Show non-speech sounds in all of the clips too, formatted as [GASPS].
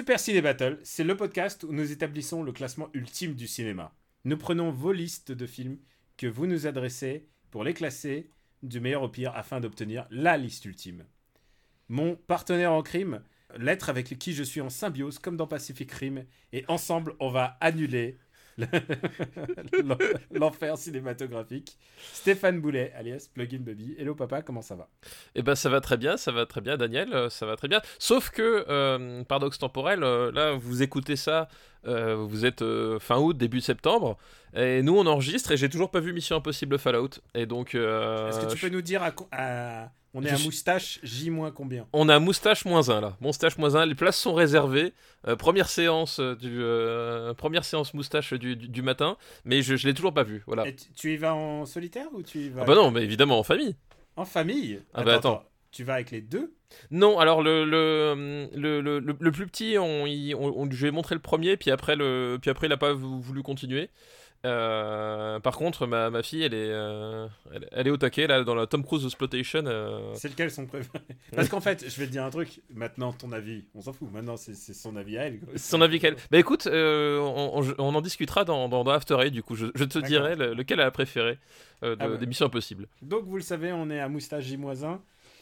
Super Ciné Battle, c'est le podcast où nous établissons le classement ultime du cinéma. Nous prenons vos listes de films que vous nous adressez pour les classer du meilleur au pire afin d'obtenir la liste ultime. Mon partenaire en crime, l'être avec qui je suis en symbiose comme dans Pacific Rim, et ensemble on va annuler l'enfer cinématographique. Stéphane Boulet, alias Plugin Baby. Hello papa, comment ça va? Eh ben ça va très bien, ça va très bien Daniel, euh, ça va très bien. Sauf que, euh, paradoxe temporel, euh, là vous écoutez ça, euh, vous êtes fin août, début septembre, et nous on enregistre et j'ai toujours pas vu Mission Impossible Fallout. Et donc... Est-ce que tu peux nous dire à, à- On est à moustache J- combien? On a moustache moins 1 là, moustache moins 1, les places sont réservées. Euh, première séance euh, du euh, première séance moustache du, du, du matin, mais je, je l'ai toujours pas vu. Voilà. Et tu, y vas en solitaire ou tu y vas Ah bah non, mais évidemment en famille. en famille? Ah bah attends. Tu vas avec les deux? Non, alors le le, le, le, plus petit, on, y- on, on- je lui ai montré le premier, puis après le puis après il a pas vou- voulu continuer. Euh, par contre, ma, ma fille, elle est, euh, elle, elle est au taquet là dans la Tom Cruise Exploitation. euh, C'est lequel son préféré [LAUGHS] Parce qu'en fait, je vais te dire un truc. Maintenant, ton avis, on s'en fout. Maintenant, c'est c'est son avis à elle. quoi. Son avis qu'elle. Bah écoute, euh, on, on- on en discutera dans, dans, dans After Eight, du coup. Je, je te dirai le- lequel elle a préféré de- Ah ouais. des Missions Impossibles. Donc, vous le savez, on est à moustache J-1.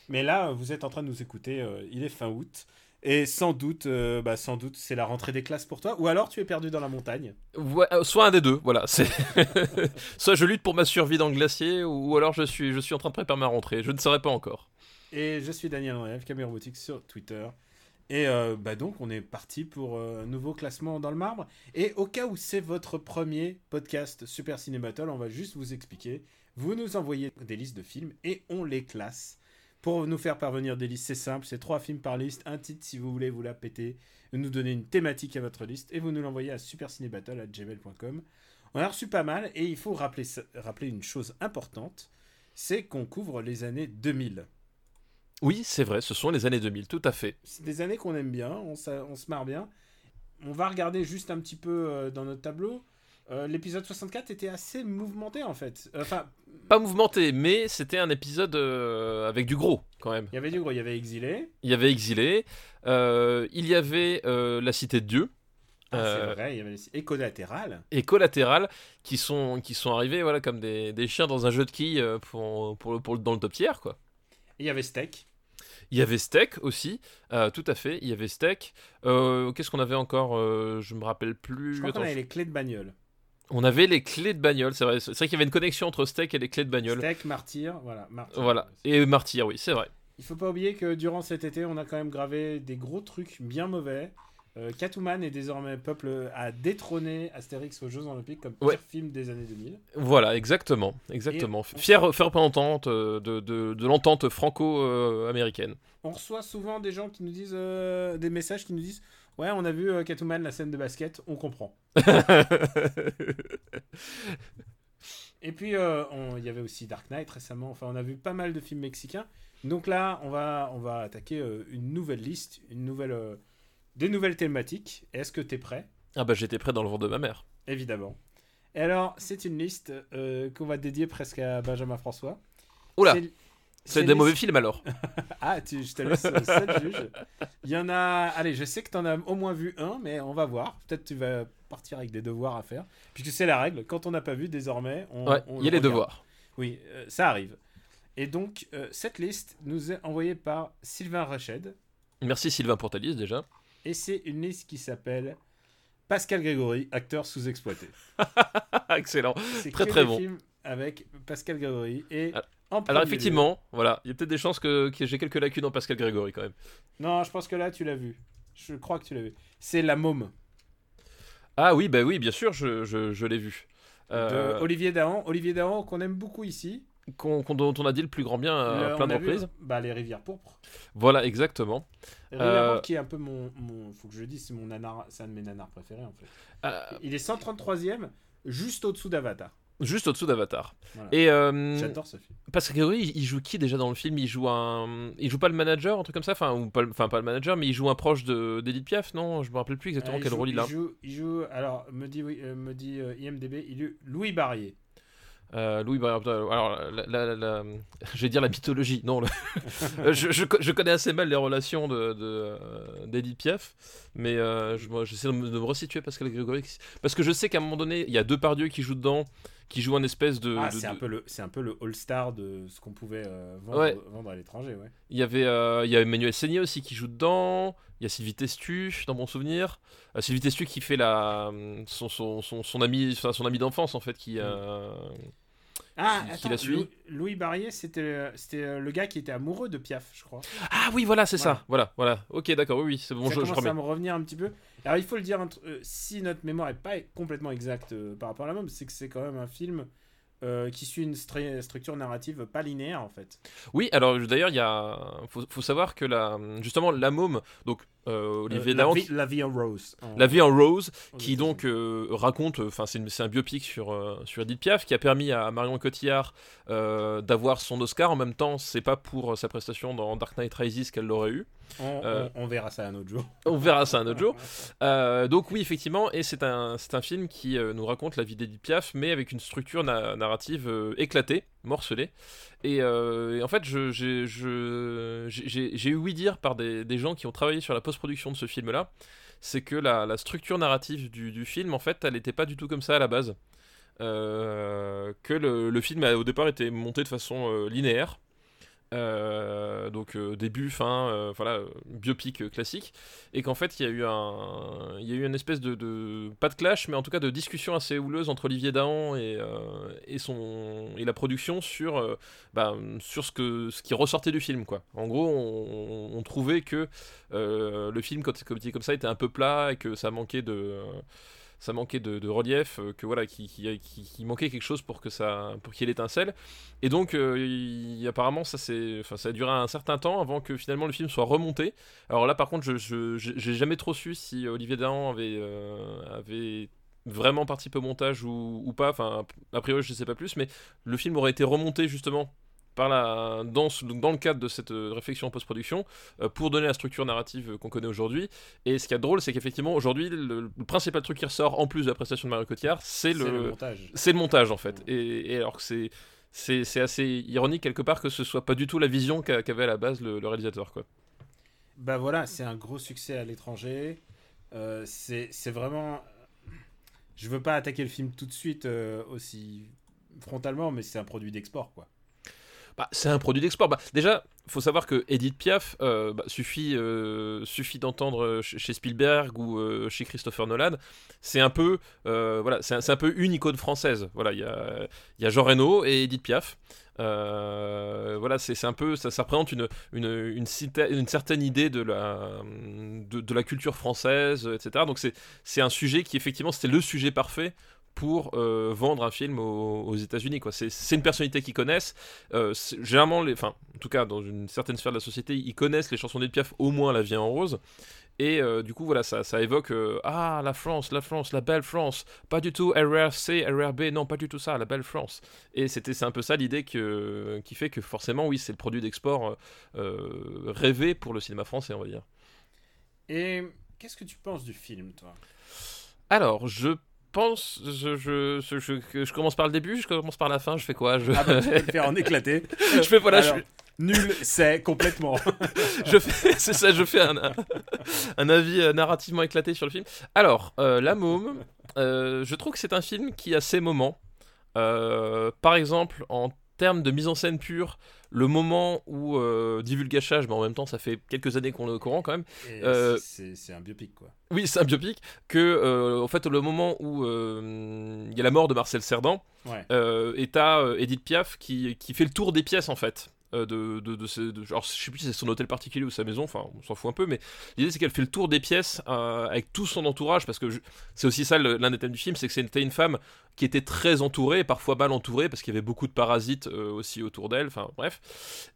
Mais là, vous êtes en train de nous écouter. il est fin août. Et sans doute, euh, bah, sans doute, c'est la rentrée des classes pour toi. Ou alors, tu es perdu dans la montagne. Ouais, euh, soit un des deux, voilà. [LAUGHS] Soit je lutte pour ma survie dans le glacier, ou, ou alors je suis, je suis en train de préparer ma rentrée. Je ne saurais pas encore. Et je suis Daniel Andreev, Caméra Robotique sur Twitter. Et euh, bah donc, on est parti pour un nouveau classement dans le marbre. Et au cas où c'est votre premier podcast Super Ciné Battle, on va juste vous expliquer. Vous nous envoyez des listes de films et on les classe. Pour nous faire parvenir des listes, c'est simple, c'est trois films par liste, un titre si vous voulez vous la péter, nous donner une thématique à votre liste et vous nous l'envoyez à supercinébattle.gmail.com. On a reçu pas mal et il faut rappeler, une chose importante, c'est qu'on couvre les années 2000. Oui, c'est vrai, ce sont les années 2000, tout à fait. C'est des années qu'on aime bien, on se marre bien. On va regarder juste un petit peu euh, dans notre tableau. Euh, L'épisode 64 était assez mouvementé en fait. Enfin, Pas mouvementé, mais c'était un épisode euh, avec du gros, quand même. il y avait du gros, il y avait Exilé. Il y avait Exilé, euh, il y avait euh, La Cité de Dieu. Ah, C'est vrai, il y avait les... et Collatéral. et Collatéral qui sont, qui sont arrivés voilà, comme des, des chiens dans un jeu de quilles pour, pour, le- pour, le- dans le top tier. Quoi. Et il y avait Steak. Il y avait Steak aussi, tout à fait, il y avait Steak. Qu'est-ce qu'on avait encore Je me rappelle plus. Je crois qu'on avait les clés de bagnole. On avait les clés de bagnole, c'est vrai. C'est vrai qu'il y avait une connexion entre Steak et les clés de bagnole. Steak, Martyr, voilà. Martyr. Voilà. Et Martyr, oui, c'est vrai. Il faut pas oublier que durant cet été, on a quand même gravé des gros trucs bien mauvais. Euh, Catwoman est désormais peuple à détrôner Astérix aux Jeux Olympiques comme pire Ouais. film des années 2000. Voilà, exactement. exactement. Fier, fier représentante euh, de, de, de l'entente franco-américaine. On reçoit souvent des gens qui nous disent euh, des messages qui nous disent Ouais, on a vu euh, Catwoman, la scène de basket, on comprend. [LAUGHS] Et puis, euh, il y avait aussi Dark Knight récemment. Enfin, on a vu pas mal de films mexicains. Donc là, on va, on va attaquer euh, une nouvelle liste, une nouvelle, euh, des nouvelles thématiques. Est-ce que tu es prêt? Ah bah j'étais prêt dans le ventre de ma mère. Évidemment. Et alors, c'est une liste qu'on va dédier presque à Benjamin François. Oula, C'est- des mauvais films alors. [LAUGHS] Ah, tu, je te laisse seul juge. Il y en a. Allez, je sais que tu en as au moins vu un, mais on va voir. Peut-être tu vas partir avec des devoirs à faire. Puisque c'est la règle. Quand on n'a pas vu, désormais, on. Ouais, il y a le les devoirs. Oui, euh, ça arrive. Et donc, euh, cette liste nous est envoyée par Sylvain Rached. Merci Sylvain pour ta liste déjà. Et c'est une liste qui s'appelle Pascal Grégory, acteur sous-exploité. [LAUGHS] Excellent. C'est Très, très bon. films avec Pascal Grégory. Et Ah, Alors lieu- effectivement, voilà, il y a peut-être des chances que, que j'ai quelques lacunes en Pascal Grégory quand même. Non, je pense que là, tu l'as vu. Je crois que tu l'as vu. C'est La Môme. Ah oui, bah oui, bien sûr, je, je, je l'ai vu. Euh, de Olivier Dahan. Olivier Dahan qu'on aime beaucoup ici. qu'on, qu'on- dont on a dit le plus grand bien à Le- plein de reprises. bah, les rivières pourpres. Voilà, exactement. Rivières Euh, pourpres qui est un peu mon, mon faut que je le dise, c'est mon nanar, c'est un de mes nanars préférés en fait. Euh, Il est 133e, juste au-dessous d'Avatar. Juste au-dessous d'Avatar. Voilà. Et euh, J'adore ce film. parce que oui, il joue qui déjà dans le film? Il joue un, il joue pas le manager, un truc comme ça, enfin ou pas, le- enfin pas le manager, mais il joue un proche de d'Edith Piaf, non? Je me rappelle plus exactement Euh, quel joue, rôle il a. joue, il joue- alors, me dit, oui, euh, me dit euh, IMDB, il est Louis Barrier. Euh, Louis Barrère, alors, la, la- la- [LAUGHS] je vais dire la mythologie. Non, le- [LAUGHS] je, je, co- je connais assez mal les relations de, de, d'Edith Piaf, mais je- j'essaie de me, de me resituer Pascal Grégory, parce que je sais qu'à un moment donné, il y a deux pardieux qui jouent dedans, qui jouent un espèce de. Ah, de- c'est un peu le, c'est un peu le all-star de ce qu'on pouvait euh, vendre, Ouais. vendre à l'étranger, ouais. Il y avait, euh, il y a Emmanuel Seigné aussi qui joue dedans. Il y a Sylvie Testu dans mon souvenir. Euh, Sylvie Testu qui fait la son, son, son, son ami son ami d'enfance en fait qui Ah, Qui- attends, l'a suivi Lou- Louis Barrier, c'était, c'était le gars qui était amoureux de Piaf, je crois. ah oui voilà c'est Voilà. ça voilà voilà ok d'accord oui oui c'est bon ça je, je commence à me revenir un petit peu. Alors, il faut le dire, euh, si notre mémoire est pas complètement exacte euh, par rapport à la môme, c'est que c'est quand même un film euh, qui suit une stru- structure narrative pas linéaire, en fait. Oui, alors d'ailleurs, il. Faut, faut savoir que la, justement, la môme, donc euh, Olivier Euh, la, vie, la vie en rose. en- La vie en Rose, qui donc euh, raconte, enfin c'est un biopic sur, euh, sur Edith Piaf, qui a permis à Marion Cotillard d'avoir son Oscar. En même temps, c'est pas pour sa prestation dans Dark Knight Rises qu'elle l'aurait eu. On, on- on verra ça un autre jour. [LAUGHS] On verra ça un autre jour. [LAUGHS] Donc oui, effectivement, et c'est un, un film qui nous raconte la vie d'Edith Piaf, mais avec une structure na- narrative éclatée, morcelée. Et, euh, et en fait, j'ai eu oui dire par des, gens qui ont travaillé sur la post-production de ce film-là, c'est que la, structure narrative du, du film, en fait, elle n'était pas du tout comme ça à la base. Euh, que le, le film a au départ été monté de façon euh, linéaire. Euh, donc euh, début, fin, euh, voilà, biopic classique, et qu'en fait il y a eu un, il y a eu une espèce de, pas de clash, mais en tout cas de discussion assez houleuse entre Olivier Dahan et, et son et la production sur, bah, sur ce que ce qui ressortait du film quoi. En gros, on, trouvait que le film quand comme, comme ça était un peu plat et que ça manquait de ça manquait de, relief, euh, que voilà, qui, qui, manquait quelque chose pour que ça, pour qu'il y ait l'étincelle. Et donc, euh, apparemment, ça, c'est, enfin, ça a duré un certain temps avant que finalement le film soit remonté. Alors là, par contre, je, j'ai jamais trop su si Olivier Dahan avait, euh, vraiment participé au montage ou, ou pas. Enfin, a priori, je ne sais pas plus, mais le film aurait été remonté justement par la, dans, ce- dans le cadre de cette euh, réflexion en post-production euh, pour donner la structure narrative euh, qu'on connaît aujourd'hui. Et ce qui est drôle, c'est qu'effectivement, aujourd'hui, le, le principal truc qui ressort en plus de la prestation de Mario Cotillard, c'est le le, montage. c'est le montage en fait. Et, et alors que c'est c'est assez ironique quelque part que ce soit pas du tout la vision qu'a- qu'avait à la base le, le réalisateur quoi. Bah voilà, c'est un gros succès à l'étranger. Euh, c'est c'est vraiment. Je veux pas attaquer le film tout de suite euh, aussi frontalement, mais c'est un produit d'export, quoi. Bah, c'est un produit d'export. Bah, déjà, faut savoir que Edith Piaf, euh, bah, suffit, euh, suffit d'entendre euh, chez Spielberg ou chez Christopher Nolan, c'est un peu, voilà, un, peu une icône française. Voilà, il y a, y a Jean Reno et Edith Piaf. Voilà, c'est un peu, ça, ça représente une, une, une, certaine idée de la, de, de la culture française, etc. Donc c'est un sujet qui effectivement c'était le sujet parfait pour euh, vendre un film aux, aux États-Unis. C'est une personnalité qu'ils connaissent. Euh, généralement, les, enfin, en tout cas, dans une certaine sphère de la société, ils connaissent les chansons d'Edith Piaf, au moins La Vie en Rose. Et euh, du coup, voilà, ça, ça évoque Ah, la France, la France, la belle France. Pas du tout RRC, RRB, non, pas du tout ça, la belle France. Et c'est un peu ça l'idée qui fait que forcément, oui, c'est le produit d'export rêvé pour le cinéma français, on va dire. Et qu'est-ce que tu penses du film, toi? Alors, je pense, je, je, je, je- commence par le début, je commence par la fin, je fais quoi je... Ah bah, tu peux le faire en éclaté. [LAUGHS] je fais voilà, je- Nul, c'est complètement. [LAUGHS] je fais, c'est ça, je fais un, un avis euh, narrativement éclaté sur le film. Alors, euh, La Môme, euh, je trouve que c'est un film qui a ses moments. Euh, par exemple, en termes de mise en scène pure, le moment où euh, divulgachage, mais en même temps, ça fait quelques années qu'on est au courant quand même. Euh, c'est un biopic, quoi. Oui, c'est un biopic. Que, euh, en fait, le moment où euh, il y a la mort de Marcel Cerdan, Ouais. et t'as Edith Piaf qui, qui fait le tour des pièces en fait. Euh, de, de, de, ses- de- genre, je sais plus si c'est son hôtel particulier ou sa maison, enfin on s'en fout un peu, mais l'idée c'est qu'elle fait le tour des pièces euh, avec tout son entourage, parce que c'est aussi ça l'un des thèmes du film, c'est que c'était une femme qui était très entourée, parfois mal entourée, parce qu'il y avait beaucoup de parasites euh, aussi autour d'elle, enfin bref.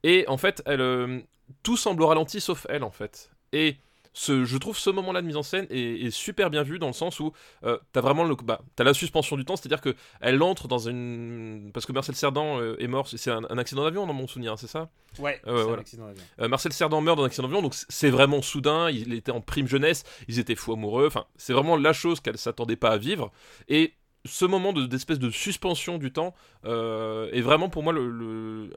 Et en fait, elle, tout semble au ralenti sauf elle en fait. Et ce, je trouve ce moment-là de mise en scène est, est super bien vu dans le sens où euh, t'as vraiment le, bah, t'as la suspension du temps, c'est-à-dire que elle entre dans une, parce que Marcel Cerdan euh, est mort, c'est un, un accident d'avion dans mon souvenir, c'est ça? Ouais, ouais, c'est un accident d'avion. euh, Marcel Cerdan meurt dans un accident d'avion, donc c'est vraiment soudain, il était en prime jeunesse, ils étaient fous amoureux, enfin, c'est vraiment la chose qu'elle s'attendait pas à vivre. Et ce moment de- d'espèce de, suspension du temps euh, est vraiment pour moi le,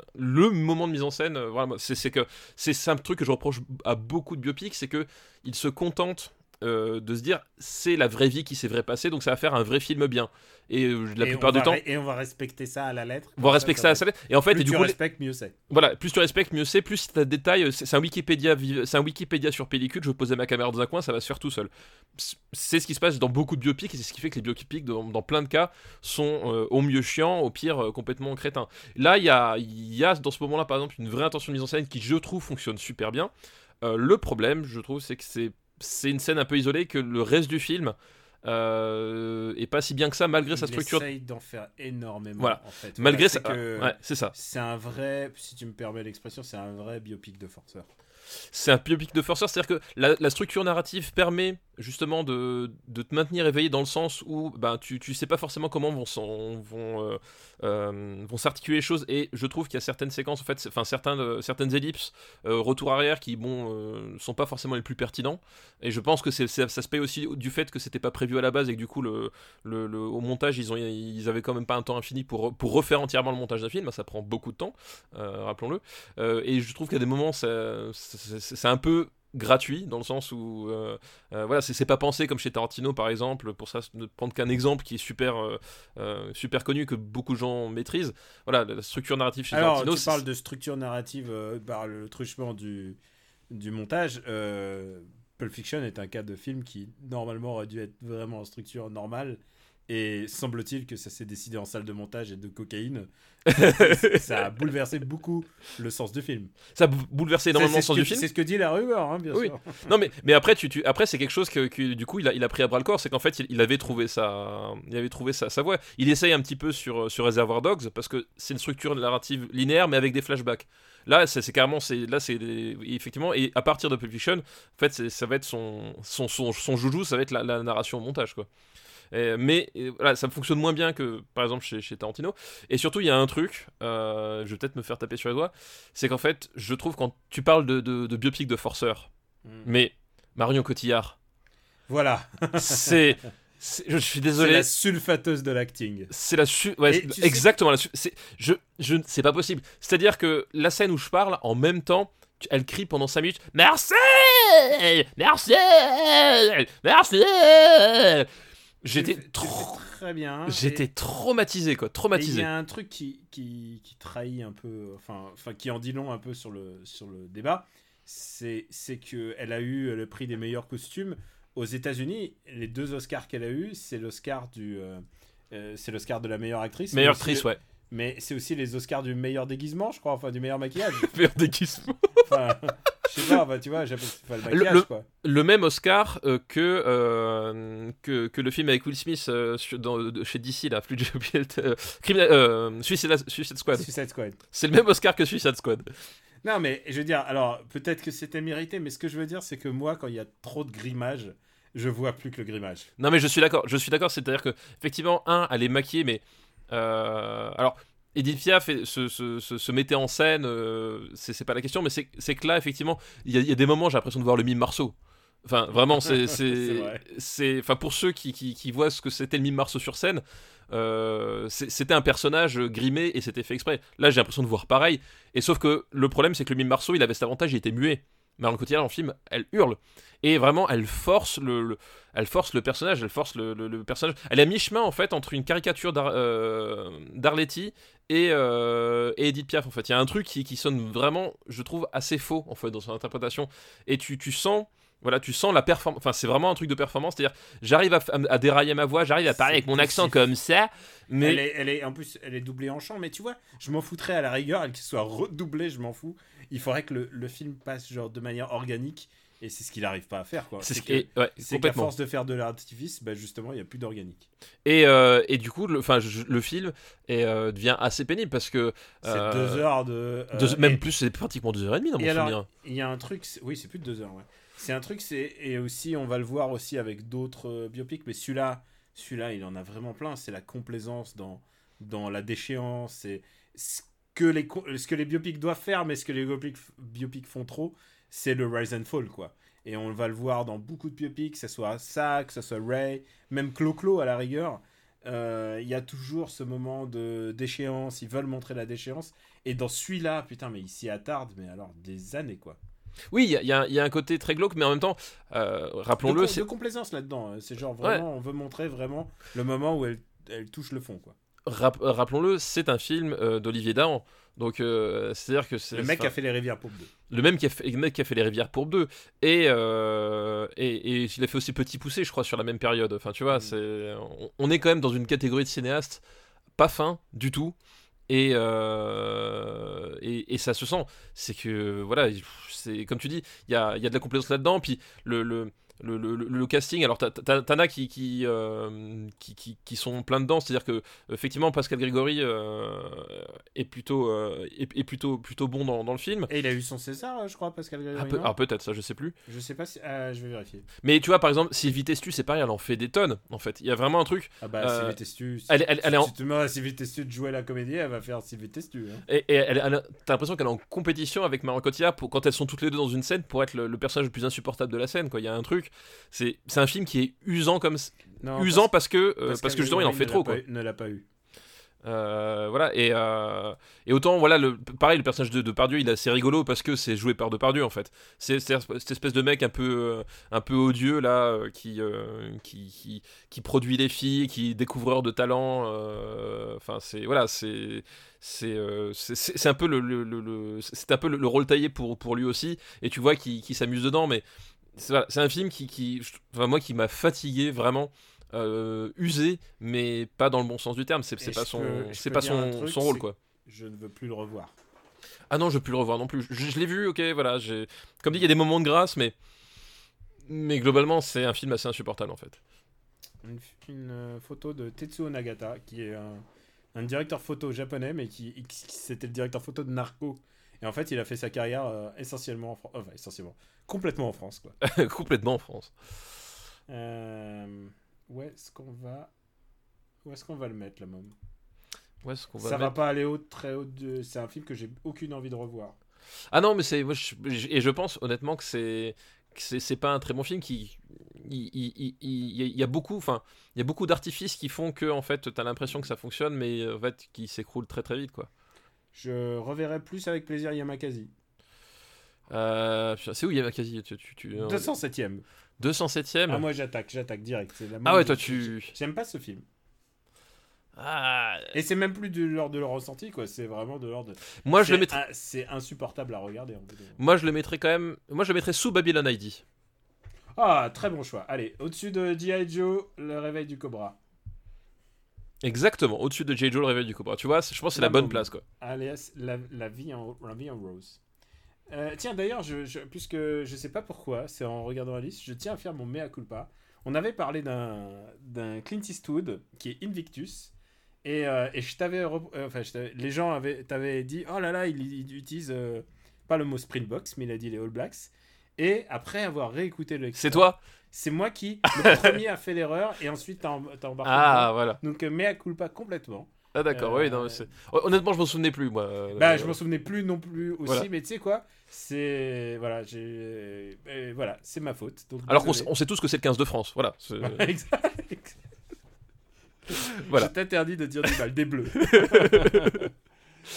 moment de mise en scène. euh, voilà, c'est que c'est un truc que je reproche à beaucoup de biopics, c'est que ils se contentent euh, de se dire c'est la vraie vie qui s'est vrai passée, donc ça va faire un vrai film bien. Et euh, la Et plupart du temps, Et on va respecter ça à la lettre. on va respecter ça à ça. sa lettre. Et en fait, Plus et du tu coup, respectes, mieux c'est. voilà, plus tu respectes, mieux c'est, plus tu as des détails, c'est un Wikipédia, c'est un Wikipédia sur pellicule, je vais poser ma caméra dans un coin, ça va se faire tout seul. C'est ce qui se passe dans beaucoup de biopics, et c'est ce qui fait que les biopics, dans, dans plein de cas, sont euh, au mieux chiants, au pire complètement crétins. Là, il y a, il y a dans ce moment-là, par exemple, une vraie intention de mise en scène qui, je trouve, fonctionne super bien. Le problème, je trouve, c'est que c'est c'est une scène un peu isolée, que le reste du film euh, est pas si bien que ça, malgré sa Il structure. essaye d'en faire énormément. Voilà. En fait. Malgré Voilà, ça. c'est que Ouais, c'est ça. C'est un vrai, si tu me permets l'expression, c'est un vrai biopic de forceur. c'est un biopic de forceur, c'est-à-dire que la, la structure narrative permet justement de, de te maintenir éveillé dans le sens où ben, tu, tu sais pas forcément comment vont, vont, euh, euh, vont s'articuler les choses. Et je trouve qu'il y a certaines séquences, en fait, enfin certaines ellipses, euh, retour arrière qui bon, euh, sont pas forcément les plus pertinents. Et je pense que c'est, ça se paye aussi du fait que c'était pas prévu à la base et que du coup le, au montage ils, ont, ils avaient quand même pas un temps infini pour, pour refaire entièrement le montage d'un film, ça prend beaucoup de temps, euh, rappelons-le. Et je trouve qu'à des moments, c'est un peu gratuit dans le sens où euh, euh, voilà c'est pas pensé comme chez Tarantino par exemple pour ça ne prendre qu'un exemple qui est super euh, super connu que beaucoup de gens maîtrisent voilà la structure narrative chez Alors, Tarantino tu parles de structure narrative par le truchement du, du montage. Pulp Fiction est un cas de film qui, normalement, aurait dû être vraiment en structure normale. Et semble-t-il que ça s'est décidé en salle de montage et de cocaïne. [LAUGHS] ça a bouleversé beaucoup le sens du film. ça a bou- bouleversé énormément le sens que- du film C'est ce que dit la rumeur, hein, bien Oui. sûr. Non mais, mais après tu, tu- après c'est quelque chose que, que, du coup il a, il a pris à bras le corps c'est qu'en fait il, il avait trouvé sa il avait trouvé sa, sa voie il essaye un petit peu sur sur Reservoir Dogs parce que c'est une structure narrative linéaire mais avec des flashbacks là c'est carrément c'est là c'est effectivement et à partir de Pulp Fiction en fait ça va être son son, son son joujou ça va être la, la narration au montage quoi mais euh, voilà, ça fonctionne moins bien que par exemple chez, chez Tarantino. Et surtout, il y a un truc, euh, je vais peut-être me faire taper sur les doigts, c'est qu'en fait, je trouve quand tu parles de, de, de biopic de forceur, Mm. mais Marion Cotillard, Voilà. c'est. [LAUGHS] c'est- Je suis C'est désolé. la sulfateuse de l'acting. C'est la su- ouais, c'est- sais- exactement la su- c'est je je c'est pas possible. C'est-à-dire que la scène où je parle en même temps, elle crie pendant 5 minutes "Merci! Merci! Merci!" J'étais trop très bien. j'étais traumatisé quoi, Et il traumatisé. y a un truc qui, qui, qui trahit un peu, enfin, enfin, qui en dit long un peu sur le, sur le débat, c'est c'est qu'elle a eu le prix des meilleurs costumes aux États-Unis. Les deux Oscars qu'elle a eu, c'est l'Oscar du, euh, euh, c'est l'Oscar de la meilleure actrice. Meilleure actrice, le- ouais. Mais c'est aussi les Oscars du meilleur déguisement, je crois, enfin du meilleur maquillage. [LAUGHS] Meilleur déguisement. Enfin, je sais pas, enfin, tu vois, j'appelle le maquillage, le- quoi. le même Oscar euh, que, euh, que que le film avec Will Smith euh, dans- de- chez DC là, plus [LAUGHS] euh, Suicide, Suicide Squad. Suicide Squad. C'est le même Oscar que Suicide Squad. Non, mais je veux dire, alors peut-être que c'était mérité, mais ce que je veux dire, c'est que moi, quand il y a trop de grimage, je vois plus que le grimage. Non mais je suis d'accord, je suis d'accord, c'est-à-dire que effectivement un, elle est maquillée, mais alors Edith Piaf se, se, se, se mettait en scène, euh, c'est pas la question, mais c'est que là effectivement, il y, a- il y a des moments j'ai l'impression de voir le mime Marceau. Enfin vraiment, c'est [LAUGHS] C'est enfin pour ceux qui, qui, qui voient ce que c'était le mime Marceau sur scène. euh, c'était un personnage grimé et c'était fait exprès. Là, j'ai l'impression de voir pareil. Et sauf que le problème, c'est que le mime Marceau, il avait cet avantage, il était muet. Marion Cotillard en film, elle hurle. Et vraiment, elle force le, le- elle force le personnage, elle force le, personnage. Elle est à mi-chemin en fait entre une caricature euh, d'Arletty et, euh, et Edith Piaf en fait. Il y a un truc qui, qui sonne vraiment, je trouve, assez faux en fait dans son interprétation. Et tu, tu sens Voilà, tu sens la performance. Enfin, c'est vraiment un truc de performance. C'est-à-dire, j'arrive à, dérailler ma voix, j'arrive à parler avec mon accent comme ça, mais Elle, est, elle est, en plus, elle est doublée en chant, mais tu vois, je m'en foutrais à la rigueur, elle qu'il soit redoublée, je m'en fous. Il faudrait que le, le film passe genre de manière organique, et c'est ce qu'il n'arrive pas à faire, c'est ce que- ouais, qu'à force de faire de l'artifice, bah justement, il n'y a plus d'organique. Et, euh, et du coup, le, je- le film est, euh, devient assez pénible parce que C'est euh, deux heures de. deux- même et- plus, c'est pratiquement deux heures et demie dans mon alors, souvenir. il y a un truc, oui, c'est plus de deux heures, ouais. C'est un truc, c'est et aussi, on va le voir aussi avec d'autres euh, biopics, mais celui-là, celui-là, il en a vraiment plein. C'est la complaisance dans dans la déchéance, c'est ce que les ce que les biopics doivent faire, mais ce que les biopics, biopics font trop, c'est le rise and fall, quoi. Et on va le voir dans beaucoup de biopics, que ce soit ça, que ce soit Ray, même Clo-Clo à la rigueur. Euh, Il y a toujours ce moment de déchéance, ils veulent montrer la déchéance. Et dans celui-là, putain, mais ils s'y attardent, mais alors des années, quoi. Oui, il y a- y, y un côté très glauque, mais en même temps, euh, rappelons-le, c'est de complaisance là-dedans. hein. C'est genre vraiment, on veut montrer vraiment le moment où elle, elle touche le fond, quoi. rap- rappelons-le, c'est un film euh, d'Olivier Dahan. Donc, euh, c'est-à-dire que c'est Le mec enfin, a fait les rivières pour deux. le même qui a fait, le mec qui a fait les Rivières pour deux et, euh, et et il a fait aussi Petit Poussé, je crois, sur la même période. Enfin, tu vois, Mm. c'est on, on est quand même dans une catégorie de cinéastes pas fin du tout. Et, euh, et, et ça se sent. C'est que, voilà, c'est comme tu dis, il y a, y a de la complaisance là-dedans. Puis le, le, le, le- le casting, alors t'en as qui, qui, euh, qui, qui, qui sont plein dedans. C'est-à-dire que, effectivement, Pascal Grégory euh, est, plutôt, euh, est, est plutôt, plutôt bon dans, dans le film. Et il a eu son César, je crois, Pascal Grégory. Ah, alors peut-être, ça je sais plus. Je sais pas si. ah, je vais vérifier. Mais tu vois, par exemple, Sylvie Testu, c'est pareil, elle en fait des tonnes, en fait. Il y a vraiment un truc. Ah bah, Sylvie Testu. si- elle- elle- elle si est en- tu demandes à Sylvie Testu de jouer la comédie, elle va faire Sylvie Testu. hein. Et, et t'as l'impression qu'elle est en compétition avec Marion Cotillard pour, quand elles sont toutes les deux dans une scène pour être le, le personnage le plus insupportable de la scène, quoi. Il y a un truc. C'est c'est un film qui est usant comme. Non, usant parce que, euh, parce que justement, il en fait trop, quoi. eu- Ne l'a pas eu. Euh, voilà, et, euh, et autant, voilà, le, pareil, le personnage de, de Pardieu, il est assez rigolo parce que c'est joué par Depardieu en fait. C'est cette espèce de mec un peu, un peu odieux là, qui, qui, qui, qui produit les filles, qui est découvreur de talent. Enfin, c'est voilà, c'est c'est c'est- un peu le, le, le- le- c'est un peu le, le rôle taillé pour, pour lui aussi. Et tu vois qu'il qu'il s'amuse dedans, mais c'est un film qui, qui je- enfin, moi, qui m'a fatigué vraiment. euh, usé, mais pas dans le bon sens du terme. C'est pas son, c'est pas son, truc, son rôle quoi. Je ne veux plus le revoir. Ah non, je veux plus le revoir non plus. Je, je l'ai vu, ok, voilà. Comme dit, il y a des moments de grâce, mais mais globalement, c'est un film assez insupportable en fait. Une, une, euh, photo de Tetsuo Nagata, qui est un, un directeur photo japonais, mais qui, qui- qui- c'était le directeur photo de Narco. Et en fait, il a fait sa carrière euh, essentiellement en France. Enfin, essentiellement. Complètement en France, quoi. [LAUGHS] Complètement en France. Euh, où est-ce qu'on va. Où est-ce qu'on va le mettre, là, même Où est-ce qu'on va Ça va mettre? pas aller haut, très haut. De... C'est un film que j'ai aucune envie de revoir. Ah non, mais c'est et je pense honnêtement que c'est c'est pas un très bon film qui il y a beaucoup enfin il y a beaucoup d'artifices qui font que en fait t'as l'impression que ça fonctionne mais en fait qui s'écroule très très vite quoi Je reverrai plus avec plaisir Yamakasi. euh, c'est où Yamakasi tu, tu, tu, 207ème. 207ème Ah, moi j'attaque, j'attaque direct. C'est la Ah ouais toi tu J'aime pas ce film. ah, Et c'est même plus de l'ordre de leur ressenti, quoi. C'est vraiment de l'ordre. de- moi je le C'est mettrais un- C'est insupportable à regarder. En fait. moi je le mettrais quand même moi je le mettrais sous Babylon ID Ah, très bon choix. Allez, au-dessus de G.I. Joe, le réveil du Cobra. Exactement au-dessus de J. Joe le réveil du Cobra tu vois je pense que c'est la bonne place quoi Alias, la, la vie, en, la vie en rose. Euh, tiens, d'ailleurs, je, je- puisque je sais pas pourquoi, c'est en regardant la liste, je tiens à faire mon mea culpa. On avait parlé d'un Clint Eastwood qui est Invictus. Et, euh, et je t'avais. euh, Enfin, je les gens avaient, t'avaient dit Oh là là, il, il utilise pas le mot Springboks, mais il a dit les All Blacks. Et après avoir réécouté le. c'est toi C'est moi qui, le [LAUGHS] premier, a fait l'erreur et ensuite t'as em- t'as embarqué. ah voilà Donc, euh, mea culpa complètement. ah d'accord Euh, oui non, c'est- honnêtement je m'en souvenais plus moi Bah, Euh, je m'en souvenais plus non plus aussi, Voilà. mais tu sais quoi C'est. Voilà, j'ai. euh, voilà, c'est ma faute. Donc, alors qu'on on sait tous que c'est le 15 de France Voilà, [LAUGHS] exact. Voilà. Je t'interdis de dire du mal des bleus. [LAUGHS]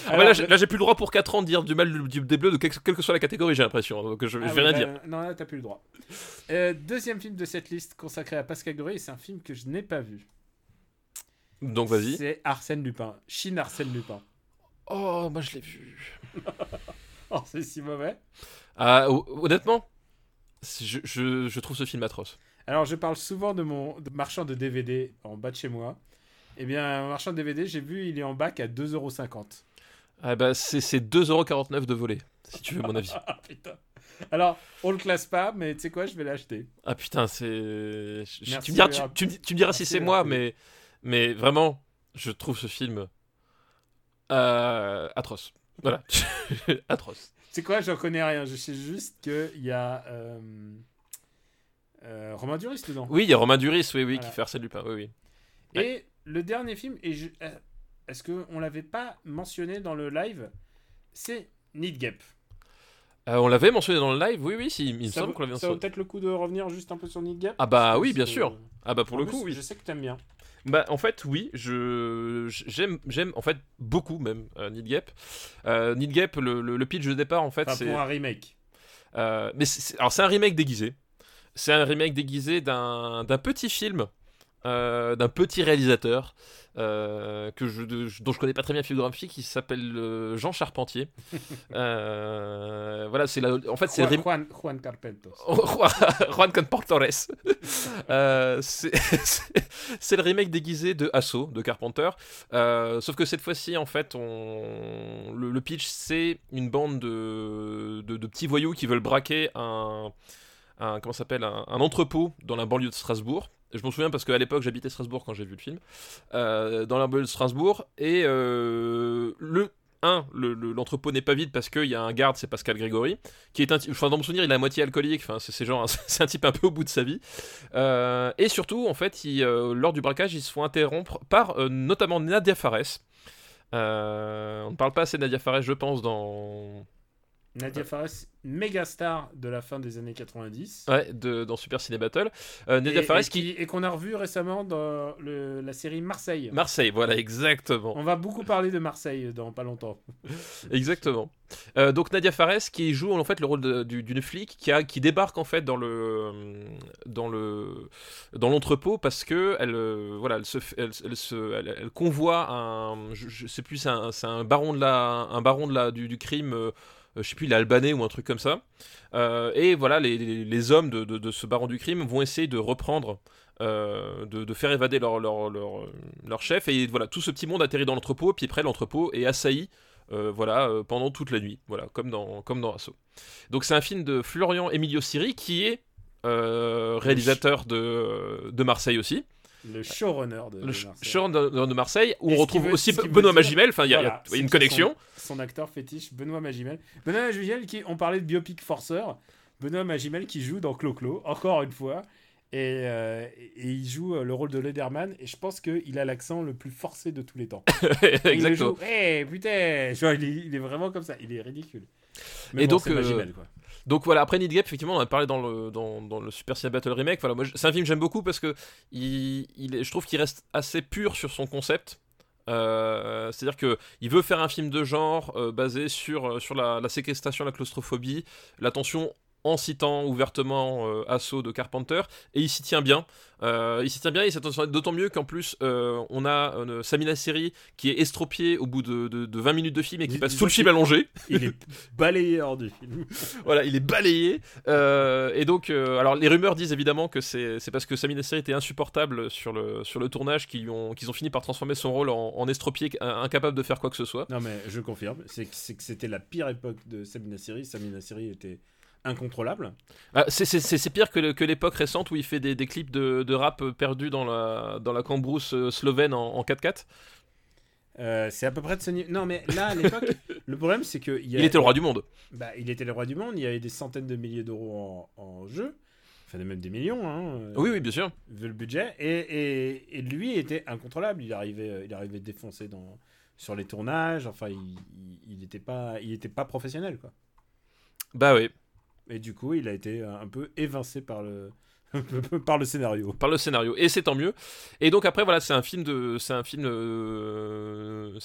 Ah bah là, j'ai- plus le droit pour 4 ans de dire du mal des bleus de quelle, que soit la catégorie, j'ai l'impression. Donc je, je Ah vais oui, rien bah, dire. Non, là, t'as plus le droit. Euh, deuxième film de cette liste consacré à Pascal et c'est un film que je n'ai pas vu. Donc vas-y. C'est Arsène Lupin. Chine Arsène Lupin. Oh, moi je l'ai vu. [LAUGHS] Oh, c'est si mauvais. Ah, ho- honnêtement, je, je, je trouve ce film atroce. Alors, je parle souvent de mon de marchand de DVD en bas de chez moi. Eh bien, un marchand de DVD, j'ai vu, il est en bac à 2,50€. Ah bah, c'est c'est 2,49€ de volet, si tu veux mon avis. [LAUGHS] Ah putain. Alors, on le classe pas, mais tu sais quoi, je vais l'acheter. Ah putain, c'est. je- Tu me diras, tu, Vera. tu me- tu me diras si c'est moi, mais, mais vraiment, je trouve ce film euh, atroce. Voilà, [LAUGHS] atroce. Tu sais quoi, j'en connais rien. Je sais juste qu'il y a euh, euh, Romain Duris dedans. Oui, il y a Romain Duris, oui, oui, Voilà. qui fait Arsène Lupin, oui, oui. Et le dernier film, et je- euh, est-ce qu'on l'avait pas mentionné dans le live? C'est Need Gap. Euh, on l'avait mentionné dans le live, oui, oui, si, il me semble qu'on l'avait ça vaut mentionné. peut-être le coup de revenir juste un peu sur Need Gap Ah bah oui, bien que- sûr. Ah bah pour en le plus, coup, oui. Je sais que t'aimes bien. Bah en fait oui, je j'aime j'aime en fait beaucoup même euh, Need Gap. Euh, Need Gap le, le, le pitch de départ en fait Enfin, c'est pour un remake. euh, mais c'est- alors c'est un remake déguisé. C'est un remake déguisé d'un d'un petit film d'un petit réalisateur euh, que je, dont je connais pas très bien la filmographie qui s'appelle euh, Jean Charpentier. [LAUGHS] Euh, voilà, c'est la en fait c'est Juan, Juan, Juan Carpentos. [LAUGHS] Juan. [LAUGHS] Euh, c'est le remake déguisé de Assaut de Carpenter. Euh, sauf que cette fois-ci, en fait, on... le, le pitch, c'est une bande de, de, de petits voyous qui veulent braquer un, un comment s'appelle un, un entrepôt dans la banlieue de Strasbourg. Je m'en souviens parce qu'à l'époque j'habitais Strasbourg quand j'ai vu le film. Euh, dans banlieue de Strasbourg et euh, le un, le- le- l'entrepôt n'est pas vide parce qu'il y a un garde, c'est Pascal Grégory, qui est un enfin dans mon souvenir, il est à moitié alcoolique, enfin c'est genre, [LAUGHS] c'est un type un peu au bout de sa vie. Euh, et surtout, en fait, lors du braquage, ils se font interrompre par notamment Nadia Fares. On ne parle pas assez de Nadia Fares, je pense, dans, Nadia Fares, méga star de la fin des années 90. ouais, de- dans Super Ciné Battle. Euh, Nadia et, Fares et qui... et qu'on a revu récemment dans le- la série Marseille. Marseille, voilà, exactement. On va beaucoup parler de Marseille dans pas longtemps. [LAUGHS] Exactement. Euh, donc Nadia Fares qui joue en fait le rôle de- du- d'une flic qui, a, qui débarque en fait dans le dans le dans l'entrepôt parce que elle euh, voilà elle se elle, elle se elle, elle convoie un je, je sais plus c'est un, un baron de la un baron de la du, du crime je sais plus il est albanais ou un truc comme ça. Euh, et voilà les, hommes de, ce baron du crime vont essayer de reprendre euh, de, faire évader leur, leur, leur, leur chef. Et voilà tout ce petit monde atterrit dans l'entrepôt puis après l'entrepôt est assailli euh, voilà, euh, pendant toute la nuit, voilà, comme dans, comme dans Assaut. Donc c'est un film de Florian Emilio Siri qui est euh, réalisateur de, de Marseille aussi, Le showrunner de, le Marseille. showrunner de, Marseille, où on retrouve veut- aussi Benoît Magimel, enfin il y a- Voilà, y une connexion. Son, son acteur fétiche, Benoît Magimel. Benoît Magimel, qui, on parlait de biopic forceur. Benoît Magimel qui joue dans Clo-Clo, encore une fois. Et, euh, et il joue euh, le rôle de Lederman. Et je pense qu'il a l'accent le plus forcé de tous les temps. [LAUGHS] Exactement. joue, Eh putain Genre, il, est, il est vraiment comme ça. Il est ridicule. Mais Et bon, donc, euh, Magimel, quoi. Donc voilà, après Need Gap, effectivement, on a parlé dans le, dans, le Super Ciné Battle Remake. Voilà, c'est un film que j'aime beaucoup parce que il, il je trouve qu'il reste assez pur sur son concept. Euh, C'est-à-dire que il veut faire un film de genre euh, basé sur, euh, sur la, la séquestration, la claustrophobie, la tension en citant ouvertement euh, Assaut de Carpenter et il s'y tient bien. Euh, il s'y tient bien et c'est d'autant mieux qu'en plus euh, on a Samina Seri qui est estropié au bout de, de- de 20 minutes de film et qui passe tout le film allongé. [LAUGHS] Il est balayé hors du film. [LAUGHS] Voilà, il est balayé. Et donc, alors les rumeurs disent évidemment que c'est parce que Samina Seri était insupportable sur le, sur le tournage qu'ils ont, fini par transformer son rôle en, en estropié, in- incapable de faire quoi que ce soit. Non, mais je confirme. C'est que c'est que c'était la pire époque de Samina Seri. Samina Seri était incontrôlable. Ah, c'est- pire que, que l'époque récente où il fait des, des clips de, de rap perdus dans la, dans la cambrousse euh, slovène en, en 4x4. Euh, c'est à peu près de ce niveau. Non, mais là, à l'époque, [LAUGHS] le problème, c'est que. Il était le roi du monde. Bah, il était le roi du monde. Il y avait des centaines de milliers d'euros en, en jeu. Enfin, même des millions, hein. euh, Oui, oui, bien sûr. Vu le budget. Et, et, et lui était incontrôlable. Il arrivait, il arrivait défoncé dans, sur les tournages. Enfin, il, il, il était pas, il était pas professionnel, quoi. Bah oui, Et du coup, il a été un peu évincé [LAUGHS] par le, scénario. par le scénario. Et c'est tant mieux. Et donc après, voilà, c'est un film de, c'est un film, euh,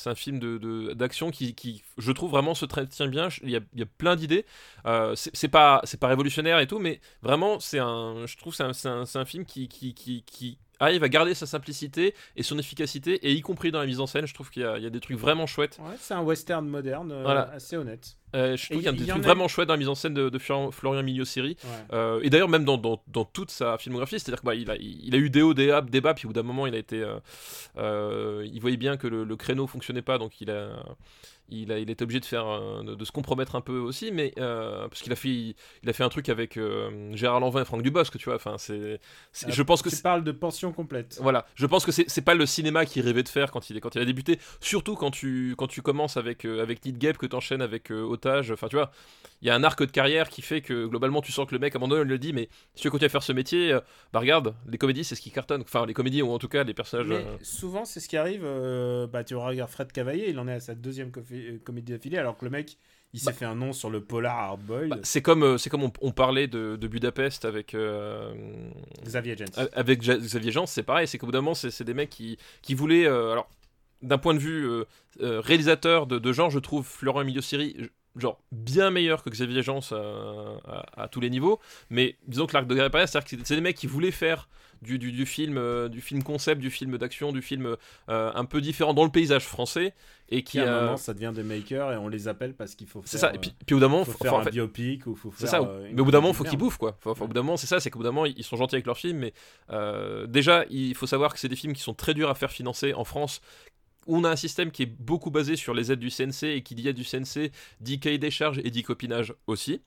d'action qui, je trouve vraiment se tient bien. Il y a, plein d'idées. Euh, c'est pas, révolutionnaire et tout, mais vraiment, c'est un, je trouve, c'est un, un, film qui, qui arrive à garder sa simplicité et son efficacité, et y compris dans la mise en scène, je trouve qu'il y a, il y a des trucs vraiment chouettes. Ouais, c'est un western moderne, euh, Voilà. assez honnête. Euh, je trouve qu'il y a des y trucs a- vraiment chouettes dans la mise en scène de, de Florian, Florian Mignot-Siri. Ouais. Euh, et d'ailleurs, même dans, dans, dans toute sa filmographie, c'est-à-dire qu'il il a, il a eu des hauts, des bas, des bas, puis au bout d'un moment, il a été. euh, euh, il voyait bien que le, le créneau fonctionnait pas, donc il a. Il, a, il était obligé de faire euh, de, de se compromettre un peu aussi mais euh, parce qu'il a fait il a fait un truc avec euh, Gérard Lanvin et Franck Dubosc tu vois enfin c'est c'est- je pense que tu parles de pension complète. voilà, je pense que c'est c'est pas le cinéma qu'il rêvait de faire quand il, est- quand il a débuté, surtout quand tu, quand tu commences avec, euh, avec Need Gap, que tu enchaînes avec euh, Otage, enfin tu vois, il y a un arc de carrière qui fait que globalement tu sens que le mec à un moment donné il le dit, mais si tu veux continuer à faire ce métier, euh, bah regarde, les comédies c'est ce qui cartonne, enfin les comédies ou en tout cas les personnages. Mais euh, souvent, c'est ce qui arrive. euh, bah, tu regardes Fred Cavaillé, il en est à sa deuxième euh, comédie d'affilée, alors que le mec, il s'est Bah. fait un nom sur le polar hardboiled. bah, c'est comme, euh, c'est comme on, on parlait de, de Budapest avec, euh, Xavier Jens. A- Avec Xavier Jean, c'est pareil, c'est qu'au bout d'un moment, c'est des mecs qui, qui voulaient. euh, alors, d'un point de vue euh, euh, réalisateur de, de genre, je trouve Florent Emilio Siri genre bien meilleur que Xavier Jean à, à- à tous les niveaux. Mais disons que l'arc de carrière, c'est-à-dire que c'est- des mecs qui voulaient faire du, du, du film, euh, du film concept, du film d'action, du film euh, un peu différent dans le paysage français et qui à un moment, ça devient des makers et on les appelle parce qu'il faut faire. c'est ça. euh, Et puis, puis au bout d'un moment, faut faut- faire enfin, en un biopic ou faut c'est faire. ça. euh, mais au bout d'un moment, faut qu'ils bouffent quoi. Au bout d'un moment, c'est ça, c'est qu'au bout d'un moment, ils sont gentils avec leurs films, mais euh, déjà, il faut savoir que c'est des films qui sont très durs à faire financer en France. On a un système qui est beaucoup basé sur les aides du CNC et qui dit aide du CNC dit cahier des charges et dit copinage aussi.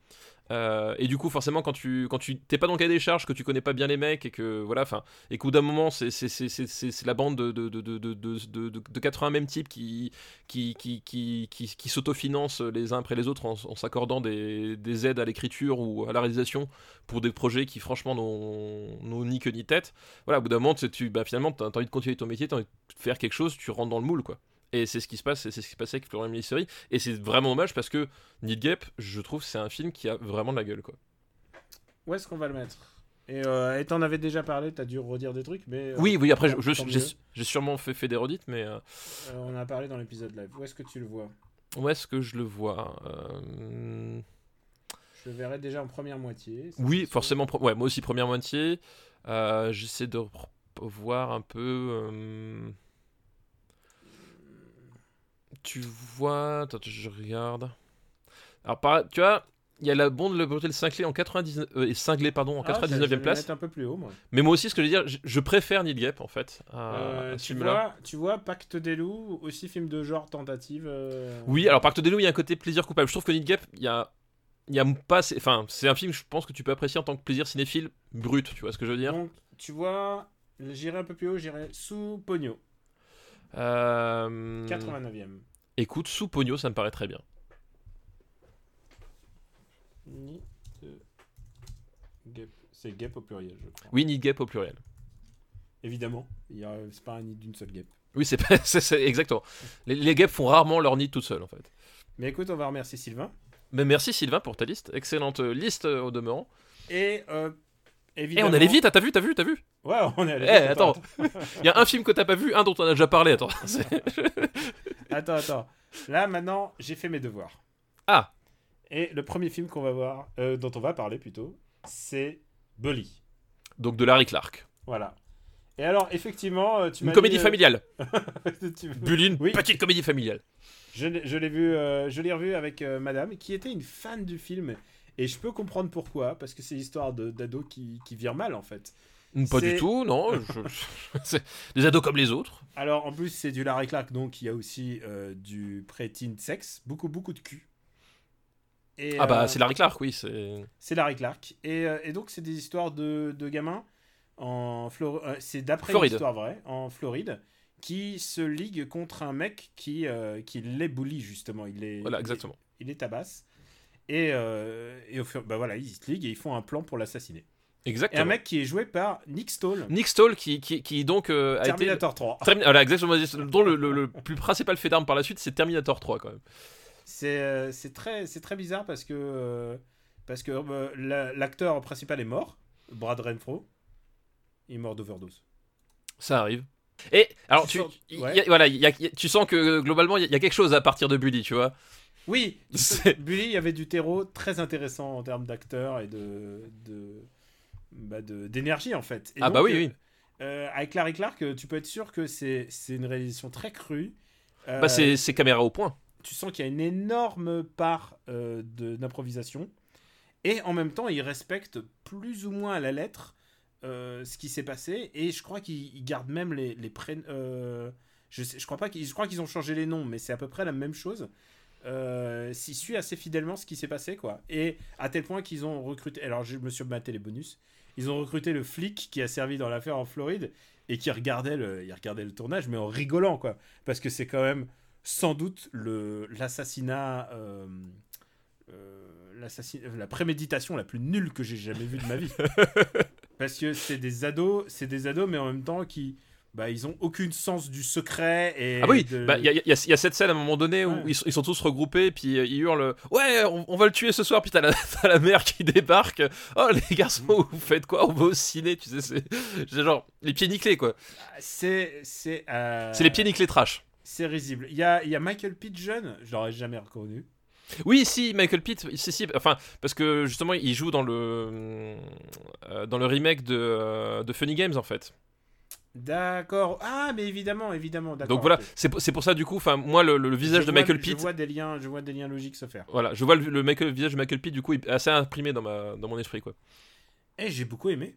Euh, et du coup, forcément, quand tu quand tu t'es pas dans le cahier des charges, que tu connais pas bien les mecs et que voilà, enfin, et qu'au d'un moment, c'est c'est la bande de de de de de de, de, de 80 mêmes types qui qui qui qui qui, qui s'autofinancent les uns après les autres en, s'accordant des, des aides à l'écriture ou à la réalisation pour des projets qui franchement n'ont n'ont ni queue ni tête. Voilà, au bout d'un moment, tu, tu- bah, finalement, t'as as envie de continuer ton métier, t'as envie de faire quelque chose, tu rentres dans le moule, quoi. Et c'est ce qui se passe, et c'est ce qui se passait avec Florian Mélisseri. Et c'est vraiment dommage parce que Need Gap, je trouve, c'est un film qui a vraiment de la gueule, quoi. Où est-ce qu'on va le mettre? Et, euh, t'en avais déjà parlé, t'as dû redire des trucs, mais. euh, Oui, oui, après, j'ai sûrement fait, fait des redites, mais euh, Euh, on en a parlé dans l'épisode live. Où est-ce que tu le vois? Où est-ce que je le vois? Je le verrai déjà en première moitié. Oui, forcément. Ouais, moi aussi, première moitié. J'essaie de voir un peu. Tu vois. Attends, je regarde. Alors, par... tu vois, il y a la bonde, le brutal cinglé en 99. euh, et cinglé, pardon, en Ah, ça, je vais 99e le place. un peu plus haut, moi. Mais moi aussi, ce que je veux dire, je, je préfère Need Gap, en fait. à- Euh, à ce tu, vois, tu vois, Pacte des loups, aussi film de genre tentative. euh, Oui, alors Pacte des loups, il y a un côté plaisir coupable. Je trouve que Need Gap, il y a. Il y a pas. assez- Enfin, c'est un film, je pense que tu peux apprécier en tant que plaisir cinéphile brut, tu vois ce que je veux dire? Donc, tu vois, j'irai un peu plus haut, j'irai sous Pogno, Euh, 89e. Écoute, sous Pogno, ça me paraît très bien. C'est Gap au pluriel, je crois. Oui, Need Gap au pluriel. Évidemment, il y a- c'est pas un nid d'une seule Gap. Oui, c'est pas- [LAUGHS] exactement. Les, les guêpes font rarement leur nid toutes seules, en fait. Mais écoute, on va remercier Sylvain. Mais merci Sylvain pour ta liste. Excellente euh, liste euh, au demeurant. Et euh, Et évidemment. on allait vite, hein, t'as vu, t'as vu, t'as vu? Ouais, on est allé Eh, vite. attends. Il y a un film que t'as pas vu, un dont on a déjà parlé. Attends. [LAUGHS] Attends, attends. Là, maintenant, j'ai fait mes devoirs. Ah, Et le premier film qu'on va voir, euh, dont on va parler plutôt, c'est Bully. donc de Larry Clark. Voilà. Et alors, effectivement, euh, tu Une comédie dit, euh, familiale. [LAUGHS] Bully, Oui. petite comédie familiale. Je l'ai je l'ai vu, euh, je l'ai revu avec euh, Madame, qui était une fan du film. Et je peux comprendre pourquoi, parce que c'est l'histoire d'ados qui, qui virent mal, en fait. Pas du tout, non. je- [LAUGHS] c'est des ados comme les autres. Alors, en plus, c'est du Larry Clark, donc il y a aussi euh, du pré-teen sexe, beaucoup, beaucoup de cul. Et, Ah bah, euh, c'est Larry Clark, oui. C'est Larry Clark. Et, euh, et donc, c'est des histoires de, de gamins en Floride. c'est d'après une Floride. histoire vraie, en Floride, qui se liguent contre un mec qui, euh, qui les bully, justement. Il les, voilà, il- exactement. Il, les tabasse. Et, euh, et au fur bah voilà, ils se liguent et ils font un plan pour l'assassiner. Et Exactement. un mec qui est joué par Nick Stoll, Nick Stoll qui, qui, qui donc euh, a été Terminator 3. Termi- voilà, exactement. Dont le, le- le plus principal fait d'armes par la suite, c'est Terminator 3 quand même. C'est euh, très, c'est très bizarre parce que, euh, parce que euh, la- l'acteur principal est mort, Brad Renfro. Il est mort d'overdose. Ça arrive. Et alors, Tu sens- y- ouais. y a- voilà, y a- y a- tu sens que globalement, il y, a- quelque chose à partir de Bully, tu vois. Oui, [LAUGHS] Bully, il y avait du terreau très intéressant en termes d'acteurs et de de bah, d'énergie en fait. Et Ah bah oui, euh, oui. euh, avec Larry Clark, euh, tu peux être sûr que c'est une réalisation très crue. Euh, Bah, c'est caméra au point. tu sens qu'il y a une énorme part euh, d'improvisation. Et en même temps, ils respectent plus ou moins à la lettre euh, ce qui s'est passé. Et je crois qu'ils ils gardent même les, les prénoms. euh, je, sais, je crois pas qu'ils qu'ils ont changé les noms, mais c'est à peu près la même chose. Euh, S'il suit assez fidèlement ce qui s'est passé, quoi. Et à tel point qu'ils ont recruté. Alors, je me suis maté les bonus. Ils ont recruté le flic qui a servi dans l'affaire en Floride et qui regardait le, il regardait le tournage, mais en rigolant, quoi. Parce que c'est quand même sans doute le l'assassinat. euh, euh, l'assassin- la préméditation la plus nulle que j'ai jamais vue de ma vie. [LAUGHS] Parce que c'est des ados, c'est des ados, mais en même temps qui, bah, ils ont aucune sens du secret et. Ah oui, de- bah, il y, a- y y cette scène à un moment donné où Ouais. ils, sont- ils sont tous regroupés, puis euh, ils hurlent Ouais, on, on va le tuer ce soir, puis [LAUGHS] t'as la, mère qui débarque. Oh, les garçons, vous faites quoi? On va au ciné, tu sais, c'est genre les pieds nickelés, quoi. C'est c'est. euh, C'est les pieds nickelés trash. C'est risible. Il y a, y a Michael Pitt jeune, je l'aurais jamais reconnu. Oui, si, Michael Pitt, si, si, enfin, parce que justement, il joue dans le, euh, dans le remake de, euh, de Funny Games, en fait. D'accord. Ah, mais évidemment, évidemment. Donc voilà, c'est pour- ça, du coup, enfin, moi, le, le- le visage Je de vois- Michael Je Pitt, vois des liens, je vois des liens logiques se faire. voilà, je vois le, le Michael- visage de Michael Pitt, du coup, est assez imprimé dans, ma, dans mon esprit, quoi. Et j'ai beaucoup aimé.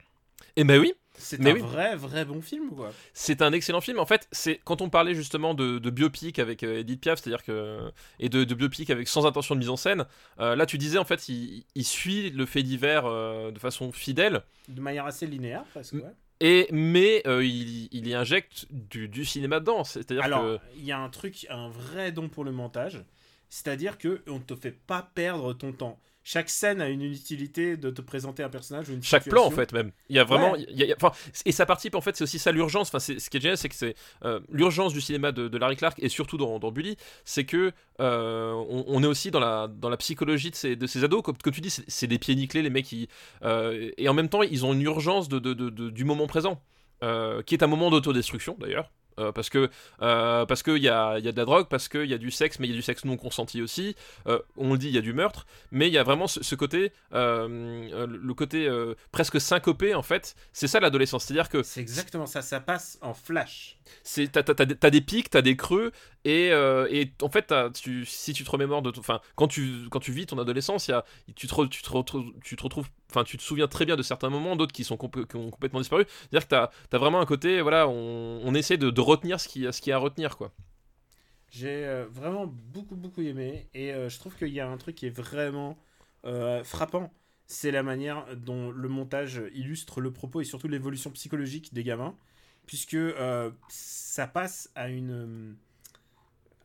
Et ben oui, C'est un oui. vrai, vrai bon film, quoi. C'est un excellent film. En fait, c'est quand on parlait justement de, de biopic avec euh, Edith Piaf, c'est-à-dire que et de, de biopic avec sans intention de mise en scène. euh, là, tu disais en fait, il, il suit le fait divers euh, de façon fidèle, De manière assez linéaire, parce que. Ouais. Et mais euh, il, il y injecte du, du cinéma dedans. C'est-à-dire Alors, que il y a un truc, un vrai don pour le montage. C'est-à-dire que on ne te fait pas perdre ton temps. Chaque scène a une utilité de te présenter un personnage ou une chaque plan en fait même. Il y a vraiment Ouais. il y a- il y a- enfin, et ça participe en fait c'est aussi ça l'urgence. Enfin ce qui est génial c'est que c'est euh, l'urgence du cinéma de, de Larry Clark et surtout dans, dans Bully c'est que euh, on, on est aussi dans la dans la psychologie de ces, de ces ados. Comme, comme tu dis c'est- des pieds nickelés les mecs qui euh, et en même temps ils ont une urgence de, de- du moment présent qui est un moment d'autodestruction d'ailleurs euh, parce que euh, parce qu'il y a, il y a de la drogue, parce qu'il y a du sexe, mais il y a du sexe non consenti aussi. Euh, on le dit, il y a du meurtre, mais il y a vraiment ce, ce côté, le côté presque syncopé en fait. C'est ça l'adolescence, c'est-à-dire que C'est exactement ça. Ça passe en flash. c'est t'as, t'as- t'as des- t'as des pics, t'as des creux, et, euh, et en fait, si tu te remémores de, enfin, quand tu quand tu vis ton adolescence, tu te, tu tu te retrouves, enfin, tu te souviens très bien de certains moments, d'autres qui sont ont complètement disparu. C'est-à-dire que t'as as vraiment un côté, voilà, on, essaie de, retenir ce qui ce qui est à retenir quoi. J'ai euh, vraiment beaucoup, beaucoup aimé. Et euh, je trouve qu'il y a un truc qui est vraiment frappant. C'est la manière dont le montage illustre le propos et surtout l'évolution psychologique des gamins. Puisque ça passe à une.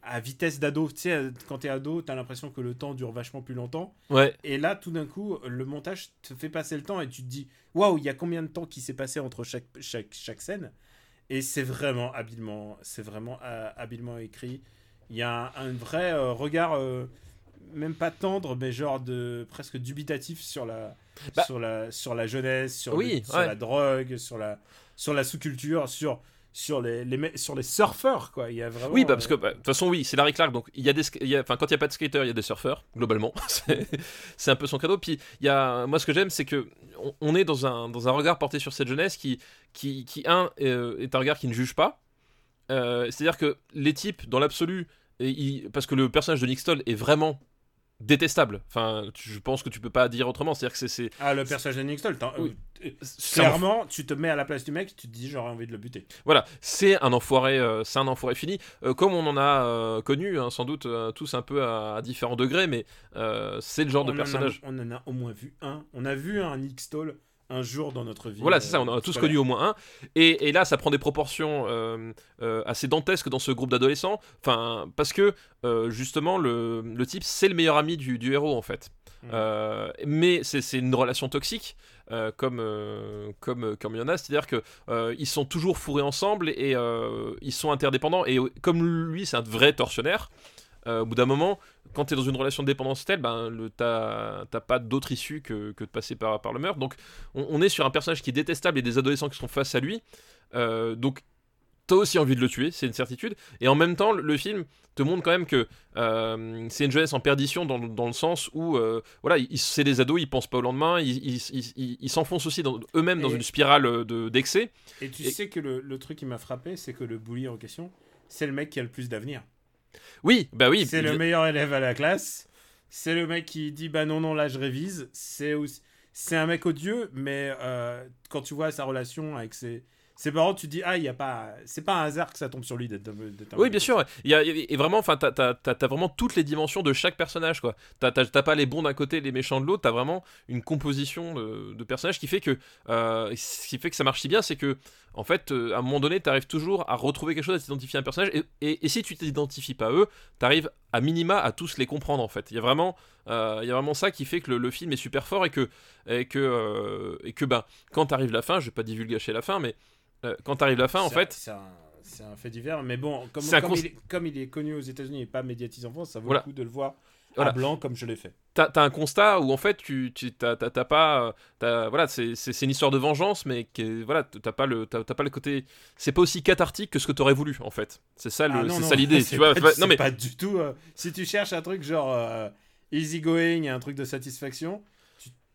À vitesse d'ado. Tu sais, quand t'es ado, t'as l'impression que le temps dure vachement plus longtemps. Ouais. Et là, tout d'un coup, le montage te fait passer le temps et tu te dis waouh, il y a combien de temps qui s'est passé entre chaque, chaque, chaque scène? Et c'est vraiment habilement, c'est vraiment euh, habilement écrit. Il y a un, un vrai euh, regard, euh, même pas tendre, mais genre de presque dubitatif sur la, Bah. sur la, sur la jeunesse, sur, Oui, le- sur ouais. la drogue, sur la, sur la sous-culture, sur, sur les, sur les surfeurs, quoi. Il y a vraiment. Oui, bah, parce que euh, bah, de toute façon, oui, c'est Larry Clark, donc il y a des, il y a- quand il y a pas de skater, il y a des surfeurs, globalement. [LAUGHS] c'est c'est un peu son cadeau. Puis il y a, moi, ce que j'aime, c'est que on, on est dans un, dans un regard porté sur cette jeunesse qui, qui, qui un, euh, est un regard qui ne juge pas. Euh, C'est-à-dire que les types, dans l'absolu, parce que le personnage de Nick Stoll est vraiment détestable. Enfin, tu- je pense que tu peux pas dire autrement. C'est-à-dire que c'est- Ah, le personnage de Nick Stoll, Oui. euh, clairement, tu te mets à la place du mec, tu te dis j'aurais envie de le buter. Voilà, c'est un enfoiré, euh, c'est un enfoiré fini, Euh, comme on en a connu, hein, sans doute tous un peu à, à différents degrés, mais c'est le genre on de a- personnage. on en a au moins vu un. On a vu un Nick Stoll un jour dans notre vie. Voilà, c'est ça, on en a tous scolaire. connu au moins un. Et, et là, ça prend des proportions euh, euh, assez dantesques dans ce groupe d'adolescents. Enfin, parce que euh, justement, le, le type, c'est le meilleur ami du, du héros en fait. Mm. Euh, mais c'est une relation toxique, euh, comme, euh, comme, comme il y en a, c'est-à-dire que ils sont toujours fourrés ensemble et ils sont interdépendants. Et comme lui, c'est un vrai tortionnaire. Euh, au bout d'un moment, quand tu es dans une relation de dépendance telle, ben, t'as pas d'autre issue que, que de passer par, par le meurtre. Donc, on, on est sur un personnage qui est détestable et des adolescents qui sont face à lui. Euh, donc, t'as aussi envie de le tuer, c'est une certitude. Et en même temps, le, film te montre quand même que euh, c'est une jeunesse en perdition dans, dans le sens où, euh, voilà, c'est des ados, ils pensent pas au lendemain, ils s'enfoncent aussi eux-mêmes dans une spirale de- d'excès. Et tu Et- sais que le, le truc qui m'a frappé, c'est que le bully en question, c'est le mec qui a le plus d'avenir. Oui, bah oui. C'est le meilleur élève à la classe. C'est le mec qui dit bah non non là je révise. C'est aussi c'est un mec odieux, mais euh, quand tu vois sa relation avec ses, ses parents, tu te dis ah il y a pas c'est pas un hasard que ça tombe sur lui d'être Oui, bien sûr. Il y a, et vraiment, enfin, t'as, t'as- t'as- vraiment toutes les dimensions de chaque personnage, quoi. T'as, t'as- t'as pas les bons d'un côté, les méchants de l'autre. T'as vraiment une composition de, de personnages qui fait que, euh, ce qui fait que ça marche si bien, c'est que, en fait, euh, à un moment donné, t'arrives toujours à retrouver quelque chose, à t'identifier à un personnage. Et, et- et si tu t'identifies pas à eux, t'arrives à minima à tous les comprendre, en fait. Il y a vraiment, euh, il y a vraiment ça qui fait que le, le film est super fort et que, et que, et que, ben, quand t'arrives la fin, je vais pas divulgacher la fin, mais euh, quand t'arrives la fin, en fait, c'est un, fait divers, mais bon, comme, il est, comme il est connu aux États-Unis et pas médiatisé en France, ça vaut Voilà. le coup de le voir Voilà. à blanc comme je l'ai fait. t'as un constat où en fait tu t'as pas euh, t'as- voilà c'est une histoire de vengeance mais qui est- voilà t'as pas le pas le côté c'est pas aussi cathartique que ce que t'aurais voulu en fait c'est ça Ah, c'est ça l'idée [LAUGHS] tu vois pas- non mais pas du tout. euh, si tu cherches un truc genre euh, easy going un truc de satisfaction,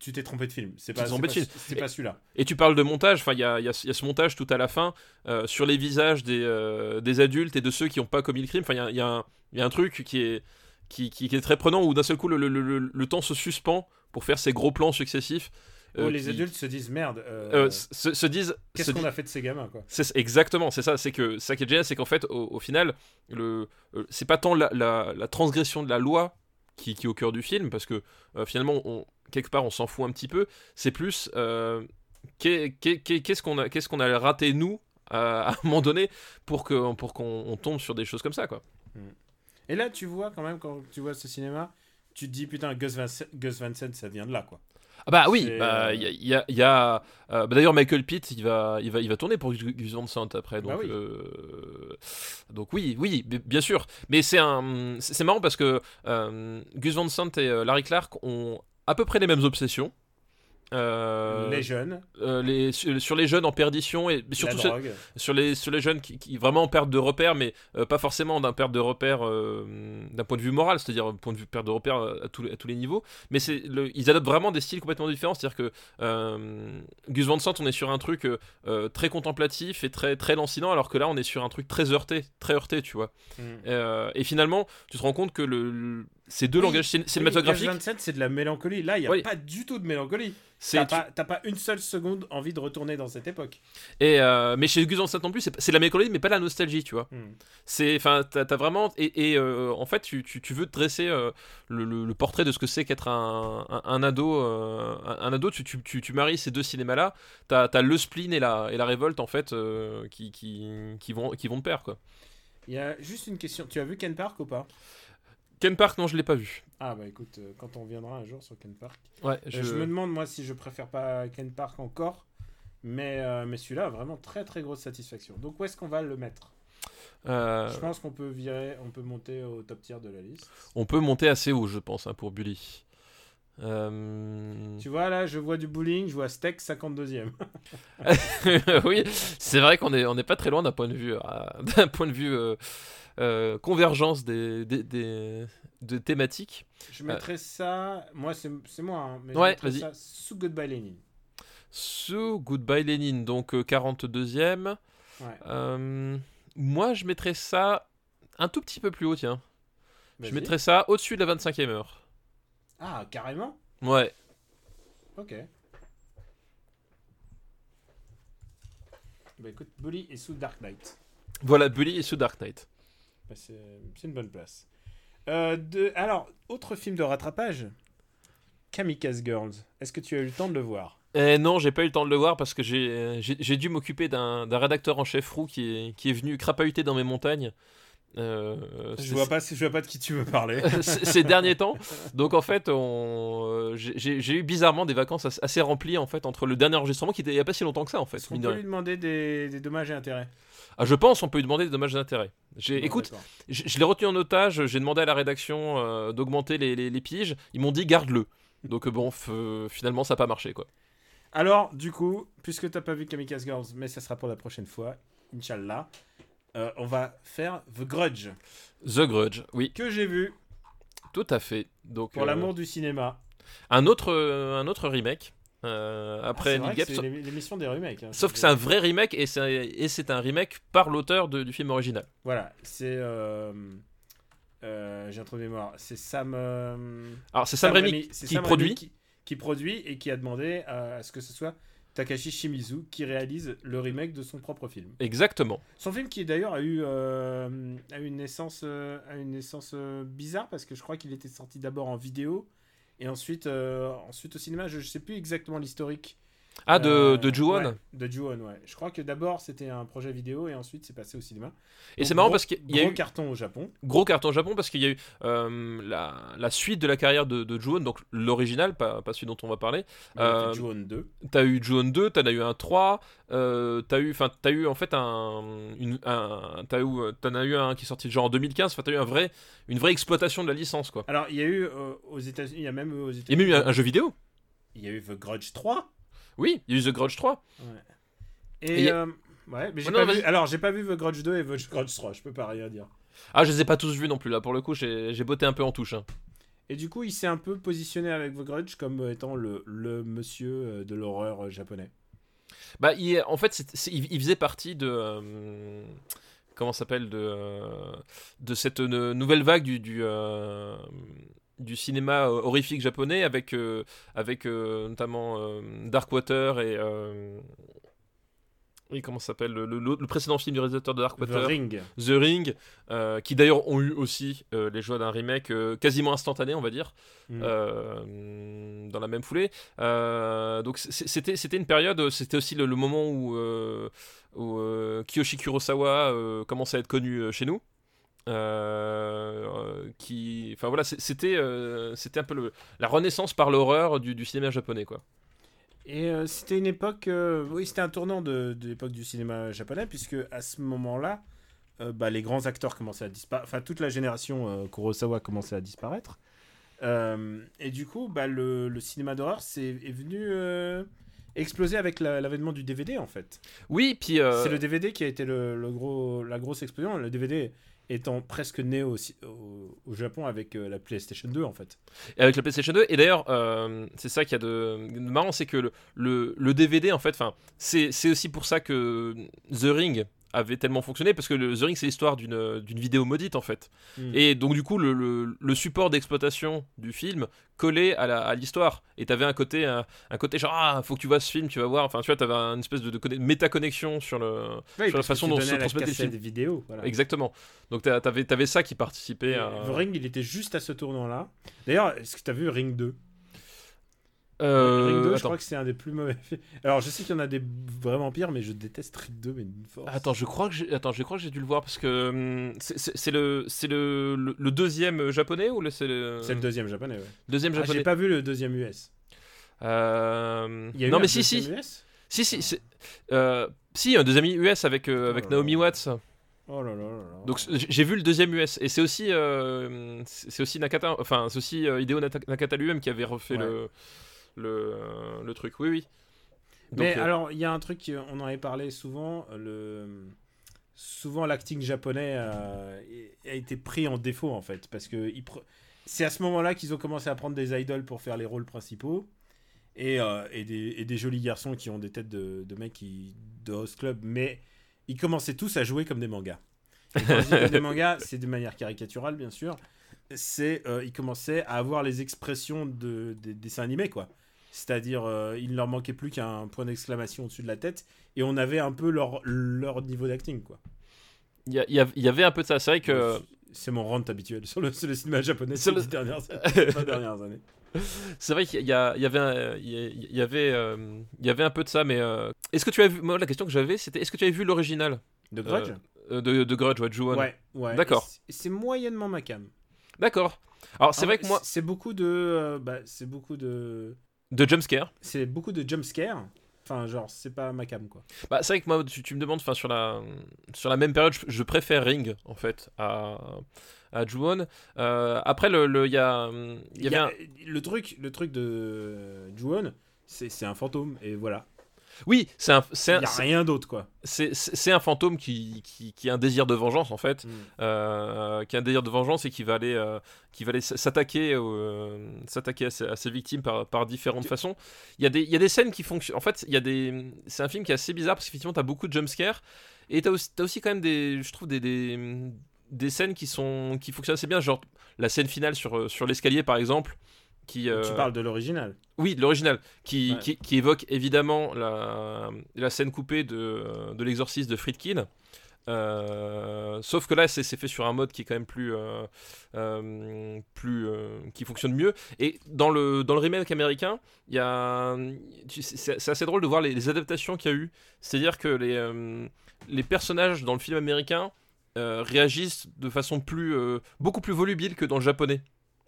tu- t'es trompé de film. C'est pas, c'est celui-là. et tu parles de montage enfin il y a, il y, a, il y a ce montage tout à la fin euh, sur les visages des euh, des adultes et de ceux qui ont pas commis le crime enfin il y a, il y a un truc qui est qui, qui, qui est très prenant où d'un seul coup le, le, le, le temps se suspend pour faire ces gros plans successifs Où euh, les qui, adultes se disent merde. se, se disent Qu'est-ce qu'on a fait de ces gamins quoi? Exactement, c'est ça. C'est que ça qui est génial, c'est qu'en fait, au, au final, c'est pas tant la, la- la transgression de la loi qui, est au cœur du film, parce que euh, finalement, on, quelque part, on s'en fout un petit peu. C'est plus euh, qu'est- qu'est- qu'est- qu'est-ce qu'on a, qu'est-ce qu'on a raté nous à, à un moment donné pour pour qu'on on tombe sur des choses comme ça, quoi. Et là, tu vois quand même quand tu vois ce cinéma, tu te dis putain Gus Van, ça vient de là quoi. Ah bah oui, C'est, bah, euh, il y a, il y a- il y a, euh, bah, d'ailleurs Michael Pitt, il va, il va, il va tourner pour Gus Van Sant après, donc, Bah oui. euh, donc oui, oui, bi- bien sûr. Mais c'est un, c'est marrant parce que euh, Gus Van Sant et Larry Clark ont à peu près les mêmes obsessions. Euh, les jeunes, euh, les, sur, les jeunes en perdition et surtout sur, les, sur les jeunes qui, qui vraiment en perte de repère, mais euh, pas forcément d'un perte de repère d'un point de vue moral, c'est-à-dire un point de vue perte de repère à, tous les- à tous les niveaux. Mais c'est ils adoptent vraiment des styles complètement différents, c'est-à-dire que Gus Van Sant, on est sur un truc très contemplatif et très très lancinant, alors que là, on est sur un truc très heurté, très heurté, tu vois. Mm. Et finalement, tu te rends compte que le, le- ces deux Oui, langages cin- Oui, cinématographiques, Sant, c'est de la mélancolie. Là, il n'y a Oui. pas du tout de mélancolie. c'est T'as pas, t'as pas une seule seconde envie de retourner dans cette époque. et euh, mais chez Gus Sant non plus, c'est c'est de la mélancolie, mais pas la nostalgie, tu vois. Mm. C'est, enfin, t'as vraiment, et, et, euh, en fait, tu, tu, tu veux te dresser euh, le, le- le portrait de ce que c'est qu'être un, un, un ado, un, ado. Tu, tu, tu, tu maries ces deux cinémas-là. T'as as le spleen et la, et la révolte en fait qui, qui, qui vont, qui vont de pair quoi. Il y a juste une question. Tu as vu Ken Park ou pas? Ken Park, non, je l'ai pas vu. Ah bah écoute, euh, quand on viendra un jour sur Ken Park. Ouais, Euh, je, Je, me demande moi si je préfère pas Ken Park encore. Mais, euh, mais celui-là vraiment très très grosse satisfaction. Donc où est-ce qu'on va le mettre? Euh, Je pense qu'on peut virer, on peut monter au top tier de la liste. on peut monter assez haut, je pense, hein, pour Bully. Euh, Tu vois là, je vois du bowling, je vois Steak 52e. [LAUGHS] [LAUGHS] oui, c'est vrai qu'on est, on n'est pas très loin d'un point de vue, euh, [LAUGHS] d'un point de vue euh, euh, convergence des, des, des- de thématiques. Je mettrais ça, moi c'est moi, hein, mais Ouais, je mettrais ça sous Goodbye Lenin. Sous Goodbye Lénine, donc euh, 42e. Ouais. Euh, moi, je mettrais ça un tout petit peu plus haut, tiens. Je mettrais ça au-dessus de la 25e heure. Ah, carrément? Ouais. Ok. Bah écoute, Bully est sous Dark Knight. Voilà, Bully et sous Dark Knight. Bah, c'est une bonne place. Euh, de... Alors, autre film de rattrapage Kamikaze Girls. Est-ce que tu as eu le temps de le voir? Eh non, j'ai pas eu le temps de le voir parce que j'ai dû m'occuper d'un rédacteur en chef roux qui est, qui est venu crapahuter dans mes montagnes. euh, je vois, pas, je vois pas de qui tu veux parler. [LAUGHS] ces derniers temps. [LAUGHS] Donc en fait, on, euh, j'ai- eu bizarrement des vacances assez- remplies en fait entre le dernier enregistrement qui était il y a pas si longtemps que ça en fait. De peut lui demander des, des dommages et intérêts? Ah, je pense on peut lui demander des dommages d'intérêt. J'ai, écoute, je, je l'ai retenu en otage. J'ai demandé à la rédaction euh, d'augmenter les, les- les piges. Ils m'ont dit garde-le. Donc euh, bon, f- finalement ça n'a pas marché quoi. Alors, du coup, puisque t'as pas vu Kamikaze Girls, mais ça sera pour la prochaine fois, Inch'Allah, euh, on va faire The Grudge, The Grudge, oui, que j'ai vu tout à fait. Donc pour euh, l'amour du cinéma. un autre, euh, un autre remake. Euh, Ah, après c'est Neil Gaiman, sauf- l'émission des remakes. hein. Sauf que c'est un vrai remake et c'est et c'est un remake par l'auteur du film original. Voilà, c'est. euh, euh, j'ai un trou de mémoire. C'est Sam. Alors c'est Sam Raimi c'est qui Sam produit. Raimi qui, qui produit et qui a demandé à, à ce que ce soit Takashi Shimizu qui réalise le remake de son propre film. Exactement. Son film qui d'ailleurs a eu a une naissance a une naissance bizarre parce que je crois qu'il était sorti d'abord en vidéo et ensuite euh, ensuite au cinéma. Je, je sais plus exactement l'historique. Ah de Euh, de Ju-won. ouais, de Ju-won, ouais. Je crois que d'abord c'était un projet vidéo et ensuite c'est passé au cinéma. Et c'est marrant gros- parce qu'il y a gros eu carton au Japon. gros carton au Japon parce qu'il y a eu euh, la, la suite de la carrière de, de Ju-won, donc l'original, pas, pas celui dont on va parler. Euh, Ju-won 2. T'as eu Ju-won 2, t'en as eu un 3, euh, t'as eu, t'as eu en fait un, une, un t'as eu, t'en as eu un qui est sorti genre en 2015. Enfin, t'as eu un vrai, une vraie exploitation de la licence, quoi. Alors il y a eu euh, aux États-Unis, il y a même aux Il y a États-Unis. même eu un, un jeu vidéo. Il y a eu The Grudge 3. Oui, il y a eu The Grudge 3. Et, a- euh, ouais, mais j'ai Oh pas vu. Alors j'ai pas vu The Grudge 2 et The Grudge 3. Je peux pas rien dire. Ah, je les ai pas tous vus non plus là. Pour le coup, j'ai botté un peu en touche. hein. Et du coup, il s'est un peu positionné avec The Grudge comme étant le, le monsieur euh, de l'horreur euh, japonais. Bah, il, en fait, il, il faisait partie de. euh, comment s'appelle de, euh, de cette euh, nouvelle vague du. du euh, du cinéma euh, horrifique japonais avec, euh, avec euh, notamment euh, Darkwater et, oui comment s'appelle le, le- le précédent film du réalisateur de The Darkwater Ring. The Ring qui d'ailleurs ont eu aussi les joies d'un remake quasiment instantané on va dire Mm. dans la même foulée. Donc c'était c'était une période, c'était aussi le, le moment où, où, Kiyoshi Kurosawa commençait à être connu chez nous. Euh, euh, qui, enfin voilà, c'était euh, c'était un peu le, la renaissance par l'horreur du, du cinéma japonais quoi. Et euh, c'était une époque, oui, c'était un tournant de, de l'époque du cinéma japonais, puisque à ce moment-là, bah, les grands acteurs commençaient à disparaître, enfin toute la génération Kurosawa commençait à disparaître. Et du coup, bah, le, le cinéma d'horreur c'est, est venu exploser avec la- l'avènement du DVD en fait. Oui, puis euh, C'est le DVD qui a été le, le gros, la grosse explosion. Le DVD étant presque né au, au, Japon avec euh, la PlayStation 2 en fait. avec la PlayStation 2 et d'ailleurs euh, c'est ça qu'il y a de, de marrant c'est que le, le, le DVD en fait c'est c'est aussi pour ça que The Ring avait tellement fonctionné parce que le The Ring c'est l'histoire d'une d'une vidéo maudite en fait Mm. et donc du coup le, le, le support d'exploitation du film collait à la- à l'histoire et t'avais un côté un, un côté genre ah faut que tu vois ce film tu vas voir enfin tu vois t'avais une espèce de, de conne- métaconnexion sur le Oui, sur la façon dont se transmettait le film vidéo. Voilà. exactement donc t'as- t'avais t'avais ça qui participait à The Ring, il était juste à ce tournant-là. D'ailleurs, est-ce que tu as vu Ring 2 Euh, Ring 2, je crois que c'est un des plus mauvais [LAUGHS] films. Alors, je sais qu'il y en a des vraiment pires, mais je déteste Ring 2, mais d'une force. Attends, je crois que j'ai attends, je crois que j'ai dû le voir parce que hum, c'est- le c'est le, le, le deuxième japonais ou le c'est le C'est le deuxième japonais, ouais. deuxième Ah, japonais J'ai pas vu le deuxième US. Euh, Il y a eu Non un mais si deuxième si US si si euh, si un deuxième US avec euh, avec Oh là Naomi là. Watts. Oh là là là. Donc j'ai vu le deuxième US et c'est aussi euh, c'est aussi Nakata enfin c'est aussi euh, Hideo Nakata lui-même qui avait refait Ouais. le le euh, le truc. Oui oui. Donc, Mais euh, alors, il y a un truc, euh, on en avait parlé souvent, le... souvent l'acting japonais a été pris en défaut en fait, parce que il pre- c'est à ce moment-là qu'ils ont commencé à prendre des idoles pour faire les rôles principaux, et, euh, et, des, et des jolis garçons qui ont des têtes de, de mecs qui, de host club, mais ils commençaient tous à jouer comme des mangas. Et quand je dis comme des [LAUGHS] mangas, c'est de manière caricaturale bien sûr, c'est euh, ils commençaient à avoir les expressions de, des dessins animés quoi. C'est-à-dire, euh, il ne leur manquait plus qu'un point d'exclamation au-dessus de la tête, et on avait un peu leur, leur niveau d'acting, quoi. il y, avait un peu de ça. C'est vrai que C'est mon rant habituel sur le, sur le cinéma japonais Sur ces le- dix [LAUGHS] dernières, années. C'est vrai qu'il y, avait, un- il y avait, euh, il y avait un peu de ça, mais euh, est-ce que tu as vu Moi, la question que j'avais, c'était est-ce que tu avais vu l'original? De Grudge? Euh, de, de Grudge, ouais, de Ouais, ouais. D'accord. C'est moyennement ma cam. D'accord. Alors c'est vrai que moi, C'est beaucoup de. euh, bah, c'est beaucoup de. de jumpscare. C'est beaucoup de jumpscare. Enfin, genre, c'est pas ma cam, quoi. Bah, c'est vrai que moi, tu, tu me demandes, enfin sur la, sur la même période, je, je préfère Ring en fait à, à. Euh, après, le, le- il y a, il y avait Il y a- un- Le truc, le truc de Ju-won, c'est c'est un fantôme, et voilà. Oui, c'est un, c'est Il n'y a rien d'autre, quoi. c'est- un fantôme qui, qui, qui a un désir de vengeance en fait. Mm. euh, qui a un délire de vengeance et qui va aller, euh, qui va aller s'attaquer, euh, s'attaquer à, ses, à ses victimes par, par différentes façons. Il y, a des, il y a des scènes qui fonctionnent. En fait, il y a des, c'est un film qui est assez bizarre parce qu'effectivement, tu as beaucoup de jumpscares et tu as, aussi t'as aussi quand même des, je trouve, des, des, des scènes qui sont qui fonctionnent assez bien, genre la scène finale sur, sur l'escalier par exemple. Qui, euh, Tu parles de l'original. Oui, de l'original, qui, Ouais. qui, qui évoque évidemment la, la scène coupée de, de l'exorcisme de Friedkin. Euh, sauf que là, c'est fait sur un mode qui est quand même plus, euh, euh, plus qui fonctionne mieux. Et dans le dans le remake américain, il y a, tu- c'est assez drôle de voir les, les adaptations qu'il y a eu. C'est-à-dire que les les personnages dans le film américain réagissent de façon plus beaucoup plus volubile que dans le japonais.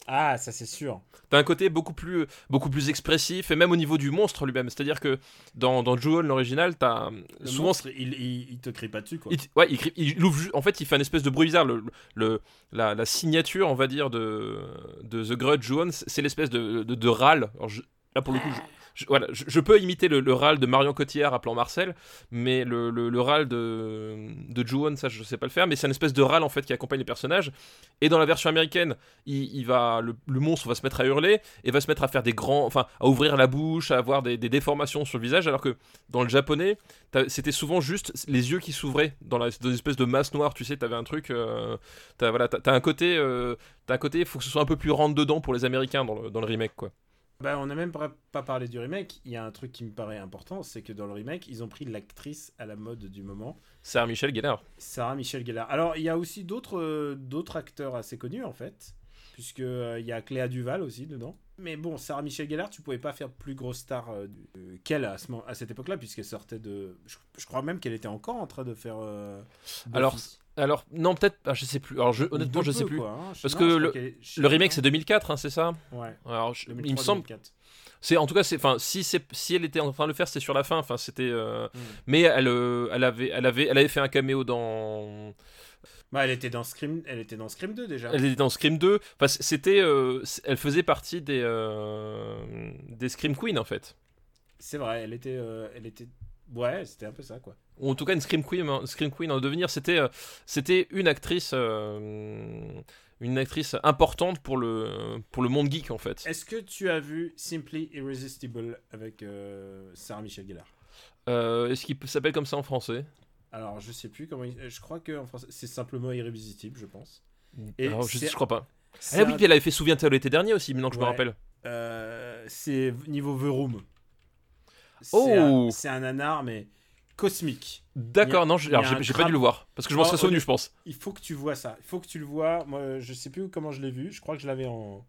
Ah, ça c'est sûr. T'as un côté beaucoup plus, beaucoup plus expressif, et même au niveau du monstre lui-même. C'est-à-dire que dans, dans Ju-On, l'original, t'as Le souvent. monstre, il, il, il te crie pas dessus, quoi. il, ouais, il, crie- il ouvre en fait, il fait un espèce de bruit bizarre. Le, le- la, la signature, on va dire, de, de The Grudge Ju-On, c'est l'espèce de, de, de râle. Alors, je- là, pour le coup, je, je- peux imiter le, le râle de Marion Cotillard appelant Marcel, mais le, le, le râle de, de ça, je sais pas le faire, mais c'est une espèce de râle, en fait, qui accompagne les personnages. Et dans la version américaine, il, va, le, monstre va se mettre à hurler et va se mettre à faire des grands, enfin, à ouvrir la bouche, à avoir des, déformations sur le visage, alors que dans le japonais, c'était souvent juste les yeux qui s'ouvraient dans, une espèce de masse noire, tu sais, t'avais un truc, euh, t'as un côté, euh, un côté, faut que ce soit un peu plus rentre dedans pour les Américains dans le, dans le remake, quoi. Bah, on n'a même pas, pas parlé du remake. Il y a un truc qui me paraît important, c'est que dans le remake, ils ont pris l'actrice à la mode du moment, Sarah Michel Gellar. Sarah Michelle Gellar. Alors, il y a aussi d'autres euh, d'autres acteurs assez connus, en fait, puisque euh, il y a Cléa Duval aussi dedans. Mais bon, Sarah Michelle Gellar, tu pouvais pas faire plus grosse star euh, qu'elle à, ce à cette époque-là, puisqu'elle sortait de. Je, je crois même qu'elle était encore en train de faire. Alors, Alors, non, peut-être, ah, je sais plus. Alors, je, honnêtement, De je peu, sais plus. quoi, hein. Parce non, que le- remake, c'est 2004, hein, c'est ça Ouais. Alors, je- il me 2003, semble. 2004. C'est en tout cas, c'est, enfin, si c'est, si elle était en train de le faire, c'était sur la fin. Enfin, c'était. euh, Mm. Mais elle, euh, elle avait, elle avait, elle avait fait un caméo dans. Bah, elle était dans Scream, elle était dans Scream 2 déjà. Elle était dans Scream 2. Enfin, c'était, euh, elle faisait partie des, des Scream Queen en fait. C'est vrai, elle était, elle était. Ouais, c'était un peu ça quoi. Ou en tout cas une Scream Queen, Scream Queen en devenir. C'était, euh, c'était une actrice, euh, une actrice importante pour le, pour le monde geek en fait. Est-ce que tu as vu Simply Irresistible avec euh, Sarah Michelle Gellar? Euh, est-ce qu'il s'appelle comme ça en français? Alors, je sais plus comment. il- Je crois que en français, c'est simplement irrésistible, je pense. Et Alors, je, je crois pas. Ah oui, puis elle avait fait Souviens-toi l'été dernier aussi, maintenant que je me rappelle. euh, c'est niveau The Room. Oh un- C'est un nanar, mais cosmique. D'accord, non, j'ai pas dû le voir parce que je m'en serais souvenu, je pense. Il faut que tu vois ça. Il faut que tu le vois. Moi, je sais plus comment je l'ai vu. Je crois que je l'avais en,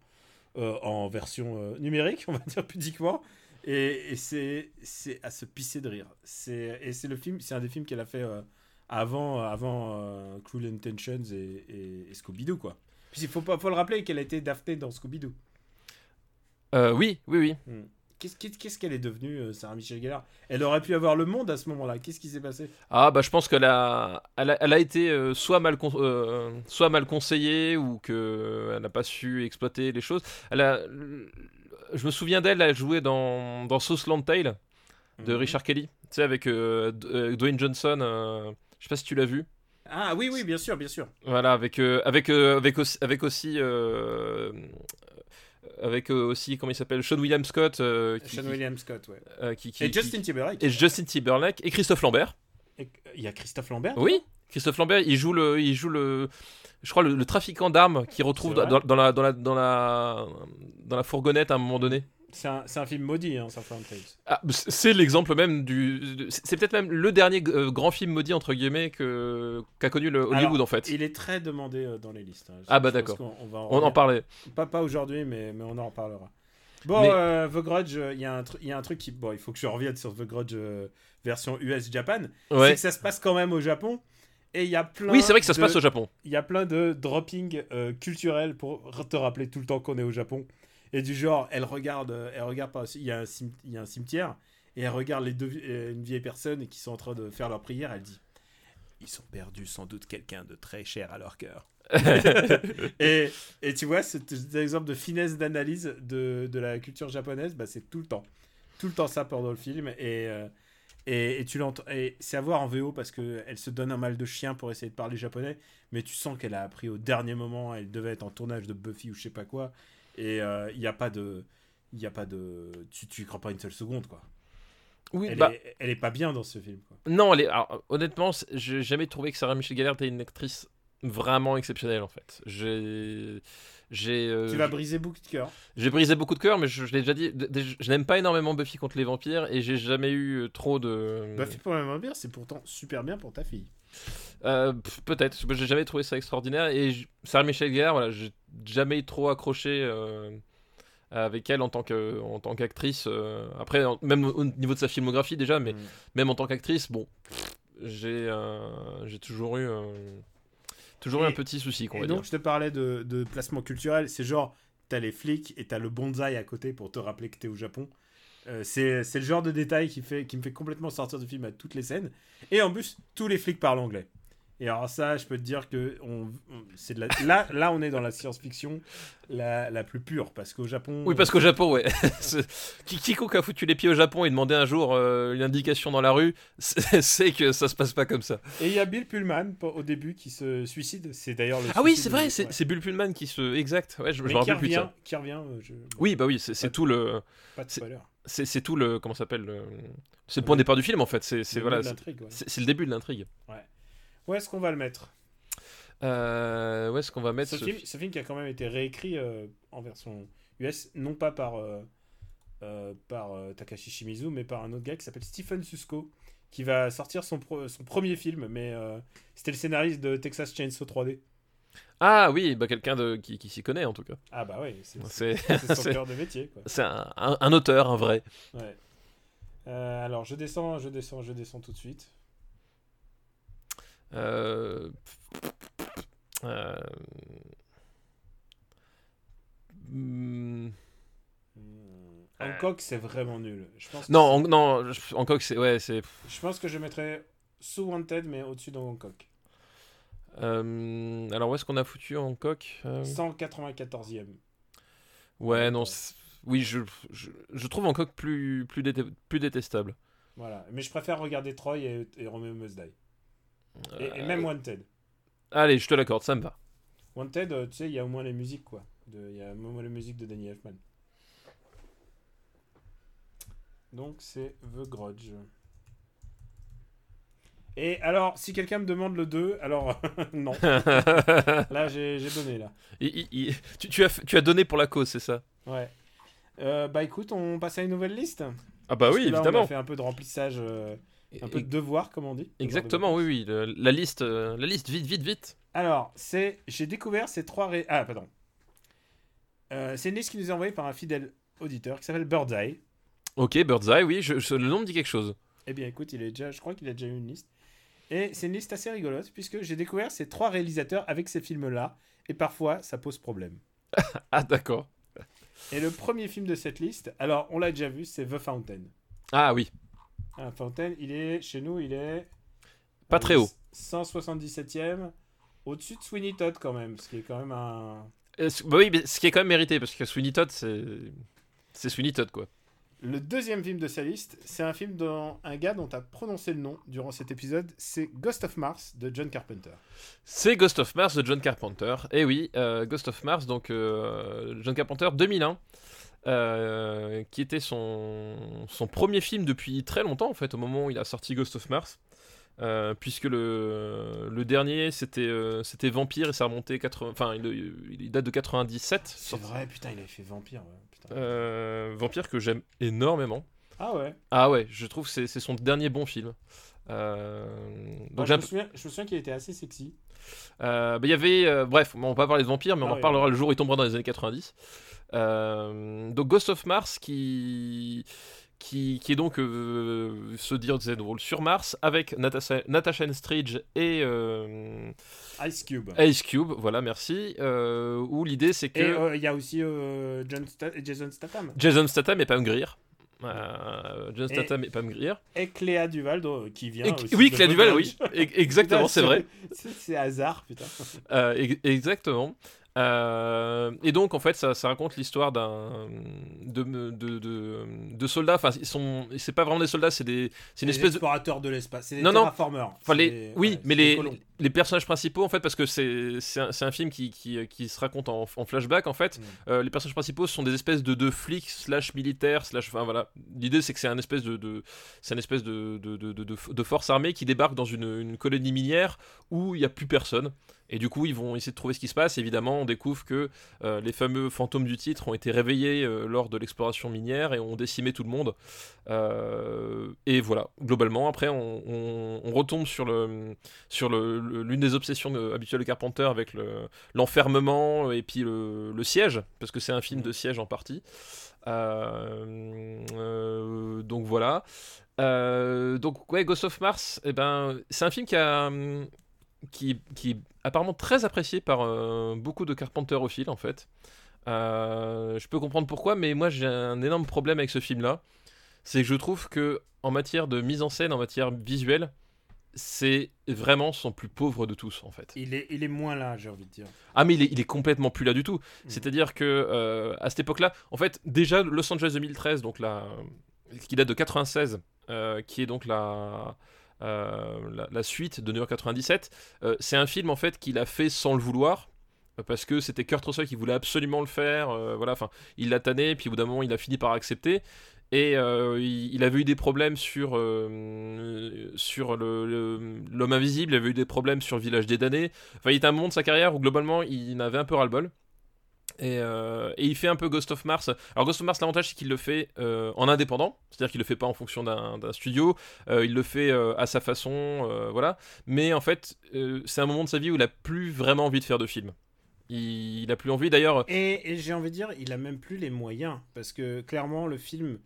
euh, en version euh, numérique, [LAUGHS] on va dire pudiquement. Et, et c'est c'est à se pisser de rire. C'est et c'est le film. C'est un des films qu'elle a fait euh, avant avant euh, Cruel Intentions et, et, et Scooby Doo quoi. Puis il faut pas faut le rappeler qu'elle a été Daphné dans Scooby Doo. Euh, oui, oui, oui. Qu'est-ce qu'est- qu'est-ce qu'elle est devenue, euh, Sarah Michelle Gellar? Elle aurait pu avoir le monde à ce moment-là. Qu'est-ce qui s'est passé? Ah bah je pense qu'elle a, elle a, elle a été euh, soit mal, con- euh, soit mal conseillée ou que elle n'a pas su exploiter les choses. Elle a, je me souviens d'elle, elle jouait dans dans Southland Tale de Mhm. Richard Kelly, tu sais avec euh, euh, Dwayne Johnson. euh, je sais pas si tu l'as vu. Ah oui, oui, bien sûr, bien sûr. Voilà, avec euh, avec euh, avec aussi avec aussi euh, avec euh, aussi comment il s'appelle Sean William Scott euh, qui, Sean qui- William Scott, ouais. euh, qui- Et Justin Timberlake. et Justin Timberlake et Christophe Lambert. Et- Il y a Christophe Lambert Oui, Christophe Lambert, il joue le, il joue le, je crois le, le trafiquant d'armes qui retrouve dans la, dans la, dans la, dans la fourgonnette à un moment donné. C'est un, film maudit, hein, Tales. Ah, c'est l'exemple même du, c'est peut-être même le dernier euh, grand film maudit entre guillemets qu'a connu le Hollywood Alors, en fait. Il est très demandé euh, dans les listes. hein. Ah bah d'accord. On, va en On en parlait. Pas, pas aujourd'hui, mais, mais on en reparlera. Bon, Mais- euh, The Grudge, il y, a un y a un truc qui. Bon, il faut que je revienne sur The Grudge version US-Japan. C'est que ça se passe quand même au Japon. Et il y a plein. Oui, c'est vrai que ça se passe au Japon. Il y a plein de dropping euh, culturels pour te rappeler tout le temps qu'on est au Japon. Et du genre, elle regarde, euh, elle regarde par il y a un, cim- il y a un cimetière et elle regarde les deux, euh, une vieille personne qui sont en train de faire leur prière. Elle dit, ils sont perdus sans doute quelqu'un de très cher à leur cœur. [LAUGHS] [LAUGHS] et, et tu vois, c'est un exemple de finesse d'analyse de, de la culture japonaise. Bah, c'est tout le temps, tout le temps ça pendant le film. Et euh, et, et tu l'entends. Et c'est à voir en VO parce que elle se donne un mal de chien pour essayer de parler japonais, mais tu sens qu'elle a appris au dernier moment. Elle devait être en tournage de Buffy ou je sais pas quoi. Et il n'y a pas de, il y a pas de, tu tu y crois pas une seule seconde quoi. Oui, Elle, bah, est, elle est pas bien dans ce film quoi. non, elle est, alors, honnêtement, j'ai jamais trouvé que Sarah Michelle Gellar était une actrice vraiment exceptionnel en fait. J'ai j'ai euh, Tu vas briser beaucoup de cœur. j'ai brisé beaucoup de cœur, mais je, je l'ai déjà dit, je n'aime pas énormément Buffy contre les vampires et j'ai jamais eu trop de. Buffy pour la vampire, c'est pourtant super bien pour ta fille. Euh, Peut-être, parce que j'ai jamais trouvé ça extraordinaire. Et Sarah Michelle Gellar, voilà, j'ai jamais trop accroché euh, avec elle en tant que en tant qu'actrice. euh, après, en- même au niveau de sa filmographie déjà, mais Mm. même en tant qu'actrice, bon, j'ai euh, j'ai toujours eu euh, toujours eu un petit souci, qu'on Et va donc, dire. je te parlais de, de placement culturel. C'est genre, t'as les flics et t'as le bonsaï à côté pour te rappeler que t'es au Japon. Euh, c'est le genre de détail qui, fait, qui me fait complètement sortir du film à toutes les scènes. Et en plus, tous les flics parlent anglais. Et alors ça, je peux te dire que on, on- c'est de la, là, là, on est dans la science-fiction la, la plus pure. Parce qu'au Japon... Oui, parce qu'au Japon, ouais. [LAUGHS] Quiconque a foutu les pieds au Japon et demandé un jour euh, une indication dans la rue, c'est c'est que ça se passe pas comme ça. Et il y a Bill Pullman au début qui se suicide. C'est d'ailleurs le Ah oui, c'est vrai, c'est ouais. Bull Pullman qui se. Exact, ouais, je, me qui rappelle plus de revient, ça. qui revient euh, je- Oui, bah oui, c'est tout le. Pas de spoiler. C'est tout le. Comment ça s'appelle le- C'est le point de départ du film en fait. C'est c'est- Le voilà, de c'est l'intrigue, ouais. le début de l'intrigue. Où est-ce qu'on va le mettre? Euh, où est-ce qu'on va mettre ce, ce, film, ce film qui a quand même été réécrit euh, en version US, non pas par, euh, par Takashi Shimizu, mais par un autre gars qui s'appelle Stephen Susko, qui va sortir son, pro- son premier film, mais c'était le scénariste de Texas Chainsaw 3D. Ah oui, bah quelqu'un de qui, qui s'y connaît en tout cas. Ah bah oui, c'est son [LAUGHS] cœur de métier. C'est un, un- un auteur, un vrai. Ouais. Euh, alors je descends, je descends, je descends tout de suite. Euh... euh, hmm, Hmm, Hancock, c'est vraiment nul. Je pense que Non, en, non, Hancock, c'est ouais, c'est. je pense que je mettrais sous Wanted, mais au-dessus de Hancock. Euh, alors où est-ce qu'on a foutu Hancock Euh, 194e. Ouais, non, oui, je, je, je trouve Hancock plus plus, déte- plus détestable. Voilà. Mais je préfère regarder Troy et, et Romeo Must Die. Et, et Euh, même Wanted. Allez, je te l'accorde, ça me va. Wanted, euh, tu sais, il y a au moins les musiques, quoi. Il y a au moins les musiques de Danny Elfman. Donc c'est The Grudge. Et alors, si quelqu'un me demande le 2, alors [LAUGHS] non. [LAUGHS] Là, j'ai donné, là. Il- il- il- tu, tu as, tu as donné pour la cause, c'est ça? Ouais. Euh, bah écoute, on passe à une nouvelle liste. Ah bah Parce oui, là, On évidemment. a fait un peu de remplissage, euh, un peu de devoir, comme on dit. Exactement, oui, oui. le- la liste, euh, la liste, vite, vite, vite. Alors, c'est, j'ai découvert ces trois. ré- Ah, pardon. C'est une liste qui nous est envoyée par un fidèle auditeur qui s'appelle Birdseye. Ok, Birdseye, oui, je, je- le nom me dit quelque chose. Eh bien, écoute, il est déjà, je crois qu'il a déjà eu une liste. Et c'est une liste assez rigolote puisque j'ai découvert ces trois réalisateurs avec ces films-là. Et parfois, ça pose problème. [LAUGHS] Ah, d'accord. Et le premier film de cette liste, alors on l'a déjà vu, c'est The Fountain. Ah oui. Ah, Fountain, il est chez nous, il est Pas très haut. 177e, au-dessus de Sweeney Todd quand même, ce qui est quand même un. Euh, bah oui, mais ce qui est quand même mérité, parce que Sweeney Todd, c'est. C'est Sweeney Todd, quoi. Le deuxième film de sa liste, c'est un film dont un gars dont tu as prononcé le nom durant cet épisode, c'est Ghost of Mars de John Carpenter. C'est Ghost of Mars de John Carpenter. Et oui, euh, Ghost of Mars, donc euh, John Carpenter 2001, euh, qui était son, son premier film depuis très longtemps, en fait, au moment où il a sorti Ghost of Mars. Euh, puisque le, le dernier c'était euh, c'était Vampire et ça remontait 80, enfin il, il date de 97 C'est vrai, putain, il avait fait Vampire. ouais, putain. Euh, Vampire que j'aime énormément Ah ouais. ah ouais je trouve que c'est c'est son dernier bon film donc je, me souviens, je me souviens qu'il était assez sexy. Bah, il y avait, bref, on va pas parler de vampires, mais on Ah en oui. reparlera le jour où il tombera dans les années 90. Euh, donc Ghost of Mars qui, qui, qui est donc euh, se dire Z rôle sur Mars avec Natasha, Natasha Henstridge et euh, Ice Cube. Ice Cube, voilà, merci. euh, où l'idée c'est que Et euh, il y a aussi John Sta- Jason Statham. Jason Statham et Pam Jason Et- Statham et Pam Grier. Et Cléa Duval, qui vient. Et- aussi oui, Cléa Duval, oui, exactement, Putain, [LAUGHS] c'est vrai. C'est hasard, putain. Ex- exactement. Euh, et donc en fait ça, ça raconte l'histoire d'un de, de, de, de soldats. Enfin ils sont c'est pas vraiment des soldats, c'est des c'est une espèce de explorateurs de l'espace. C'est des Non, non. Enfin, les- des- oui, ouais, mais les, personnages principaux, en fait, parce que c'est c'est un, film qui, qui, qui se raconte en, en flashback, en fait, Mm. euh, les personnages principaux sont des espèces de, de flics, slash militaires, slash. Enfin voilà. L'idée, c'est que c'est un espèce de. de c'est un espèce de, de, de, de, de- de force armée qui débarque dans une, une colonie minière où il n'y a plus personne. Et du coup, ils vont essayer de trouver ce qui se passe. Évidemment, on découvre que euh, les fameux fantômes du titre ont été réveillés euh, lors de l'exploration minière et ont décimé tout le monde. Euh, et voilà, globalement, après, on, on- on retombe sur le sur le- le- l'une des obsessions de- habituelles de Carpenter avec le- l'enfermement et puis le, siège, parce que c'est un film de siège en partie. Donc voilà. Euh, donc ouais, Ghost of Mars, eh ben, c'est un film qui a qui, qui est apparemment très apprécié par euh, beaucoup de carpenterophiles en fait. Euh, je peux comprendre pourquoi, mais moi j'ai un énorme problème avec ce film-là. C'est que je trouve que en matière de mise en scène, en matière visuelle, c'est vraiment son plus pauvre de tous en fait. Il est, il est moins là, j'ai envie de dire. Ah mais il est, il est complètement plus là du tout. Mm. C'est-à-dire que euh, à cette époque-là, en fait, déjà Los Angeles 2013, donc la, qui date de 96, euh, qui est donc la, la, la suite de New York 97, euh, c'est un film en fait qu'il a fait sans le vouloir. euh, Parce que c'était Kurt Russell qui voulait absolument le faire, euh, voilà. Enfin, il l'a tanné, puis au bout d'un moment, il a fini par accepter. Et euh, il, avait eu des problèmes sur, euh, l'homme invisible, il avait eu des problèmes sur village des damnés. Enfin, il était un moment de sa carrière où globalement il avait un peu ras-le-bol. Et, euh, et il fait un peu Ghost of Mars. Alors Ghost of Mars, l'avantage c'est qu'il le fait euh, en indépendant, c'est-à-dire qu'il le fait pas en fonction d'un studio, Euh, il le fait à sa façon, voilà. Mais en fait, c'est un moment de sa vie où il a plus vraiment envie de faire de film. Il, il a plus envie. D'ailleurs, Et, et j'ai envie de dire, il a même plus les moyens. Parce que clairement, le film.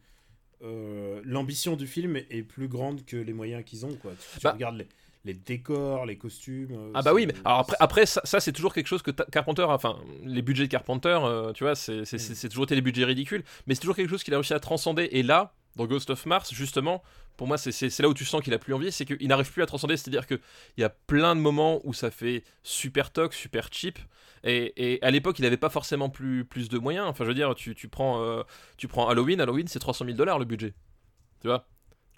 L'ambition du film est plus grande que les moyens qu'ils ont. Quoi. Tu, tu Bah- regardes les, les décors, les costumes. euh, Ah bah oui, mais alors après, après ça, ça, c'est toujours quelque chose que Carpenter, enfin les budgets de Carpenter, euh, tu vois, c'est c'est- toujours été des budgets ridicules, mais c'est toujours quelque chose qu'il a réussi à transcender. Et là, dans Ghost of Mars, justement, pour moi, c'est- là où tu sens qu'il a plus envie, c'est qu'il n'arrive plus à transcender. C'est-à-dire qu'il y a plein de moments où ça fait super toc, super cheap. Et, et à l'époque, il n'avait pas forcément plus, plus de moyens. Enfin, je veux dire, tu, tu prends, euh, tu prends Halloween, Halloween, c'est 300 000 dollars le budget. Tu vois?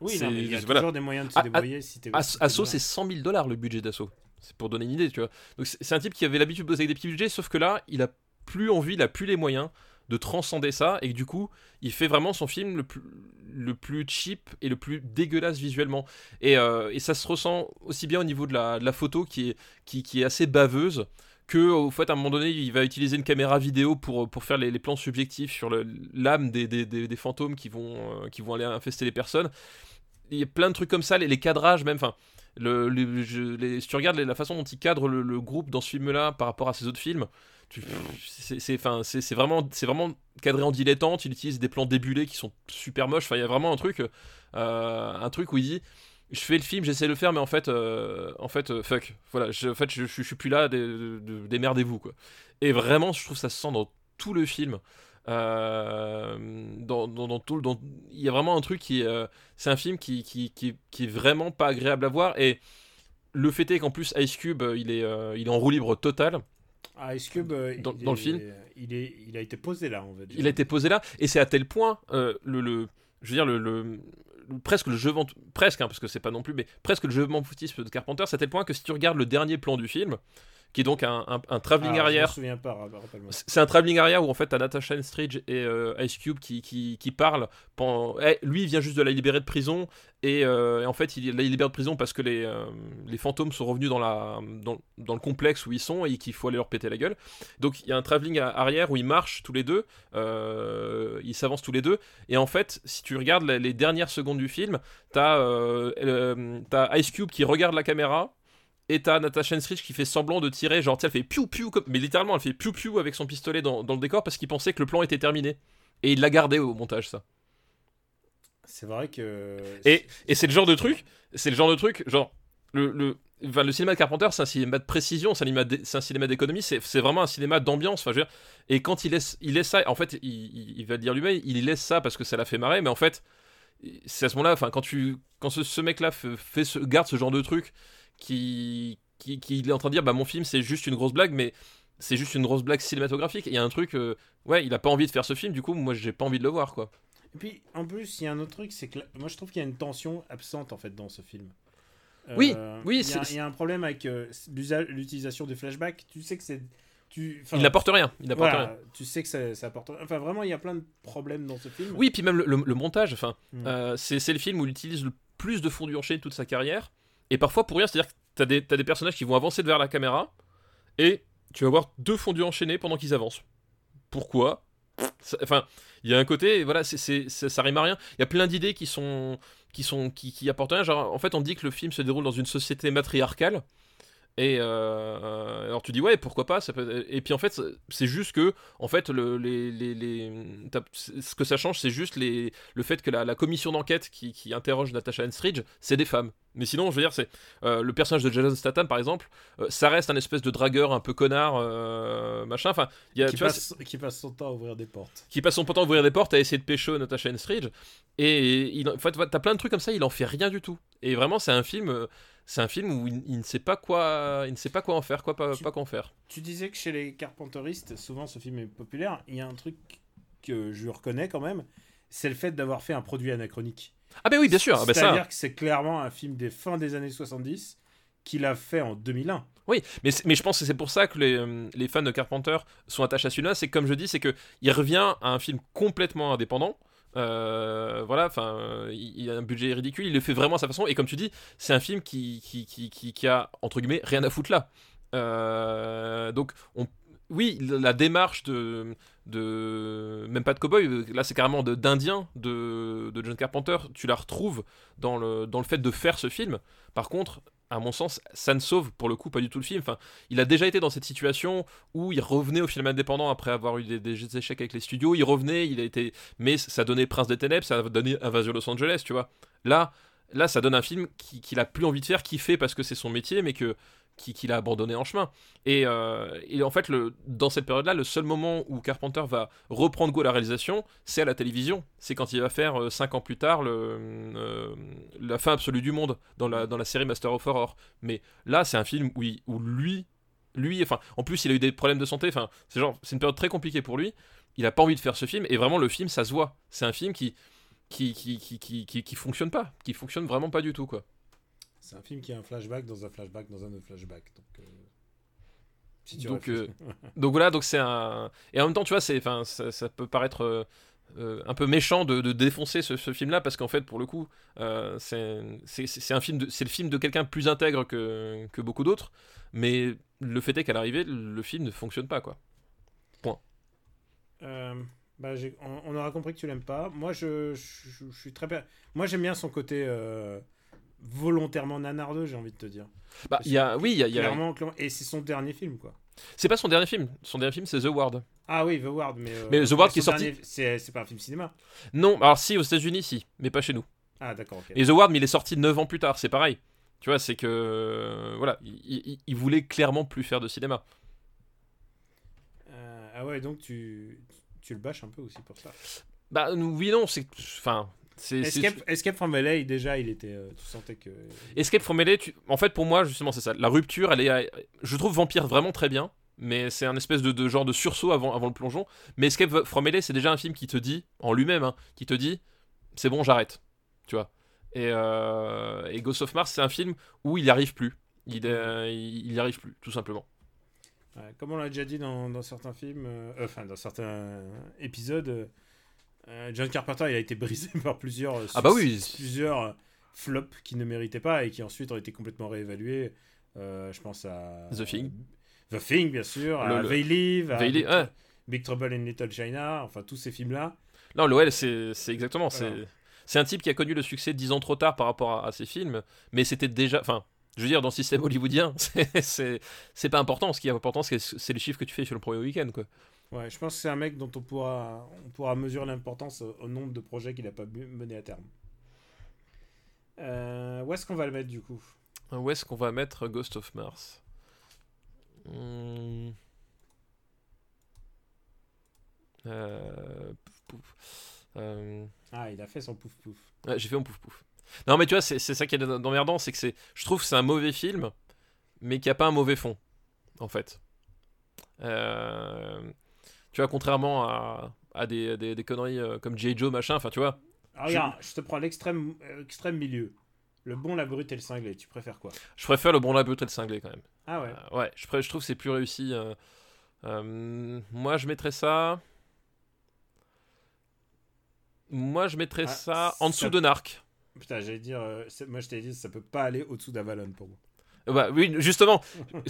Oui, c'est- non, mais il y a voilà. toujours des moyens de se débrouiller si t'es bien. c'est 100 000 dollars le budget d'Asso. C'est pour donner une idée, tu vois. Donc c'est un type qui avait l'habitude de bosser avec des petits budgets, sauf que là, il a plus envie, il a plus les moyens de transcender ça, et que du coup, il fait vraiment son film le plus, le plus cheap et le plus dégueulasse visuellement. Et, euh, et ça se ressent aussi bien au niveau de la, de la photo qui est, qui, qui est assez baveuse, que au fait à un moment donné il va utiliser une caméra vidéo pour, pour faire les, les plans subjectifs sur l'âme des, des, des- des fantômes qui vont, euh, qui vont aller infester les personnes il y a plein de trucs comme ça, les, les cadrages même, enfin, le, les- si tu regardes la façon dont il cadre le, le groupe dans ce film-là par rapport à ses autres films, c'est vraiment, vraiment cadré en dilettante, il utilise des plans débulés qui sont super moches, enfin, il y a vraiment un truc, euh, un truc où il dit, je fais le film, j'essaie de le faire, mais en fait, euh, en fait, euh, fuck, voilà, je, en fait, je, je- je suis plus là, dé- dé- démerdez-vous, quoi. Et vraiment, je trouve ça se sent dans tout le film. Euh, dans, dans, dans tout, le- il y a vraiment un truc qui euh, c'est un film qui, qui, qui, qui est vraiment pas agréable à voir et le fait est qu'en plus Ice Cube euh, il est, euh, il est en roue libre total Ah, Ice Cube, Dans- il dans le film. il, est, il a été posé là, on va dire. il a été posé là et c'est à tel point le, le je veux dire le, presque le jeu presque hein, parce que c'est pas non plus mais presque le jeu foutisme de Carpenter c'est à tel point que si tu regardes le dernier plan du film qui est donc un, un, un travelling Ah, arrière Je me souviens pas. C'est un travelling arrière où en fait t'as Natasha Henstridge et euh, Ice Cube qui, qui, qui parlent. Pendant... eh, lui il vient juste de la libérer de prison et, euh, et en fait il la libère de prison parce que les, euh, les fantômes sont revenus dans, la, dans, dans le complexe où ils sont et qu'il faut aller leur péter la gueule. Donc il y a un travelling arrière où ils marchent tous les deux, ils s'avancent tous les deux et en fait si tu regardes les, les dernières secondes du film, t'as t'as Ice Cube qui regarde la caméra et t'as Natasha Henstridge qui fait semblant de tirer, genre, elle fait piou piou, comme... mais littéralement, elle fait piou piou avec son pistolet dans, dans le décor parce qu'il pensait que le plan était terminé. Et il l'a gardé au montage, ça. C'est vrai que. Et, et c'est le genre de truc, c'est le genre de truc, genre, le, le, enfin, le cinéma de Carpenter, c'est un cinéma de précision, c'est un cinéma d'é- c'est un cinéma d'économie, c'est c'est vraiment un cinéma d'ambiance, enfin, je veux dire, et quand il laisse, il laisse ça, en fait, il, il- il va le dire lui-même, il laisse ça parce que ça l'a fait marrer, mais en fait, c'est à ce moment-là, enfin, quand tu, quand ce, ce mec-là fait, fait ce, garde ce genre de truc, qui, qui, qui est en train de dire, bah, mon film, c'est juste une grosse blague, mais c'est juste une grosse blague cinématographique, il y a un truc, euh, ouais, il a pas envie de faire ce film, du coup, moi, j'ai pas envie de le voir, quoi. Et puis, en plus, il y a un autre truc, c'est que là- moi je trouve qu'il y a une tension absente en fait dans ce film. Oui, Euh, oui, il y, a- c'est- il y a un problème avec euh, l'utilisation des flashbacks. Tu sais que c'est. Tu, Il n'apporte rien, il n'apporte voilà, rien. Tu sais que ça, ça apporte. Enfin, vraiment, il y a plein de problèmes dans ce film. Oui, puis même le, le- le montage, enfin, Mm. euh, c'est le film où il utilise le plus de fondu enchaîné de toute sa carrière, et parfois pour rien, c'est-à-dire que t'as des, t'as des personnages qui vont avancer vers la caméra, et tu vas voir deux fondus enchaînés pendant qu'ils avancent. Pourquoi? Enfin, il y a un côté, voilà, c'est, ça rime à rien. Il y a plein d'idées qui sont, qui sont, qui, qui apportent rien. Genre, en fait, on dit que le film se déroule dans une société matriarcale. Et euh, alors tu dis ouais pourquoi pas ça peut... et puis en fait c'est juste que en fait le, les, les, les- ce que ça change c'est juste les, le fait que la, la commission d'enquête qui, qui interroge Natasha Henstridge c'est des femmes. Mais sinon je veux dire c'est euh, le personnage de Jason Statham par exemple euh, ça reste un espèce de dragueur un peu connard euh, machin. Enfin il y a qui, tu vois, passe, qui passe son temps à ouvrir des portes. qui passe son temps à ouvrir des portes à essayer de pécho Natasha Henstridge. Et il, en fait t'as plein de trucs comme ça il en fait rien du tout. Et vraiment c'est un film euh, c'est un film où il, il ne sait pas quoi il ne sait pas quoi en faire quoi pas, Tu- pas quoi en faire Tu disais que chez les carpenteristes, souvent ce film est populaire. Il y a un truc que je reconnais quand même, c'est le fait d'avoir fait un produit anachronique. ah ben oui bien sûr ah ben ça C'est-à-dire que c'est clairement un film des fins des années 70 qu'il a fait en 2001. Oui, mais, je pense que c'est pour ça que les, euh, les fans de Carpenter sont attachés à celui-là. C'est comme je dis, c'est que il revient à un film complètement indépendant. Euh, voilà, enfin, euh, il, a un budget ridicule, il le fait vraiment à sa façon. Et comme tu dis, c'est un film qui, qui, qui, qui, a, entre guillemets, rien à foutre là. Euh, donc, on, oui, la démarche de, de. Même pas de cowboy, là c'est carrément de- d'Indien de, de John Carpenter, tu la retrouves dans le, dans le fait de faire ce film. Par contre, à mon sens, ça ne sauve pour le coup pas du tout le film. Enfin, il a déjà été dans cette situation où il revenait au film indépendant après avoir eu des, échecs avec les studios. Il revenait, il a été, mais ça donnait Prince des Ténèbres, ça donné Invasion Los Angeles, tu vois. Là, là, ça donne un film qui- qu'il a plus envie de faire, qu'il fait parce que c'est son métier, mais que qui- qu'il a abandonné en chemin. Et, euh, en fait, dans cette période-là, le seul moment où Carpenter va reprendre goût à la réalisation, c'est à la télévision. C'est quand il va faire, euh, cinq ans plus tard, euh, la fin absolue du monde dans la, la série Master of Horror. Mais là, c'est un film où, lui, lui, enfin, en plus, il a eu des problèmes de santé. Enfin, c'est une période très compliquée pour lui. Il a pas envie de faire ce film. Et vraiment, le film, ça se voit. C'est un film qui qui, qui, qui, qui, qui, qui fonctionne pas, qui fonctionne vraiment pas du tout, quoi. C'est un film qui a un flashback dans un flashback dans un autre flashback. Donc, euh, si tu Donc, réfléchis. Donc voilà, donc c'est un. Et en même temps, tu vois, c'est, enfin, ça, ça peut paraître euh, euh, un peu méchant de, de défoncer ce, ce film-là parce qu'en fait, pour le coup, euh, c'est, un film, de, c'est le film de quelqu'un de plus intègre que, que beaucoup d'autres. Mais le fait est qu'à l'arrivée, le film ne fonctionne pas, quoi. Euh, bah, on, on aura compris que tu l'aimes pas. Moi, je, je, je suis très. Moi, j'aime bien son côté euh, volontairement nanardeux, j'ai envie de te dire. Bah, il y a, oui, il y a, y a- Clairement. Et c'est son dernier film, quoi. C'est pas son dernier film. Son dernier film, c'est The Ward. Ah oui, The Ward, mais. euh, Mais The Ward qui est sorti- dernier- C'est pas un film cinéma. Non, alors si, aux États-Unis, si, mais pas chez nous. Ah, d'accord. Et The Ward, mais il est sorti 9 ans plus tard, c'est pareil. Tu vois, c'est que. euh, voilà, il, il- il voulait clairement plus faire de cinéma. Euh, ah ouais, donc tu, tu le bâches un peu aussi pour ça. Bah, oui, non, c'est. Enfin. Escape, Escape from LA, déjà, il était. euh, tu sentais que. Escape from LA, tu- en fait, pour moi, justement, c'est ça. La rupture, elle est. Je trouve Vampire vraiment très bien, mais c'est un espèce de, de genre de sursaut avant, avant le plongeon. Mais Escape from LA, c'est déjà un film qui te dit, en lui-même, hein, qui te dit, c'est bon, j'arrête. Tu vois. Et, euh, et Ghost of Mars, c'est un film où il n'y arrive plus. Il, euh, il y arrive plus, tout simplement. Comme on l'a déjà dit dans, dans certains films, euh, enfin dans certains épisodes, John Carpenter il a été brisé [LAUGHS] par plusieurs, euh, Ah bah oui. plusieurs euh, flops qui ne méritaient pas et qui ensuite ont été complètement réévalués. Euh, je pense à The Thing. The Thing bien sûr, à Le- le- They Live, à They Live, Big, ouais. Big Trouble in Little China, enfin tous ces films là. Non, l'OL, c'est exactement. c'est Voilà. Un type qui a connu le succès dix ans trop tard par rapport à, à ses films, mais c'était déjà. Enfin, je veux dire, dans le système [LAUGHS] hollywoodien, c'est- pas important. Ce qui est important, c'est c'est les chiffres que tu fais sur le premier week-end, quoi. Ouais, je pense que c'est un mec dont on pourra, on pourra mesurer l'importance au, nombre de projets qu'il n'a pas mené à terme. Euh, où est-ce qu'on va le mettre du coup? Où est-ce qu'on va mettre Ghost of Mars? Hmm. Euh, pouf, pouf. Euh, Ah, il a fait son pouf pouf. ouais, J'ai fait mon pouf pouf. Non, mais tu vois, c'est ça qui est d'emmerdant, c'est que c'est. Je trouve que c'est un mauvais film, mais qui a pas un mauvais fond, en fait. Euh, tu vois, contrairement à, à des, des, des conneries euh, comme J. Joe, machin, enfin, tu vois. Ah, regarde, je te prends l'extrême euh, extrême milieu. Le bon, la brute et le cinglé. Tu préfères quoi? Je préfère le bon la brute et le cinglé quand même. Ah ouais. Euh, ouais, je, je trouve que c'est plus réussi. euh, moi, je mettrais ça. Moi, je mettrais Ah, ça en dessous ça- de Narc. Putain, j'allais dire. moi, je t'ai dit, ça peut pas aller au-dessous d'Avalon pour moi. Bah oui, justement,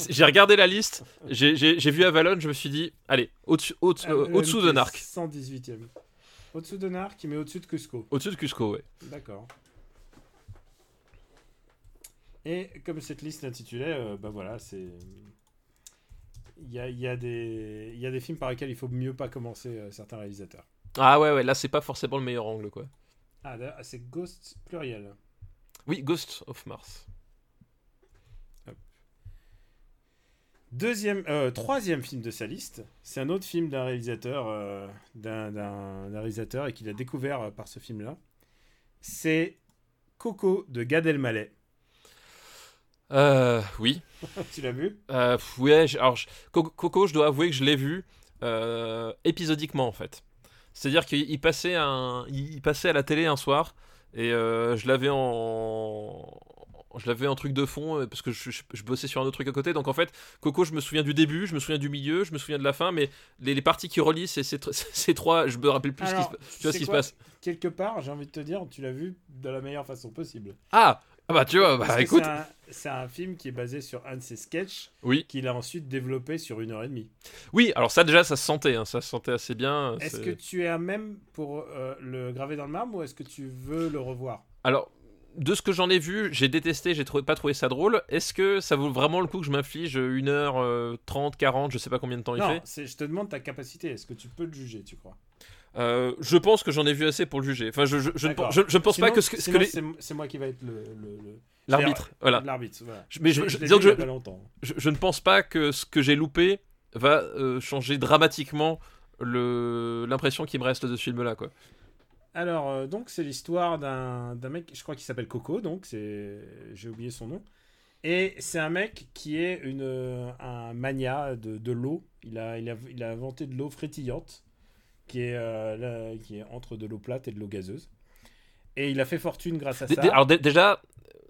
j'ai regardé la liste, j'ai- vu Avalon, je me suis dit, allez, au-dessus au Ah, euh, au-dessous de Narc. 118ème. Au-dessous de Narc, mais au-dessus de Cusco. Au-dessus de Cusco, ouais. D'accord. Et comme cette liste l'intitulait, euh, bah voilà, c'est. Il y a, y, a des... y a des films par lesquels il faut mieux pas commencer euh, certains réalisateurs. Ah ouais, ouais, là c'est pas forcément le meilleur angle, quoi. Ah, d'ailleurs, ah, c'est Ghost pluriel. Oui, Ghost of Mars. Deuxième, euh, troisième film de sa liste, c'est un autre film d'un réalisateur, euh, d'un, réalisateur et qu'il a découvert euh, par ce film-là. C'est Coco de Gad Elmaleh. Oui. [LAUGHS] tu l'as vu? Ouais, alors je- Coco, je dois avouer que je l'ai vu épisodiquement en fait. C'est-à-dire qu'il il passait, un, il il passait à la télé un soir et je l'avais en. Je l'avais en truc de fond euh, parce que je, je- je bossais sur un autre truc à côté. Donc en fait, Coco, je me souviens du début, je me souviens du milieu, je me souviens de la fin, mais les, les parties qui relient ces, ces, tr- [LAUGHS] ces trois, je me rappelle plus Alors, ce qui se, tu vois ce qui se passe. Quelque part, j'ai envie de te dire, tu l'as vu de la meilleure façon possible. Ah, ah bah tu vois, bah écoute, c'est un- film qui est basé sur un de ses sketchs oui, qu'il a ensuite développé sur une heure et demie. oui. Alors ça déjà, ça se sentait, hein, ça se sentait assez bien. Est-ce que tu es à même pour euh, le graver dans le marbre ou est-ce que tu veux le revoir? Alors, de ce que j'en ai vu, j'ai détesté, j'ai trouvé, pas trouvé ça drôle. Est-ce que ça vaut vraiment le coup que je m'inflige 1h30, 40, je sais pas combien de temps il fait? je te demande ta capacité. Est-ce que tu peux le juger, tu crois? Euh, Je pense que j'en ai vu assez pour le juger. Enfin, je, je, pense- je, je ne pense Sinon- pas que ce que, les- c'est- moi qui va être le. l'arbitre. Voilà. L'arbitre, voilà. Mais je- ne pense pas que ce que j'ai loupé va euh, changer dramatiquement l'impression qui me reste de ce film-là, quoi. Alors, euh, donc, c'est l'histoire d'un mec, je crois qu'il s'appelle Coco, donc c'est. J'ai oublié son nom. Et c'est un mec qui est une, un mania de, de l'eau. Il a, il, a, il a inventé de l'eau frétillante, qui est, euh, là, qui est entre de l'eau plate et de l'eau gazeuse. Et il a fait fortune grâce à ça. alors dé- déjà,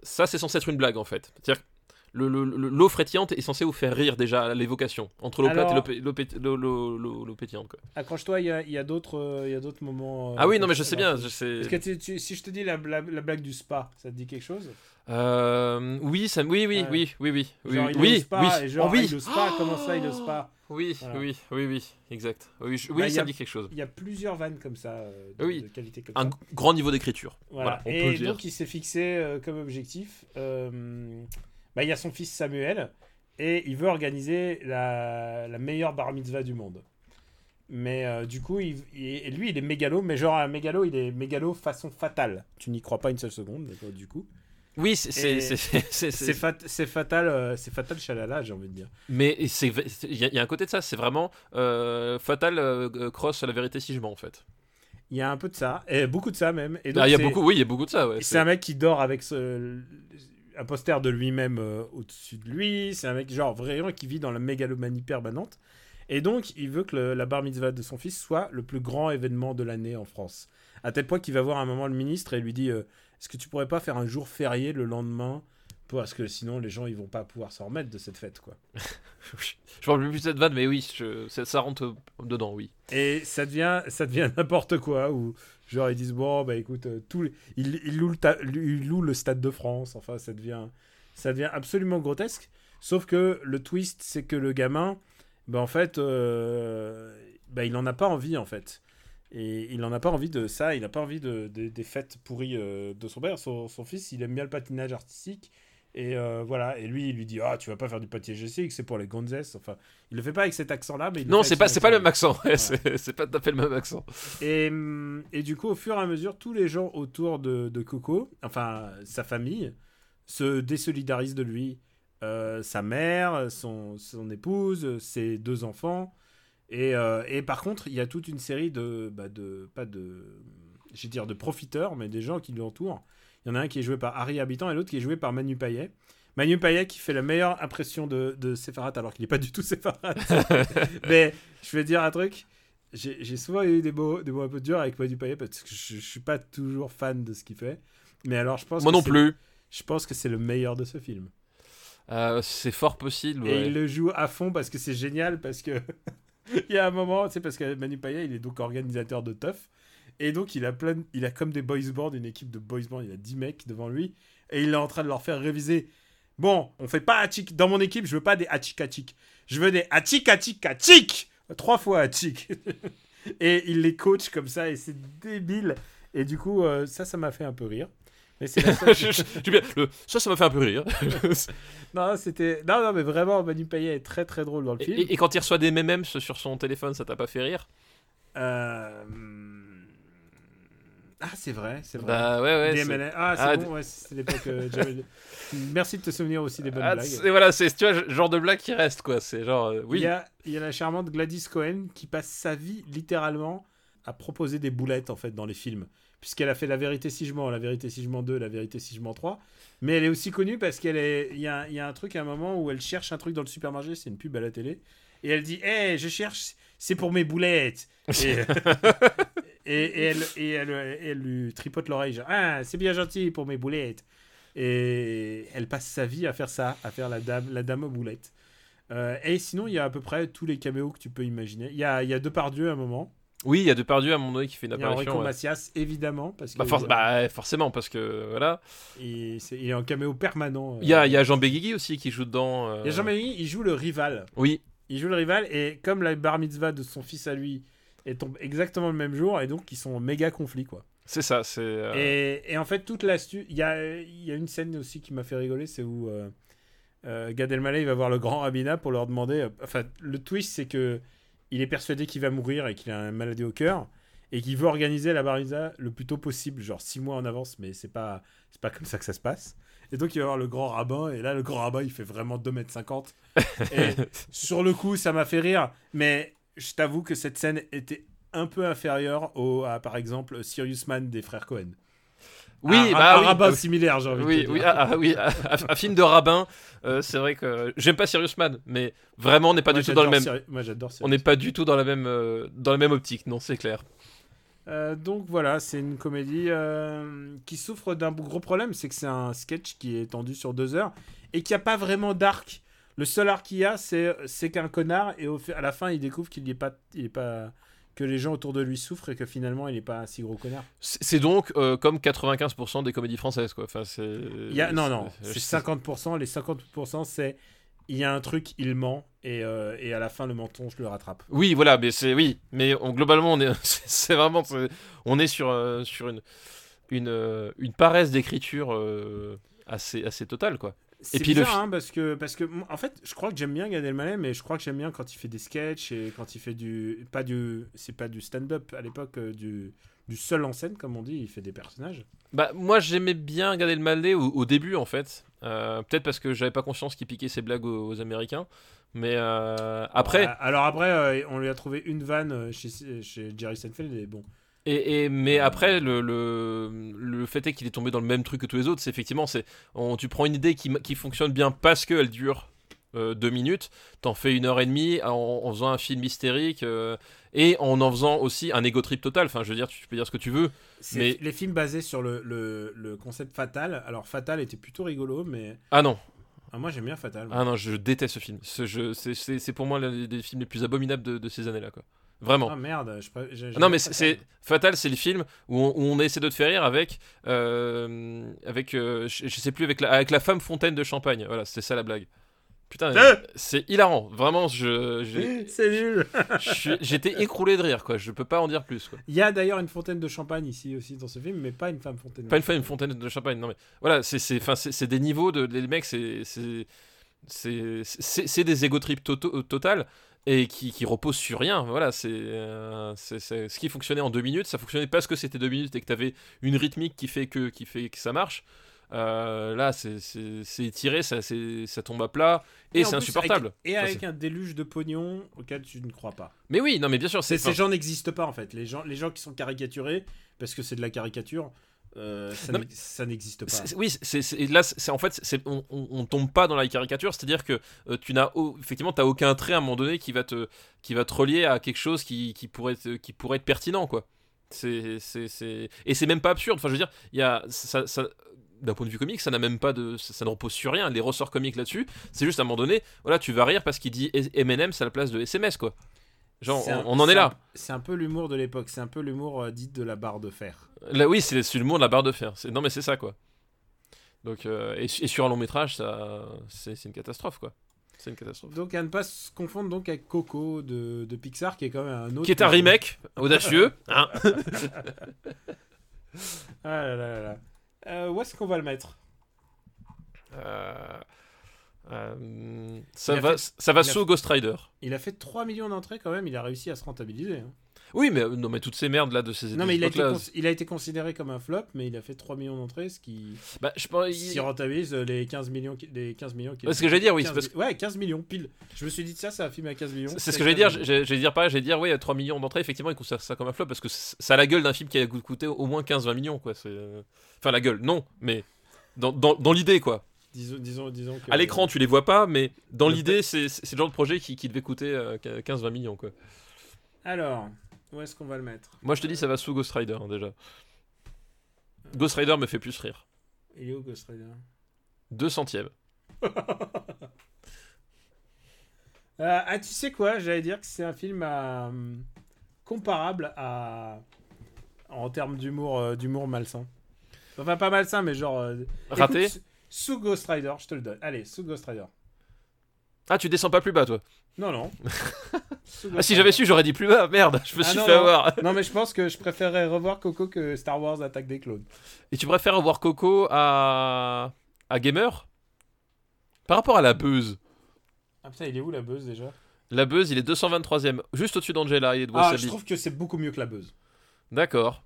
ça c'est censé être une blague en fait. C'est-à-dire le- le- le- l'eau frétillante est censée vous faire rire déjà à l'évocation entre l'eau plate et l'eau pé- l'eau pét- l'eau- l'eau- l'eau- l'eau pétillante. Accroche-toi, il y a, il y a d'autres euh, y a d'autres moments. euh, Ah oui, non mais je sais bien. Je sais... Est-ce que tu- tu- si je te dis la, la- la blague du spa, ça te dit quelque chose? Euh, oui, ça, oui, oui, oui, oui, oui, oui, Genre, il oui, au spa, oui. et genre, Oh, oui. il comment ça, il au spa? [GASPS] Oui, Voilà. oui, oui, oui, exact. Oui, je- Bah, oui ça a- me dit quelque chose. Il y a plusieurs vannes comme ça, euh, de, Oui. de qualité comme Un ça. grand niveau d'écriture. Voilà. Voilà, on peut et le dire. donc il s'est fixé euh, comme objectif, euh, bah, il y a son fils Samuel, et il veut organiser la, la meilleure bar mitzvah du monde. Mais euh, du coup, il, il- et lui, il est mégalo, mais genre un mégalo, il est mégalo façon fatale. Tu n'y crois pas une seule seconde, d'accord, du coup. Oui, c'est, c'est, Et- c'est, c'est- c'est- C'est fat- c'est fatal, euh, c'est fatal chalala, j'ai envie de dire. mais c'est, il y, a- il y a un côté de ça. C'est vraiment euh, fatal euh, cross à la vérité si je mens en fait. Il y a un peu de ça, et beaucoup de ça même. Et donc Ah, il y a beaucoup, oui, il y a beaucoup de ça. Ouais, C'est un mec qui dort avec ce- un poster de lui-même euh, au-dessus de lui. C'est un mec, genre, vraiment qui vit dans la mégalomanie permanente. Et donc, il veut que le- la bar mitzvah de son fils soit le plus grand événement de l'année en France. À tel point qu'il va voir un moment le ministre et lui dit euh, Est-ce que tu pourrais pas faire un jour férié le lendemain Parce que sinon, les gens, ils vont pas pouvoir s'en remettre de cette fête, quoi. [LAUGHS] Je me plus de cette vanne, mais oui, je- ça, ça rentre dedans, oui. Et ça devient, ça devient [LAUGHS] n'importe quoi. Où, genre, ils disent Bon, bah écoute, euh, tous les- le Stade de France. Enfin, ça devient, absolument grotesque. Sauf que le twist, c'est que le gamin, bah, en fait, euh, bah, il en a pas envie, en fait. Et il en a pas envie de ça, il a pas envie de, de- des fêtes pourries euh, de son père. Son fils, il aime bien le patinage artistique. Et euh, voilà, et lui, il lui dit Ah, tu vas pas faire du patinage artistique, c'est pour les gonzesses. Enfin, il le fait pas avec cet accent-là, mais il Non, c'est pas, c'est pas le accent. même accent. ouais, c'est, c'est pas tout à fait le même accent. Et, hum, et du coup, au fur et à mesure, tous les gens autour de, de Coco, enfin sa famille, se désolidarisent de lui. Euh, sa mère, son, son épouse, ses deux enfants. Et, euh, et par contre, il y a toute une série de, bah, de pas de, je vais dire de profiteurs, mais des gens qui l'entourent. Il y en a un qui est joué par Harry Habitant et l'autre qui est joué par Manu Payet. Manu Payet qui fait la meilleure impression de, de Sepharat alors qu'il n'est pas du tout Sepharat. [LAUGHS] mais je vais dire un truc. J'ai souvent eu des mots, des mots un peu durs avec Manu Payet parce que je, je suis pas toujours fan de ce qu'il fait. Mais alors, je pense Moi que non c'est- plus. Je pense que c'est le meilleur de ce film. Euh, c'est fort possible. Et il le joue à fond parce que c'est génial parce que [LAUGHS] il y a un moment, sais, parce que Manu Payet, il est donc organisateur de teuf. Et donc, il a plein, il a comme des boys band, une équipe de boys band, il a 10 mecs devant lui. Et il est en train de leur faire réviser Bon, on fait pas Hachik. Dans mon équipe, je veux pas des Hachik Hachik. Je veux des Hachik Hachik Hachik Trois fois Hachik. [LAUGHS] et il les coach comme ça et c'est débile. Et du coup, euh, ça, ça m'a fait un peu rire. Mais c'est [LAUGHS] le- ça, ça m'a fait un peu rire. [LAUGHS] non, c'était. Non, non, mais vraiment, Manu Payet est très très drôle dans le et, film. et- et quand il reçoit des memes sur son téléphone, ça t'a pas fait rire? Euh, Ah, c'est vrai, c'est vrai. Bah ouais, ouais. C'est-. Ah, c'est Ah, bon, ouais, c'était l'époque. euh, [LAUGHS] Merci de te souvenir aussi des bonnes Ah, blagues. c'est- voilà, c'est tu vois, genre de blague qui reste quoi. C'est genre euh, Il oui. y, a, il y a la charmante Gladys Cohen qui passe sa vie littéralement à proposer des boulettes en fait dans les films. Puisqu'elle a fait La vérité si je mens, La vérité si je mens 2, La vérité si je mens 3. Mais elle est aussi connue parce qu'elle est. Il y a, il y a un truc à un moment où elle cherche un truc dans le supermarché, c'est une pub à la télé. Et elle dit Hé, je cherche, c'est pour mes boulettes. Et, [LAUGHS] et, et elle, et elle, et elle lui tripote l'oreille genre Ah, c'est bien gentil pour mes boulettes. Et elle passe sa vie à faire ça, à faire la dame, la dame aux boulettes. Euh, et sinon, il y a à peu près tous les caméos que tu peux imaginer. Il y a, il y a Depardieu à un moment. Oui, il y a Depardieu à un moment donné qui fait une Il y a apparition. Enrico ouais. Macias, évidemment. Parce Bah, que bah, forcément, parce que voilà. il, c'est- il est en caméo permanent. euh. Il y a, il y a Jean Béguigui aussi qui joue dedans. euh, Il y a Jean-Marie, il joue le rival. Oui, Il joue le rival, et comme la bar mitzvah de son fils à lui elle tombe exactement le même jour, et donc ils sont en méga conflit, quoi. c'est ça. C'est. euh, Et, et en fait, toute l'astuce. Il y a, y a une scène aussi qui m'a fait rigoler, c'est où euh, euh, Gad Elmaleh il va voir le grand rabbinat pour leur demander. euh, enfin, le twist, c'est que il est persuadé qu'il va mourir et qu'il a une maladie au cœur et qu'il veut organiser la barisa le plus tôt possible, genre six mois en avance, mais c'est pas, c'est pas comme ça que ça se passe. Et donc, il va voir le grand rabbin, et là, le grand rabbin, il fait vraiment 2m50. Et [LAUGHS] sur le coup, ça m'a fait rire, mais je t'avoue que cette scène était un peu inférieure au, à, par exemple, Sirius Man des frères Cohen. Oui, un, bah un oui. rabbin similaire, j'ai envie de Oui, te oui, dire. ah, ah, oui, ah, un film de rabbin, euh, c'est vrai que j'aime pas Sirius Man, mais vraiment on n'est pas Moi, du tout dans le même, Siri- Moi, j'adore on Sirius. n'est pas du tout dans la même, euh, dans la même optique, non, c'est clair. Euh, donc voilà, c'est une comédie qui souffre d'un gros problème, c'est que c'est un sketch qui est tendu sur deux heures et qui a pas vraiment d'arc. Le seul arc qu'il y a, c'est qu'un connard et au, à la fin, il découvre qu'il est pas, il est pas, que les gens autour de lui souffrent et que finalement, il est pas un si gros connard. C'est donc euh, comme 95% des comédies françaises, quoi. Enfin, c'est. Non, non, c'est- c'est 50%. Les 50%, c'est il y a un truc, il ment et, euh, et à la fin, le mensonge le rattrape. Oui, voilà, mais c'est oui, mais on- globalement on est, [LAUGHS] c'est vraiment, on est sur euh, sur une une une paresse d'écriture assez assez totale, quoi. C'est le bizarre, hein, parce que, parce que, en fait, je crois que j'aime bien Gad Elmaleh, mais je crois que j'aime bien quand il fait des sketchs et quand il fait du, pas du, c'est pas du stand-up à l'époque, euh, du, du seul en scène comme on dit, il fait des personnages. Bah moi j'aimais bien Gad Elmaleh au, au début en fait, Euh, peut-être parce que j'avais pas conscience qu'il piquait ses blagues aux, aux Américains, mais euh, après alors après, euh, on lui a trouvé une vanne chez, chez Jerry Seinfeld et bon. Et, et- mais après, le, le, le fait est qu'il est tombé dans le même truc que tous les autres. C'est effectivement, c'est on- tu prends une idée qui, qui fonctionne bien parce qu'elle dure euh, deux minutes, t'en fais une heure et demie en, en faisant un film hystérique euh, et en en faisant aussi un ego trip total. Enfin, je veux dire, tu peux dire ce que tu veux. Mais- les films basés sur le, le, le concept Fatal. Alors Fatal était plutôt rigolo, mais Ah non, ah, moi j'aime bien Fatal. moi. ah non, je déteste ce film. C'est pour moi l'un des films les plus abominables de, de ces années-là, quoi. Vraiment. Ah merde, je, Ah j'aime Non mais c'est Fatal, c'est le film où on, où on essaie de te faire rire avec euh, avec euh, je, je sais plus avec la, avec la femme fontaine de champagne. Voilà, c'était ça la blague. Putain, Euh c'est hilarant. Vraiment, je j'ai- [LAUGHS] C'est nul. je j'étais écroulé de rire quoi. Je peux pas en dire plus quoi. Il y a d'ailleurs une fontaine de champagne ici aussi dans ce film, mais pas une femme fontaine. Pas une une fontaine de champagne. Non mais voilà, c'est c'est enfin c'est c'est des niveaux de les mecs, c'est c'est c'est c'est c'est des ego trips toto- total et qui, qui reposent sur rien. Voilà, c'est euh, c'est- c'est- ce qui fonctionnait en deux minutes, ça fonctionnait parce que c'était deux minutes et que tu avais une rythmique qui fait que, qui fait que ça marche. Euh, là, c'est- c'est c'est étiré, ça, c'est- ça tombe à plat et, c'est insupportable. avec- et avec un déluge de pognon auquel tu ne crois pas. Mais oui, non, mais bien sûr, Ces gens n'existent pas en fait. Les gens, les gens qui sont caricaturés, parce que c'est de la caricature, euh, ça n'existe pas. Oui, c'est là, c'est en fait, on, on, on tombe pas dans la caricature, c'est-à-dire que euh, tu n'as effectivement, t'as aucun trait à un moment donné qui va te, qui va te relier à quelque chose qui, qui pourrait, être, qui pourrait être pertinent, quoi. C'est. Et c'est même pas absurde. Enfin, je veux dire, il y a, ça, ça- d'un point de vue comique, ça n'a même pas de, ça, ça ne repose sur rien. Les ressorts comiques là-dessus, c'est juste à un moment donné, voilà, tu vas rire parce qu'il dit M&M's à la place de SMS, quoi. Genre, un- on, en est là. C'est un peu l'humour de l'époque. C'est un peu l'humour euh, dit de la barre de fer. Là, oui, c'est, mot de la barre de fer. Non, mais c'est ça, quoi. Donc, euh, et, et sur un long métrage, ça, c'est c'est une catastrophe, quoi. C'est une catastrophe. Donc à ne pas se confondre donc avec Coco de, de Pixar, qui est quand même un autre. Qui est un remake audacieux, [LAUGHS] hein. Ah là là là là. Euh, où est-ce qu'on va le mettre? Euh, euh, ça Il a va, fait- ça va il a sous Ghost Rider. Il a fait 3 millions d'entrées quand même, il a réussi à se rentabiliser. hein. Oui, mais euh, non, mais toutes ces merdes là de ces Non mais il a, été il a considéré comme un flop, mais il a fait 3 millions d'entrées, ce qui, Bah, je pense. il- rentabilise euh, les 15 millions, les 15 millions qu'il a Ouais, ce que j'allais dire, oui, 15 c'est parce mi- Ouais, 15 millions, pile. Je me suis dit, ça, c'est un film à 15 millions. C'est ce que j'allais dire, j'allais dire pareil, j'allais dire, oui, 3 millions d'entrées, effectivement, ils considèrent ça comme un flop parce que ça a la gueule d'un film qui a coûté au moins 15-20 millions, quoi. c'est- Enfin, la gueule, non, mais dans, dans, dans l'idée, quoi. Disons, disons, disons que... À l'écran, tu les vois pas, mais dans l'idée, c'est le genre de projet qui, qui devait coûter euh, 15-20 millions, quoi. Alors, où est-ce qu'on va le mettre? Moi, je te dis, ça va sous Ghost Rider, hein, déjà. Ghost Rider me fait plus rire. Il est où Ghost Rider? Deux centièmes. [LAUGHS] Euh, ah, tu sais quoi? J'allais dire que c'est un film hum, comparable à. En termes d'humour euh, d'humour malsain. Enfin, pas malsain, mais genre. euh, Raté? écoute, Sous Ghost Rider, je te le donne. Allez, sous Ghost Rider. Ah, tu descends pas plus bas, toi Non, non. [LAUGHS] Ah, si j'avais su, j'aurais dit plus bas, merde, je me Ah, suis non, fait non. avoir. Non, mais je pense que je préférerais revoir Coco que Star Wars Attaque des clones. Et tu préfères voir Coco à. à Gamer? Par rapport à la buzz. Ah putain, il est où la buzz déjà? La buzz, il est 223ème, juste au-dessus d'Angela et de Ah, je trouve que c'est beaucoup mieux que la buzz. D'accord.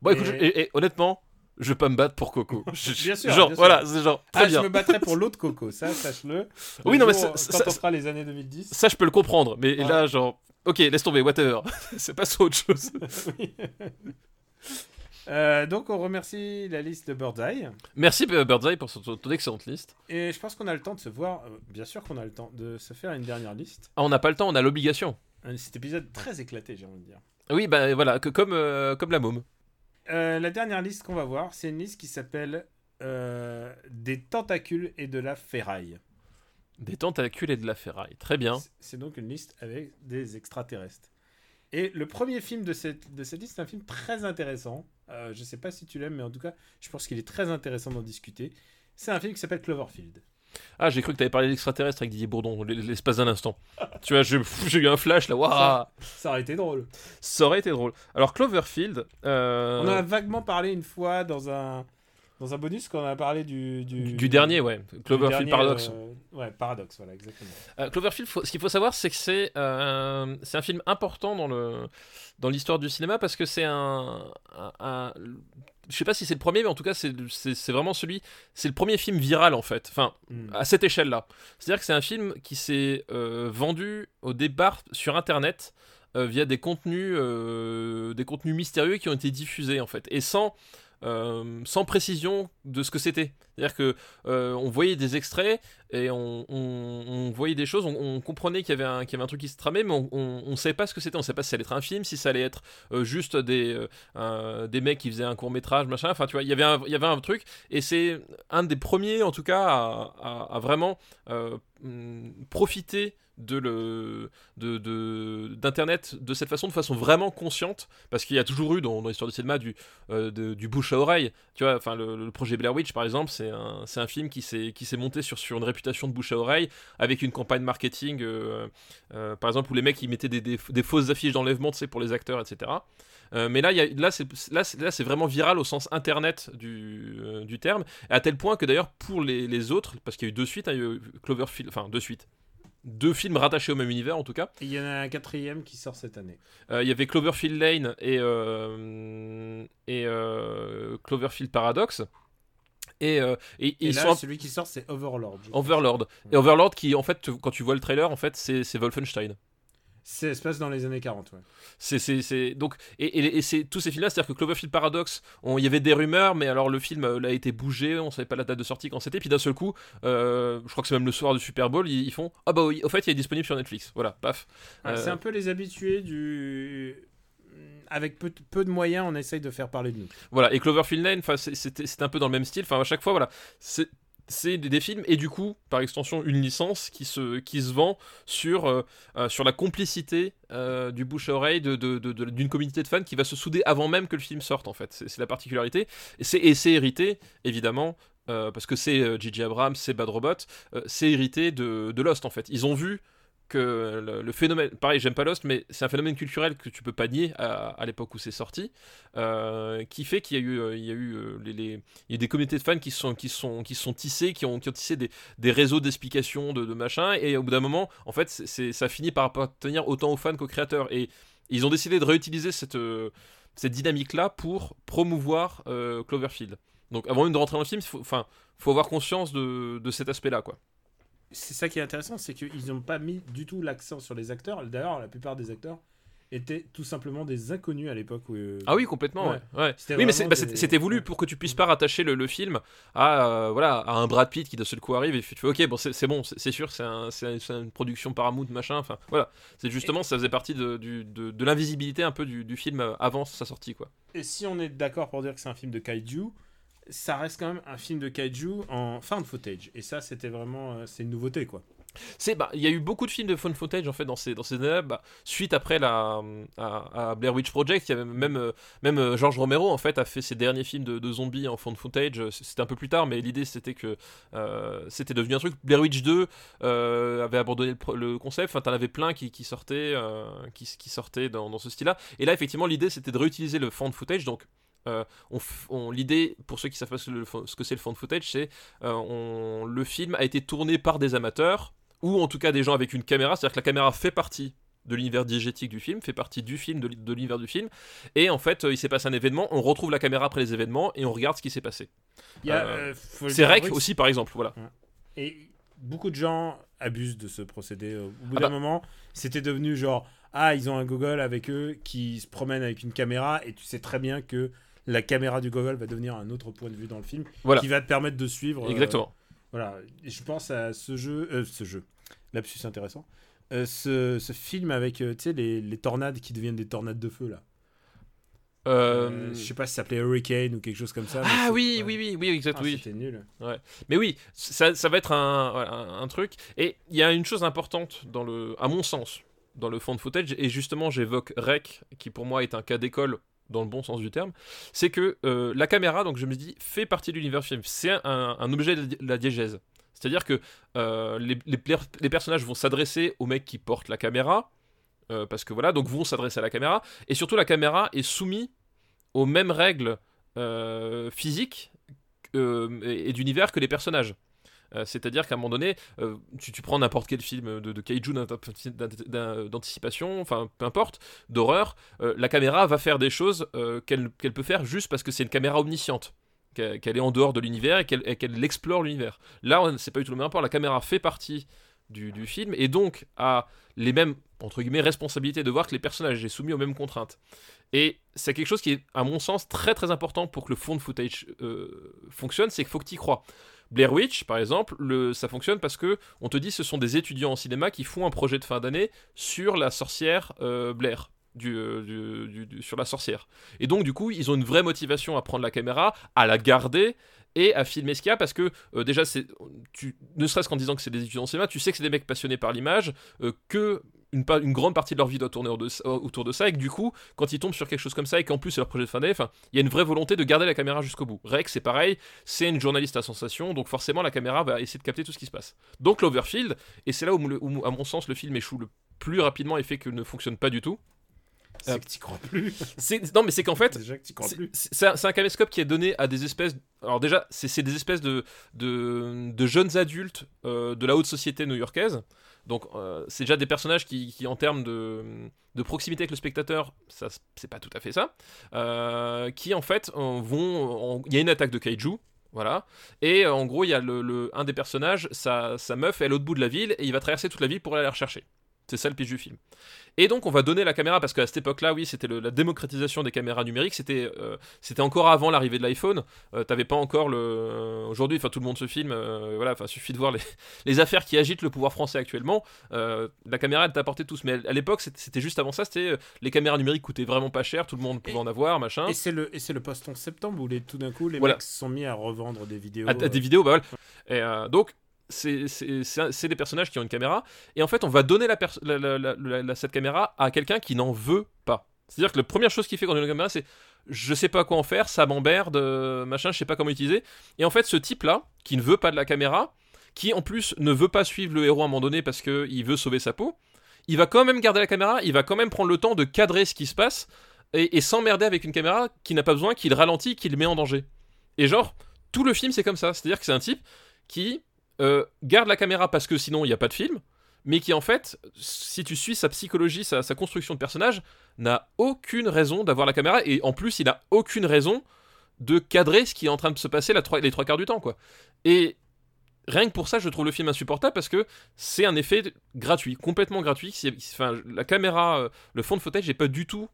Bon, écoute, Et- je- et, et honnêtement, je vais pas me battre pour Coco. [LAUGHS] Je- Bien sûr, Genre, bien sûr. voilà, c'est genre, très Ah, bien. je me battrais pour l'autre Coco, ça, sache-le. Oui, non, mais c'est- Quand ça- on fera les années 2010. Ça, je peux le comprendre, mais Ouais. là, genre, ok, laisse tomber, whatever. [LAUGHS] c'est pas ça autre chose. [LAUGHS] Oui. Euh, donc on remercie la liste de Birdseye Merci euh, Birdseye pour son- ton excellente liste. et je pense qu'on a le temps de se voir, euh, bien sûr qu'on a le temps de se faire une dernière liste. Ah, on n'a pas le temps, on a l'obligation. Cet épisode très éclaté j'ai envie de dire. Oui, bah voilà, que, comme, euh, comme la môme. Euh, la dernière liste qu'on va voir c'est une liste qui s'appelle euh, Des tentacules et de la ferraille. Des tentacules et de la ferraille. Très bien. C'est- donc une liste avec des extraterrestres. Et le premier film de cette, de cette liste, c'est un film très intéressant. Euh, je sais pas si tu l'aimes, mais en tout cas, je pense qu'il est très intéressant d'en discuter. C'est un film qui s'appelle Cloverfield. Ah, j'ai cru que t'avais parlé d'extraterrestre avec Didier Bourdon, l'espace d'un instant. tu vois, j'ai eu un flash là, waouh Ça aurait été drôle. Ça aurait été drôle. Alors, Cloverfield. euh, On en a vaguement parlé une fois dans un, dans un bonus quand on a parlé du... Du, du, du dernier, ouais. Cloverfield dernier, Paradox. euh, ouais, Paradox, voilà, exactement. Euh, Cloverfield, faut- ce qu'il faut savoir, c'est que c'est euh, c'est un film important dans le dans l'histoire du cinéma parce que c'est un, un- un- je sais pas si c'est le premier, mais en tout cas c'est c'est c'est vraiment celui, c'est le premier film viral en fait. Enfin, Hmm. à cette échelle-là. C'est-à-dire que c'est un film qui s'est euh, vendu au départ sur Internet euh, via des contenus, euh, des contenus mystérieux qui ont été diffusés en fait, et sans euh, sans précision de ce que c'était. C'est-à-dire que euh, on voyait des extraits et on, voyait des choses, on, comprenait qu'il y avait un truc qui se tramait, mais on, on savait pas ce que c'était. On savait pas si ça allait être un film, si ça allait être euh, juste des mecs qui faisaient un court métrage, machin. Enfin, tu vois, il y avait un, truc, et c'est un des premiers, en tout cas, à, vraiment profiter de le de d'internet de, cette façon de façon vraiment consciente parce qu'il y a toujours eu dans, l'histoire du cinéma du euh, de- du bouche à oreille. Tu vois enfin le, projet Blair Witch par exemple c'est un un film qui s'est qui s'est monté sur sur une réputation de bouche à oreille avec une campagne marketing euh, euh, par exemple où les mecs ils mettaient des, des, fausses affiches d'enlèvement tu pour les acteurs etc mais là, y a, là, c'est, là, c'est, vraiment viral au sens internet du, du terme, à tel point que d'ailleurs, pour les, les autres, parce qu'il y a eu deux suites, hein, il y a eu Cloverfield, enfin deux suites, deux films rattachés au même univers en tout cas. Il y en a un quatrième qui sort cette année. Euh, il y avait Cloverfield Lane et, euh, et euh, Cloverfield Paradox. Et, et- et Et, ils là, sont celui qui sort, c'est Overlord. Overlord. Et Overlord qui, en fait, tu- quand tu vois le trailer, en fait, c'est Wolfenstein. C'est se passe dans les années 40, ouais. C'est, donc et, et, et c'est tous ces films-là, c'est-à-dire que Cloverfield Paradox, il y avait des rumeurs, mais alors le film euh, a été bougé, on savait pas la date de sortie quand c'était, puis d'un seul coup, euh, je crois que c'est même le soir du Super Bowl, ils, ils font ah bah oui, au fait, il est disponible sur Netflix, voilà, paf. Euh, C'est un peu les habitués du. Avec peu, peu de moyens, on essaye de faire parler de nous. Voilà, et Cloverfield Lane, c'est- un peu dans le même style. Enfin, à chaque fois, voilà, c'est des, films et du coup, par extension, une licence qui se, qui se vend sur, euh, euh, sur la complicité euh, du bouche à oreille de- de- de- d'une communauté de fans qui va se souder avant même que le film sorte, en fait. C'est la particularité. Et c'est hérité, évidemment, parce que c'est J.J. Abrams, c'est Bad Robot, c'est hérité de Lost en fait. Ils ont vu le, phénomène, pareil, j'aime pas Lost, mais c'est un phénomène culturel que tu peux pas nier à, l'époque où c'est sorti, euh, qui fait qu'il y a eu, euh, il y a eu euh, des communautés de fans qui sont, qui sont, qui sont tissées, qui ont, qui ont tissé des, réseaux d'explications de, machin, et au bout d'un moment, en fait, ça finit par appartenir autant aux fans qu'aux créateurs, et ils ont décidé de réutiliser cette, dynamique-là pour promouvoir Cloverfield. Donc avant même de rentrer dans le film, il faut, faut avoir conscience de cet aspect-là, quoi c'est ça qui est intéressant, c'est qu'ils n'ont pas mis du tout l'accent sur les acteurs. D'ailleurs, la plupart des acteurs étaient tout simplement des inconnus à l'époque. Où... Euh, ah oui, complètement. Ouais. Oui, mais bah, c'était voulu pour que tu puisses pas rattacher le, film à euh, voilà à un Brad Pitt qui de seul coup arrive et tu fais ok bon c'est bon c'est sûr c'est un, une production Paramount machin. Enfin voilà, c'est justement ça faisait partie de, de, l'invisibilité un peu du, du, film avant sa sortie quoi. Et si on est d'accord pour dire que c'est un film de kaiju, ça reste quand même un film de kaiju en de footage. Et ça, c'était vraiment. Euh, c'est une nouveauté, quoi. C'est bah il y a eu beaucoup de films de found footage en fait dans ces dans ces années bah, suite après la à, Blair Witch Project y même euh, même euh, George Romero en fait a fait ses derniers films de, zombies en found footage c'était un peu plus tard mais l'idée c'était que c'était devenu un truc Blair Witch 2 avait abandonné le, concept enfin t'en avais plein qui, qui sortaient qui, sortaient dans, ce style là et là effectivement l'idée c'était de réutiliser le found footage donc euh, on, l'idée, pour ceux qui savent pas ce, que c'est le de footage, c'est euh, le film a été tourné par des amateurs ou en tout cas des gens avec une caméra, c'est-à-dire que la caméra fait partie de l'univers diégétique du film, fait partie du film, de, l'univers du film, et en fait, euh, il s'est passé un événement, on retrouve la caméra après les événements et on regarde ce qui s'est passé. c'est Rec aussi, par exemple, voilà. Et beaucoup de gens abusent de ce procédé. Au bout ah d'un bah. moment, c'était devenu genre ah ils ont un Google avec eux qui se promène avec une caméra et tu sais très bien que la caméra du Google va devenir un autre point de vue dans le film qui va te permettre de suivre. Euh, Exactement. voilà, et je pense à ce jeu, euh, ce jeu, lapsus intéressant, euh, ce, ce, film avec tu sais les, les, tornades qui deviennent des tornades de feu là. je sais pas si ça s'appelait Hurricane ou quelque chose comme ça. Ah oui, oui, oui, oui, exactement. Ah, C'était nul. Ouais. Mais oui, ça, ça va être un, un, truc. Et il y a une chose importante dans le, à mon sens, dans le fond de footage. Et justement, j'évoque Rec, qui pour moi est un cas d'école dans le bon sens du terme, c'est que euh, la caméra, donc je me dis, fait partie de l'univers film. C'est un, objet de la diégèse. C'est-à-dire que euh, les, personnages vont s'adresser au mec qui porte la caméra, euh, parce que voilà, donc vont s'adresser à la caméra, et surtout la caméra est soumise aux mêmes règles physiques et d'univers que les personnages. Euh, c'est-à-dire qu'à un moment donné, euh, tu, prends n'importe quel film de, de kaiju d'anticipation, enfin peu importe, d'horreur, euh, la caméra va faire des choses qu'elle peut faire juste parce que c'est une caméra omnisciente qu'elle est en dehors de l'univers et qu'elle explore l'univers. Là, c'est pas du tout le même rapport. La caméra fait partie du, film et donc a les mêmes entre guillemets responsabilités de voir que les personnages sont soumis aux mêmes contraintes. Et c'est quelque chose qui est, à mon sens, très très important pour que le fond de footage fonctionne, c'est qu'il faut que tu y crois. Blair Witch, par exemple, le, ça fonctionne parce que on te dit ce sont des étudiants en cinéma qui font un projet de fin d'année sur la sorcière euh, Blair. Euh, sur la sorcière. Et donc, du coup, ils ont une vraie motivation à prendre la caméra, à la garder et à filmer ce qu'il y a parce que euh, déjà, ne serait-ce qu'en disant que c'est des étudiants en cinéma, tu sais que c'est des mecs passionnés par l'image, que une, une, grande partie de leur vie doit tourner autour de ça, et que du coup, quand ils tombent sur quelque chose comme ça, et qu'en plus c'est leur projet de fin d'année, il y a une vraie volonté de garder la caméra jusqu'au bout. Rex, c'est pareil, c'est une journaliste à sensation, donc forcément la caméra va essayer de capter tout ce qui se passe. Donc l'Overfield, et c'est là où, à mon sens, le film échoue le plus rapidement et fait que ne fonctionne pas du tout. C'est que tu crois plus. [LAUGHS] non, mais c'est qu'en fait, c'est un, un caméscope qui est donné à des espèces. Alors déjà, c'est des espèces de, de, jeunes adultes euh, de la haute société new-yorkaise. Donc euh, c'est déjà des personnages qui, en termes de, proximité avec le spectateur, ça c'est pas tout à fait ça, euh, qui en fait vont, il y a une attaque de kaiju, voilà. Et en gros, il y a le, un des personnages, sa, sa meuf est à l'autre bout de la ville et il va traverser toute la ville pour aller la rechercher. C'est ça le pitch du film. Et donc on va donner la caméra parce qu'à cette époque-là, oui, c'était la démocratisation des caméras numériques. C'était euh, c'était encore avant l'arrivée de l'iPhone. Euh, T'avais pas encore le. Euh, aujourd'hui, enfin tout le monde se filme. Euh, voilà, enfin suffit de voir les, [LAUGHS] les, affaires qui agitent le pouvoir français actuellement. la caméra elle t'apportait tous, mais à l'époque c'était juste avant ça. C'était les caméras numériques coûtaient vraiment pas cher. Tout le monde pouvait en avoir, machin. Et c'est le et c'est le post 11 septembre où les, tout d'un coup les mecs se sont mis à revendre des vidéos. À, des vidéos, bah voilà. Et donc c'est des personnages qui ont une caméra, et en fait, on va donner cette caméra à quelqu'un qui n'en veut pas. C'est-à-dire que la première chose qu'il fait quand il a une caméra, c'est je sais pas quoi en faire, ça m'emmerde, euh, machin, je sais pas comment utiliser. Et en fait, ce type-là, qui ne veut pas de la caméra, qui en plus ne veut pas suivre le héros à un moment donné parce qu'il veut sauver sa peau, il va quand même garder la caméra, il va quand même prendre le temps de cadrer ce qui se passe et, et s'emmerder avec une caméra qui n'a pas besoin, qui le ralentit, qui le met en danger. Et genre, tout le film c'est comme ça, c'est-à-dire que c'est un type qui euh, garde la caméra parce que sinon il n'y a pas de film, mais qui en fait, si tu suis sa psychologie, sa, construction de personnage, n'a aucune raison d'avoir la caméra et en plus il n'a aucune raison de cadrer ce qui est en train de se passer la les trois quarts du temps quoi. Et rien que pour ça, je trouve le film insupportable parce que c'est un effet gratuit, complètement gratuit. Enfin, la caméra, euh, le fond de footage n'est pas du tout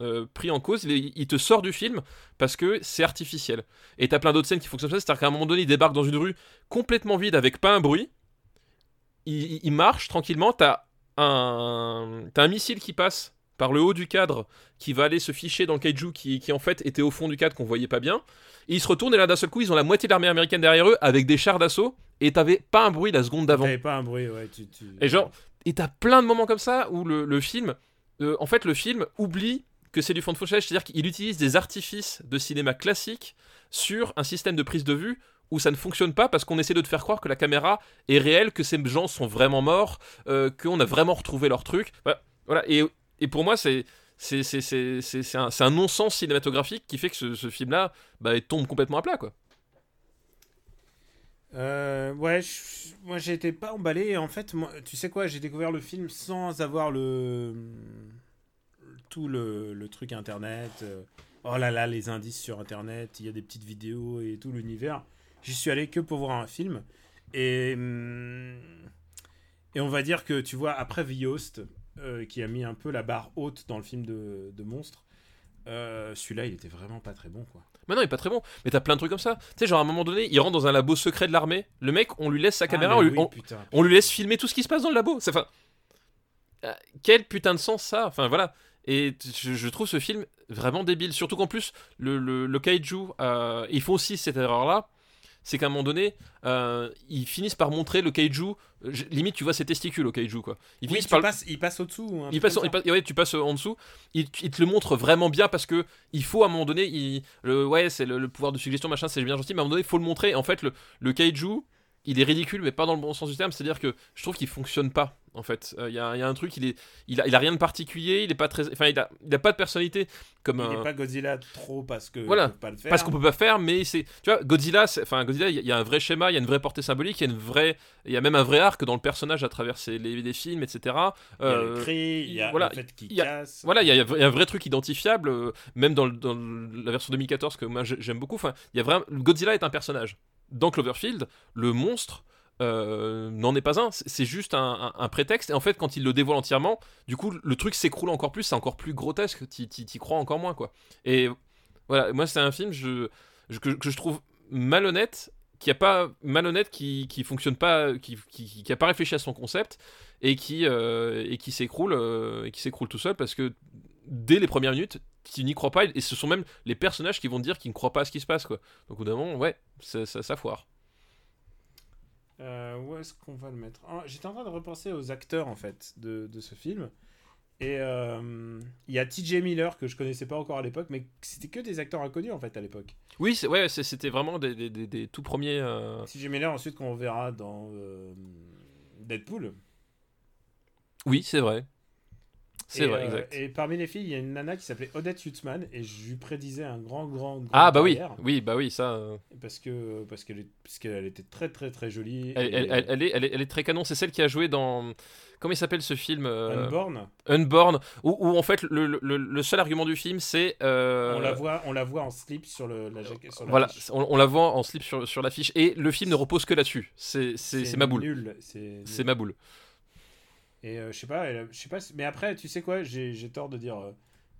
euh, pris en cause. Il, te sort du film parce que c'est artificiel. Et t'as plein d'autres scènes qui fonctionnent comme ça. C'est-à-dire qu'à un moment donné, il débarque dans une rue complètement vide avec pas un bruit. Il, marche tranquillement. T'as un, un missile qui passe par le haut du cadre qui va aller se ficher dans le kaiju qui, qui en fait était au fond du cadre qu'on voyait pas bien. Et ils se retournent et là d'un seul coup ils ont la moitié de l'armée américaine derrière eux avec des chars d'assaut et t'avais pas un bruit la seconde d'avant. T'avais pas un bruit, ouais. Tu, tu- Et genre, et t'as plein de moments comme ça où le, le film, euh, en fait, le film oublie que c'est du fond de footage, c'est-à-dire qu'il utilise des artifices de cinéma classique sur un système de prise de vue où ça ne fonctionne pas parce qu'on essaie de te faire croire que la caméra est réelle, que ces gens sont vraiment morts, euh, qu'on a vraiment retrouvé leur truc. Voilà, voilà. Et, pour moi, c'est. C'est un, un non-sens cinématographique qui fait que ce, film-là bah, tombe complètement à plat. Quoi. Euh, ouais, je- moi été pas emballé. En fait, tu sais quoi, j'ai découvert le film sans avoir le tout le, le truc internet. euh, Oh là là, les indices sur internet, il y a des petites vidéos et tout l'univers. J'y suis allé que pour voir un film. Et, hum, et on va dire que tu vois, après The Host, euh, qui a mis un peu la barre haute dans le film de, de monstres, euh, celui-là il était vraiment pas très bon quoi. Mais non, il est pas très bon. Mais t'as plein de trucs comme ça. Tu sais, genre à un moment donné, il rentre dans un labo secret de l'armée. Le mec, on lui laisse sa caméra, Ah, on, mais lui, on- on lui laisse filmer tout ce qui se passe dans le labo. Enfin. Quel putain de sens ça Enfin voilà. Et je, je trouve ce film vraiment débile. Surtout qu'en plus, le, le, le kaiju, euh, ils font aussi cette erreur-là. C'est qu'à un moment donné, euh, ils finissent par montrer le kaiju. je- limite, tu vois ses testicules au kaiju, quoi. Ils Oui, finissent par. passes- il passe au-dessous. un Il passe, il ouais, tu passes en dessous. Il, il te le montre vraiment bien parce que il faut à un moment donné, il, le, ouais, c'est le, le pouvoir de suggestion, machin, c'est bien gentil, mais à un moment donné, il faut le montrer. En fait, le, le kaiju, il est ridicule, mais pas dans le bon sens du terme. C'est-à-dire que je trouve qu'il fonctionne pas. En fait, Euh, il y, a, il y a un truc, il est, il a, il a rien de particulier, il est pas très, enfin, il a, il a pas de personnalité comme Il un. n'est pas Godzilla trop parce que Voilà. pas le faire. Parce qu'on peut pas faire, mais c'est. Tu vois, Godzilla, enfin, Godzilla, il y a- il y, a un vrai schéma, il y a une vraie portée symbolique, il y a une vraie. Il y a même un vrai arc dans le personnage à travers ses- les, les films, etc. Il y a Euh, le cri, il y a voilà, le fait qu'il casse. voilà, il y, a- un vrai truc identifiable, euh, même dans, le- dans la version 2014 que moi j'ai- j'aime beaucoup. Enfin, il y a vraiment. Godzilla est un personnage. Dans Cloverfield, le monstre euh, n'en est pas un. C'est juste un, prétexte. Et en fait, quand il le dévoile entièrement, du coup, le truc s'écroule encore plus. C'est encore plus grotesque. T'y crois encore moins, quoi. Et voilà, moi, c'est un film je, que, je trouve malhonnête. Qui a pas malhonnête, qui, fonctionne pas, qui, a pas réfléchi à son concept et qui euh, s'écroule euh, et qui s'écroule tout seul parce que dès les premières minutes, tu n'y crois pas et ce sont même les personnages qui vont dire qu'ils ne croient pas à ce qui se passe quoi. Donc au bout d'un moment, ouais, ça, ça, ça foire. Euh, où est-ce qu'on va le mettre? Ah, J'étais en train de repenser aux acteurs en fait de, de ce film. Et euh, il y a TJ Miller que je connaissais pas encore à l'époque, mais c'était que des acteurs inconnus en fait à l'époque. Oui, c'est- ouais, c'était vraiment des, des, des- des tout premiers. euh, TJ Miller ensuite qu'on verra dans euh, Deadpool. Oui, c'est vrai. C'est vrai, euh, exact. Et parmi les filles, il y a une nana qui s'appelait Odette Hutzman et je lui prédisais un grand, grand, grand Ah bah oui, carrière, oui, bah oui, ça. euh, parce que parce qu'elle était très très très jolie. Elle, et, elle- elle- elle est, elle, est, elle est très canon. C'est celle qui a joué dans. Comment il s'appelle ce film euh, Unborn, Unborn, où, où, en fait le, le- le seul argument du film c'est. euh, on la voit, on la voit en slip sur le la jaquette. sur Voilà, l'affiche. on, on la voit en slip sur, sur l'affiche et le film ne repose que là-dessus. C'est ma boule. C'est ma boule. Et euh, je sais pas, je sais pas. Mais après, tu sais quoi, j'ai tort de dire. euh,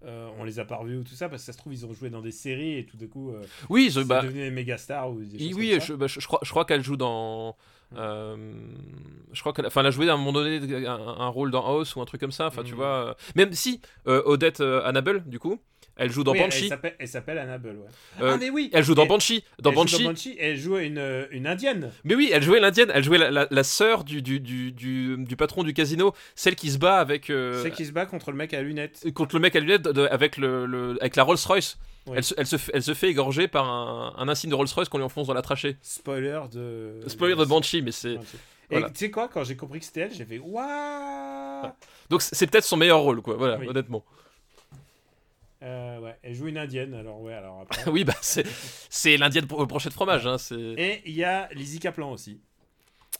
euh, on les a pas revus ou tout ça parce que ça se trouve ils ont joué dans des séries et tout d'un coup euh, Oui, je- bah, devenu des méga stars ou des oui, choses oui, comme ça. je, bah, je- je crois, je crois qu'elle joue dans Euh, je crois qu'elle enfin, elle a joué à un moment donné un, un rôle dans House ou un truc comme ça. Enfin, tu Mhm. vois. Même si Odette Annabelle, du coup, elle joue dans Oui, elle Banshee. s'appelle- Elle s'appelle Annabelle, ouais. Euh, ah, mais oui Elle joue dans Banshee. Dans elle joue Banshee. dans Banshee, et elle joue une, euh, une indienne. Mais oui, elle jouait l'indienne. Elle jouait la, la, la sœur du, du, du, du, du patron du casino, celle qui se bat avec. euh, C'est qui se bat contre le mec à lunettes. contre le mec à lunettes de- avec, le, le- avec la Rolls Royce. Oui. Elle, se, elle, se, fait- elle se fait égorger par un, un insigne de Rolls Royce qu'on lui enfonce dans la trachée. Spoiler de. Spoiler de Banshee, mais c'est. Et Voilà. tu sais quoi, quand j'ai compris que c'était elle, j'ai fait Waouh Donc c'est peut-être son meilleur rôle, quoi. Voilà, Oui. honnêtement. Euh, ouais, elle joue une indienne, alors ouais, alors après. [LAUGHS] oui, bah c'est, l'indienne pour brochette fromage. Hein. Et il y a Lizzie Kaplan aussi.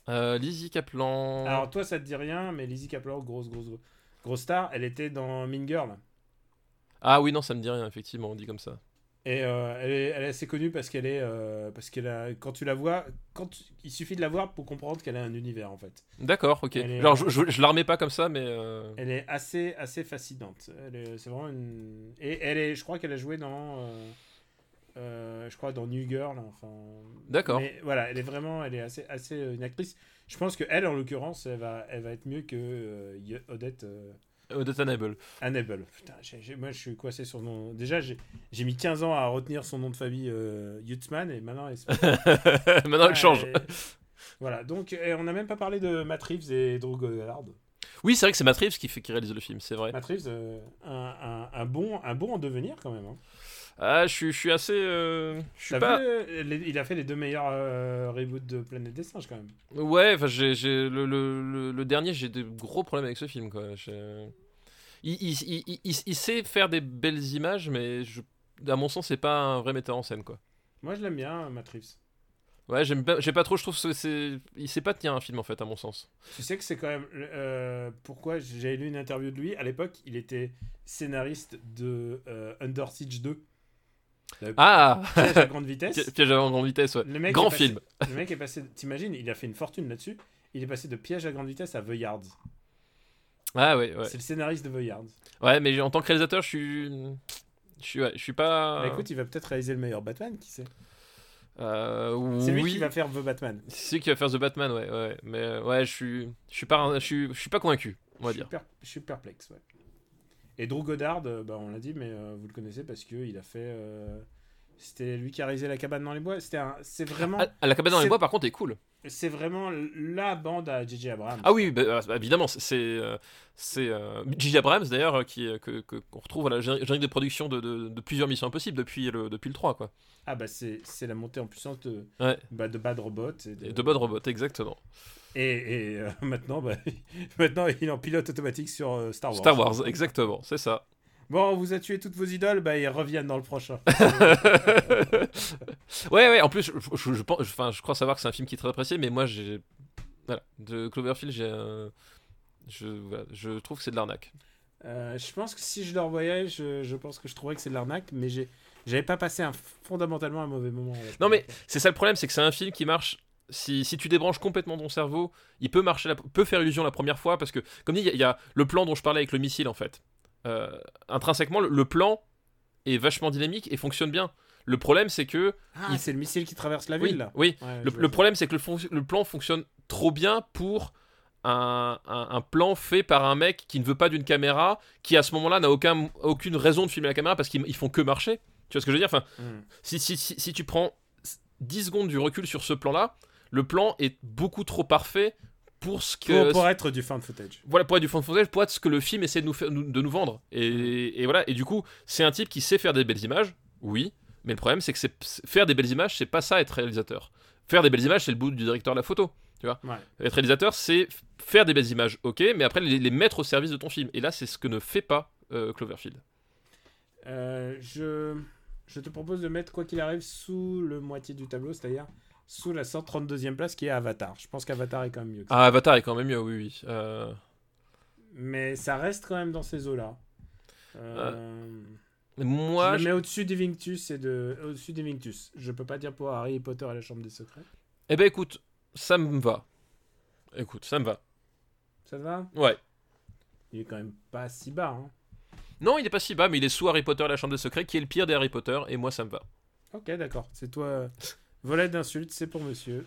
Euh, Lizzie Kaplan. Alors toi, ça te dit rien, mais Lizzie Kaplan, grosse, grosse, grosse, grosse star, elle était dans Mean Girl. Ah oui, non, ça me dit rien, effectivement, on dit comme ça. Et euh, elle, est, elle est assez connue parce qu'elle est, euh, parce qu'elle a, quand tu la vois, quand tu- il suffit de la voir pour comprendre qu'elle a un univers en fait. D'accord, ok. Est- Genre, je, je, je la remets pas comme ça, mais. euh, Elle est assez, assez fascinante. Elle est, c'est vraiment une, et elle est, je crois qu'elle a joué dans, euh, euh, je crois dans New Girl. Enfin. D'accord. Mais voilà, elle est vraiment, elle est assez, assez euh, une actrice. Je pense que elle, en l'occurrence, elle va, elle va être mieux que euh, Odette. Euh, Odette Annable. Annabelle. Putain, moi je suis coincé sur son nom. Déjà, j'ai mis 15 ans à retenir son nom de famille euh, Yutzman et maintenant elle [LAUGHS] Maintenant, elle change. Voilà, donc et on n'a même pas parlé de Matt Reeves et Drew Goddard. Oui, c'est vrai que c'est Matt Reeves qui, fait, qui réalise le film, c'est vrai. Matt Reeves, euh, un, un- un bon, un bon en devenir quand même. hein. Ah, je suis, je suis assez. euh, je suis T'as pas. vu, euh, les- il a fait les deux meilleurs euh, reboots de Planète des Singes quand même. Ouais, enfin, j'ai, j'ai- le, le, le, dernier, j'ai des gros problèmes avec ce film, quoi. Il, il, il, il- sait faire des belles images, mais je, à mon sens, c'est pas un vrai metteur en scène, quoi. Moi je l'aime bien, Matt Reeves. Ouais, j'aime pas, j'ai pas trop, je trouve que c'est, il sait pas tenir un film, en fait, à mon sens. Tu sais que c'est quand même. euh, pourquoi j'avais lu une interview de lui À l'époque, il était scénariste de Under Siege 2. Ah piège à grande vitesse. Pi- Piège à grande vitesse, ouais. Le mec Grand passé- film. Le mec est passé. T'imagines, il a fait une fortune là-dessus. Il est passé de piège à grande vitesse à The Yards. Ah ouais, ouais. C'est le scénariste de The Yards. Ouais, mais en tant que réalisateur, je suis. Je suis, ouais, je suis pas. Bah, écoute, il va peut-être réaliser le meilleur Batman, qui sait Euh, C'est lui oui. qui va faire The Batman. C'est lui qui va faire The Batman, ouais, ouais. Mais ouais, je suis, je suis pas, je suis, je suis pas convaincu, on va je, dire. per- je suis perplexe, ouais. Et Drew Goddard, euh, bah, on l'a dit, mais euh, vous le connaissez parce qu'il a fait. euh, C'était lui qui a réalisé La cabane dans les bois. C'était un... C'est vraiment, Ah, la cabane dans les bois, par contre, est cool. C'est vraiment la bande à J.J. Abrams. Ah oui, bah, bah, évidemment, c'est, c'est, euh, c'est euh, J.J. Abrams d'ailleurs euh, qui, euh, que, qu'on retrouve à la géné- générique de production de, de, de plusieurs missions impossibles depuis le, depuis le 3 quoi. Ah bah c'est c'est la montée en puissance de, Ouais. bah, de Bad Robot. Et de, Et de Bad Robot, exactement. Et, et, euh, [LAUGHS] maintenant, bah, [LAUGHS] maintenant, il est en pilote automatique sur euh, Star Wars. Star Wars, exactement, c'est ça. Bon, on vous a tué toutes vos idoles, bah ils reviennent dans le prochain. [LAUGHS] ouais, ouais. En plus, je, je, je pense, enfin, je crois savoir que c'est un film qui est très apprécié, mais moi, j'ai, voilà, de Cloverfield, j'ai, un- je, voilà, je trouve que c'est de l'arnaque. Euh, je pense que si je le revoyais, je, je pense que je trouverais que c'est de l'arnaque, mais j'ai j'avais pas passé un, fondamentalement un mauvais moment. Non, mais c'est ça le problème, c'est que c'est un film qui marche. Si, si tu débranches complètement ton cerveau, il peut marcher, la- peut faire illusion la première fois parce que, comme dit, il y, a- il y a le plan dont je parlais avec le missile en fait. Euh, intrinsèquement, le, le plan est vachement dynamique et fonctionne bien. Le problème, c'est que Ah, il- c'est le missile qui traverse la oui, ville là. oui. Ouais, Le, problème, c'est que le, fon- le plan fonctionne trop bien pour un, un- un plan fait par un mec qui ne veut pas d'une caméra, qui à ce moment-là n'a aucun, aucune raison de filmer la caméra parce qu'ils ils font que marcher. Tu vois ce que je veux dire? Enfin. Hmm. si, si, si, si tu prends 10 secondes du recul sur ce plan-là, le plan est beaucoup trop parfait pour ce que. Pour, pour être du fan footage. Voilà, pour être du de footage, pour être ce que le film essaie de nous, faire- nous- de nous vendre. Et, et voilà, et du coup, c'est un type qui sait faire des belles images, oui, mais le problème, c'est que faire des belles images, c'est pas ça être réalisateur. Faire des belles images, c'est le bout du directeur de la photo. Ouais. Être réalisateur, c'est faire des belles images, ok, mais après les, les mettre au service de ton film. Et là, c'est ce que ne fait pas euh, Cloverfield. Euh, je, je te propose de mettre, quoi qu'il arrive, sous le moitié du tableau, c'est-à-dire sous la 132e place qui est Avatar. Je pense qu'Avatar est quand même mieux. Ah, Avatar est quand même mieux, oui, oui. Euh, Mais ça reste quand même dans ces eaux-là. Euh, moi, je je- le mets au-dessus d'Evictus et de au-dessus d'Evictus. Je peux pas dire pour Harry Potter et la Chambre des Secrets. eh ben écoute, ça me va. Écoute, ça me va. Ça te va? Ouais. Il est quand même pas si bas. Hein. Non, il est pas si bas, mais il est sous Harry Potter et la Chambre des Secrets, qui est le pire des Harry Potter, et moi, ça me va. Ok, d'accord. C'est toi. Volet d'insultes, c'est pour monsieur.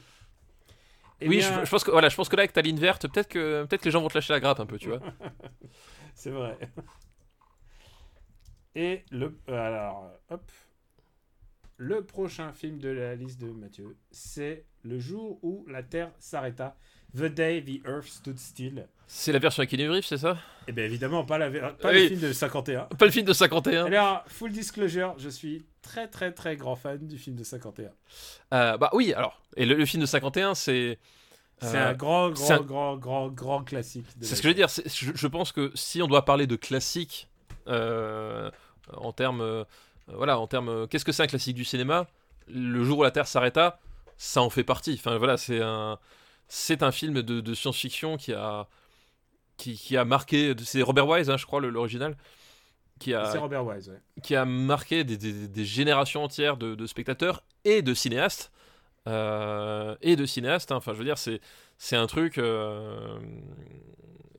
Eh oui, bien, je, je pense que voilà, je pense que là avec ta ligne verte, peut-être que que les gens vont te lâcher la grappe un peu, tu vois. [LAUGHS] C'est vrai. Et le. euh, Alors, hop. Le prochain film de la liste de Mathieu, c'est Le jour où la Terre s'arrêta. The Day the Earth Stood Still. C'est la version avec Keanu c'est ça? Et bien évidemment, pas, la, pas Oui. le film de 51. Pas le film de 51. Alors, full disclosure, je suis très très très grand fan du film de 51. Euh, bah oui, alors. Et le, le film de 51, c'est. C'est euh, un grand, grand, un- grand, grand, grand classique. C'est ce que je veux dire. Je, je pense que si on doit parler de classique euh, en termes, euh, voilà, en termes, qu'est-ce que c'est un classique du cinéma? Le jour où la Terre s'arrêta, ça en fait partie. Enfin voilà, c'est un, c'est un film de, de science-fiction qui a, qui, qui a marqué. C'est Robert Wise, hein, je crois, l'original, qui a, Robert Wise, ouais. qui a marqué des, des- des générations entières de, de spectateurs et de cinéastes. euh, et de cinéastes, hein. enfin je veux dire, c'est, c'est un truc. euh,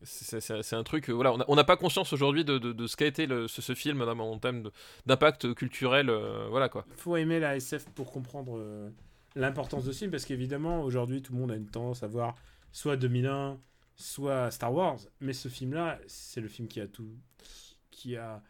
c'est, c'est- c'est un truc. voilà, on n'a pas conscience aujourd'hui de, de- de ce qu'a été le- ce, ce film en termes d'impact culturel. euh, voilà quoi. faut aimer la SF pour comprendre euh, l'importance de ce film parce qu'évidemment aujourd'hui tout le monde a une tendance à voir soit 2001 soit Star Wars mais ce film là c'est le film qui a tout qui a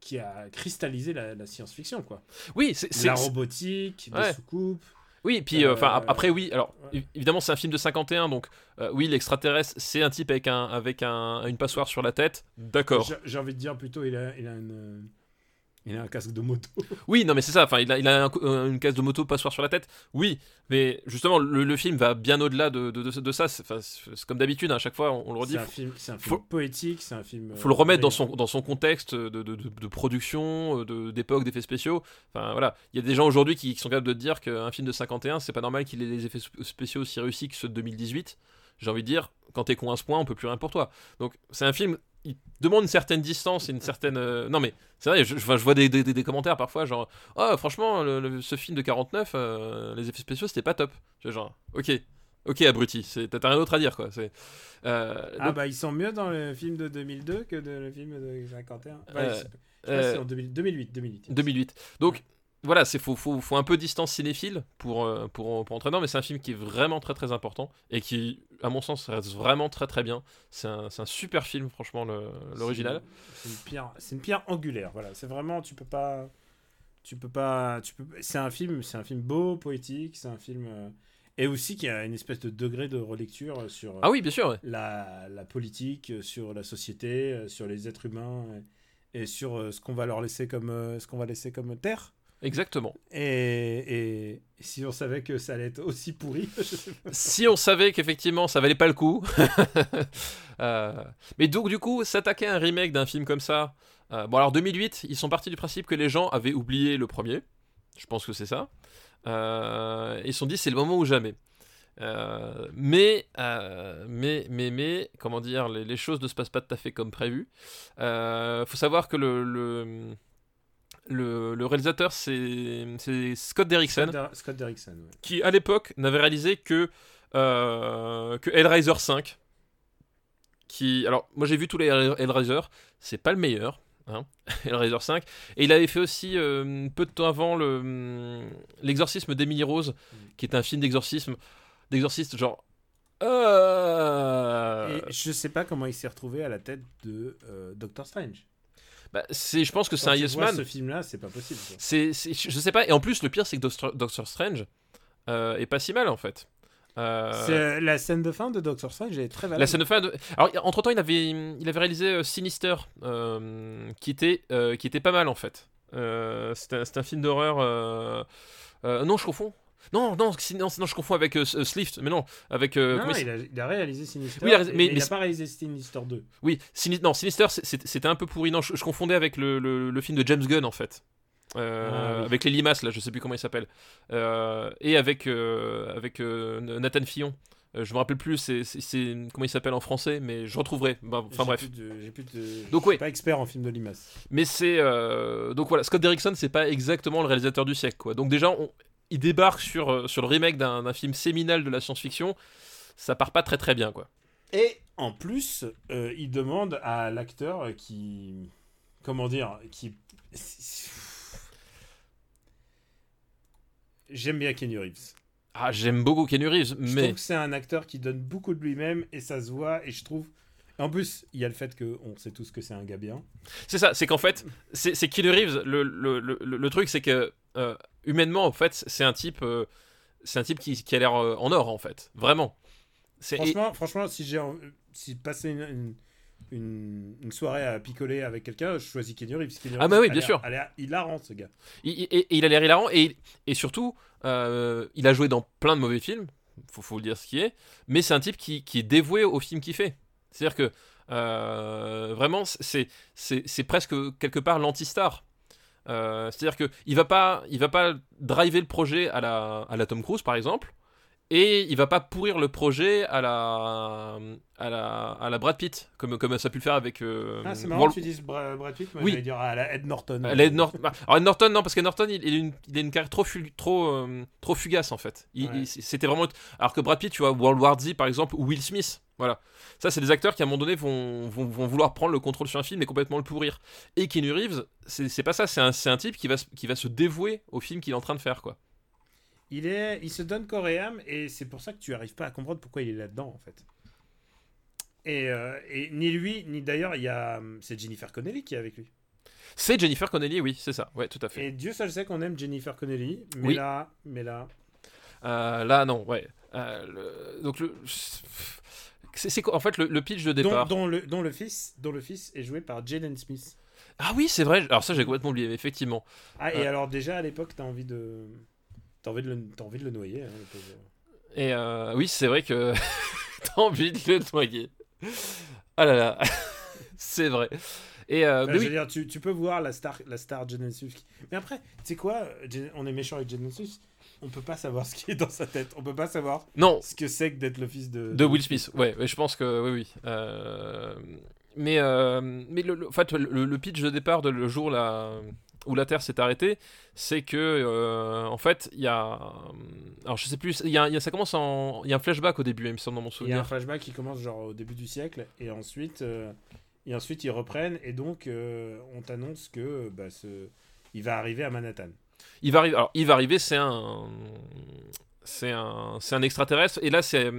qui a cristallisé la, la science-fiction quoi Oui, c'est, la robotique des Ouais. sous-coupes Oui, puis euh, enfin Euh, ap- après oui, alors ouais. évidemment c'est un film de 51 donc euh, oui l'extraterrestre c'est un type avec un avec un une passoire sur la tête. D'accord. j'ai envie de dire plutôt il a il a une il a un casque de moto [LAUGHS] Oui, non mais c'est ça, enfin il a, il a un euh, une case de moto passoire sur la tête. Oui, mais justement le, le film va bien au-delà de, de, de- de ça, c'est, enfin, c'est- c'est comme d'habitude à chaque fois on, on le redit. c'est un film c'est un film faut- poétique c'est un film faut le euh, remettre dans son, dans son contexte de, production, euh, de, d'époque, d'effets spéciaux. Enfin voilà, il y a des gens aujourd'hui qui, qui sont capables de dire qu'un film de 51, c'est pas normal qu'il ait des effets sp- spéciaux aussi réussis que ceux de 2018. J'ai envie de dire, quand t'es con à ce point, on peut plus rien pour toi. Donc c'est un film, il demande une certaine distance et une certaine. euh, Non mais c'est vrai, je, je vois- je vois des, des- des commentaires parfois genre, oh franchement, le- le- ce film de 49, euh, les effets spéciaux c'était pas top. Genre, ok. Ok, abruti, t'as rien d'autre à dire quoi. Euh, ah donc, bah ils sont mieux dans le film de 2002 que dans le film de 51 Enfin, Euh, je que euh, c'est en 2000 2008 2008 2008. Donc voilà, c'est faut, faut, faut un peu distance cinéphile pour, euh, pour, pour entrer dedans, mais c'est un film qui est vraiment très très important et qui, à mon sens, reste vraiment très très bien. C'est un, un super film, franchement, l'original. C'est une pierre, une pierre angulaire. Voilà, c'est vraiment tu peux pas, tu peux pas, tu peux. C'est un film, c'est un film beau, poétique. C'est un film euh, et aussi qui a une espèce de degré de relecture euh, sur euh, Ah oui, bien sûr, ouais. la, la politique, euh, sur la société, euh, sur les êtres humains et, et sur euh, ce qu'on va leur laisser comme euh, ce qu'on va laisser comme terre. Exactement. Et, si on savait que ça allait être aussi pourri. [LAUGHS] Si on savait qu'effectivement ça valait pas le coup. [LAUGHS] Euh, mais donc, du coup, s'attaquer à un remake d'un film comme ça. euh, bon, alors 2008, ils sont partis du principe que les gens avaient oublié le premier. Je pense que c'est ça. Euh, ils se sont dit c'est le moment ou jamais. Euh, mais, euh, mais, mais, mais, comment dire, les, les choses ne se passent pas tout à fait comme prévu. Euh, faut savoir que le, le, le, le réalisateur, c'est Scott Derrickson Scott, Der- Scott Derrickson. ouais. qui à l'époque n'avait réalisé que euh, que Hellraiser 5 qui alors moi j'ai vu tous les Hell- Hellraiser c'est pas le meilleur hein, [LAUGHS] Hellraiser 5 et il avait fait aussi euh, peu de temps avant le hum, l'exorcisme d'Emily Rose qui est un film d'exorcisme d'exorciste genre euh, Et je sais pas comment il s'est retrouvé à la tête de euh, Doctor Strange. Bah, c'est je pense que c'est un yes man Ce film-là, c'est pas possible. c'est c'est- je sais pas et en plus le pire c'est que Doctor, Doctor Strange euh, est pas si mal en fait Euh, C'est- La scène de fin de Doctor Strange est très valable. La scène de fin. De... Alors, entre temps, il avait, il avait réalisé euh, Sinister, euh, qui, était, euh, qui était pas mal en fait. Euh, C'était un, film d'horreur. euh, euh, non, je confonds. Non, non, si- non, non, je confonds avec euh, S- Slift, mais non, avec. euh, Non, il a, il a réalisé Sinister. Oui, il a mais- mais, il n'a pas réalisé Sinister 2. Oui, Sini- non, Sinister, c'était un peu pourri. Non, je, je confondais avec le, le- le film de James Gunn en fait. Euh, Ah, oui. Avec les limaces, là, je sais plus comment il s'appelle. Euh, et avec, euh, avec euh, Nathan Fillon. Euh, je me rappelle plus c'est, comment il s'appelle en français, mais je retrouverai. Bah, Enfin J'ai bref. plus de- J'ai plus de. Donc, ouais. pas expert en film de limace. Mais c'est. euh, Donc voilà, Scott Derrickson, c'est pas exactement le réalisateur du siècle, quoi. Donc déjà, on- il débarque sur, euh, sur le remake d'un, film séminal de la science-fiction. Ça part pas très très bien, quoi. Et en plus, euh, il demande à l'acteur qui. Comment dire Qui. J'aime bien Kenny Reeves. Ah, j'aime beaucoup Keanu Reeves, Je mais trouve que c'est un acteur qui donne beaucoup de lui-même et ça se voit. Et je trouve. En plus, il y a le fait qu'on sait tous que c'est un gars bien. c'est ça, c'est qu'en fait, c'est Keanu Reeves. Le, le, le, le- truc, c'est que euh, humainement, en fait, c'est un type, euh, c'est un type qui, qui a l'air euh, en or, en fait, vraiment. Et- Franchement, franchement si j'ai si passer une, une, une- une soirée à picoler avec quelqu'un, je choisis Keanu Reeves. Ah bah oui, a bien sûr. a l'air hilarant, ce gars. Il, il- et- il a l'air hilarant et, et surtout, euh, il a joué dans plein de mauvais films, faut, faut le dire ce qui est, mais c'est un type qui, qui est dévoué au film qu'il fait. C'est-à-dire que euh, vraiment, c'est, presque quelque part l'anti-star. Euh, c'est-à-dire que il va pas, il va pas driver le projet à la Tom Cruise par exemple, et il va pas pourrir le projet à la, à la, à la Brad Pitt, comme, comme ça a pu le faire avec. euh, Ah, c'est marrant World- que tu dises Bra- Brad Pitt. Moi, Oui. j'allais dire à la Ed Norton. euh, Ed Norton. bah, alors Ed Norton, non, parce que Norton, il, il a une, il a une carrière trop, fu- trop, euh, trop fugace en fait. Ouais. C'était vraiment. Alors que Brad Pitt, tu vois, World War Z par exemple, ou Will Smith. Voilà. Ça, c'est des acteurs qui à un moment donné vont, vont, vont vouloir prendre le contrôle sur un film et complètement le pourrir. Et Keanu Reeves, c'est c'est pas ça. C'est un, c'est un type qui va, qui va se dévouer au film qu'il est en train de faire, quoi. Il, est, il se donne corps et âme et c'est pour ça que tu arrives pas à comprendre pourquoi il est là-dedans en fait. Et, euh, et ni lui, ni d'ailleurs, il y a. hum, C'est Jennifer Connelly qui est avec lui. C'est Jennifer Connelly, oui, c'est ça. Ouais, tout à fait. Et Dieu seul sait qu'on aime Jennifer Connelly, mais Oui. là, mais là, Euh, là, non, ouais. Euh, le- donc, le. C'est En fait, le, le pitch de départ. dont le, dont le fils, dont le fils est joué par Jaden Smith. Ah oui, c'est vrai. Alors, ça, j'ai complètement oublié, effectivement. Ah et alors déjà à l'époque, t'as envie de, t'as envie de le, envie de le noyer. hein, le. Et euh, oui, c'est vrai que [LAUGHS] t'as envie de le noyer. Ah là là, [LAUGHS] c'est vrai. Et euh, Enfin, mais je oui, veux dire, tu, tu peux voir la star, la star qui- Mais après, tu sais quoi, on est méchant avec Smith. On peut pas savoir [LAUGHS] ce qui est dans sa tête. On peut pas savoir non, ce que c'est que d'être le fils de. de Will Smith. Ouais, ouais, je pense que oui, oui. Euh, mais euh, mais le, le- en fait, le, le pitch de départ de le jour là, où la Terre s'est arrêtée, c'est que euh, en fait, il y a, alors je sais plus, il y a, il y a- ça commence en, il y a un flashback au début, il me semble dans mon Il y a un souvenir. flashback qui commence genre au début du siècle et ensuite, euh, et ensuite ils reprennent et donc euh, on t'annonce que bah, ce... il va arriver à Manhattan. Il va arriver. Alors, il va arriver, c'est un, c'est un, c'est un extraterrestre. Et là, c'est,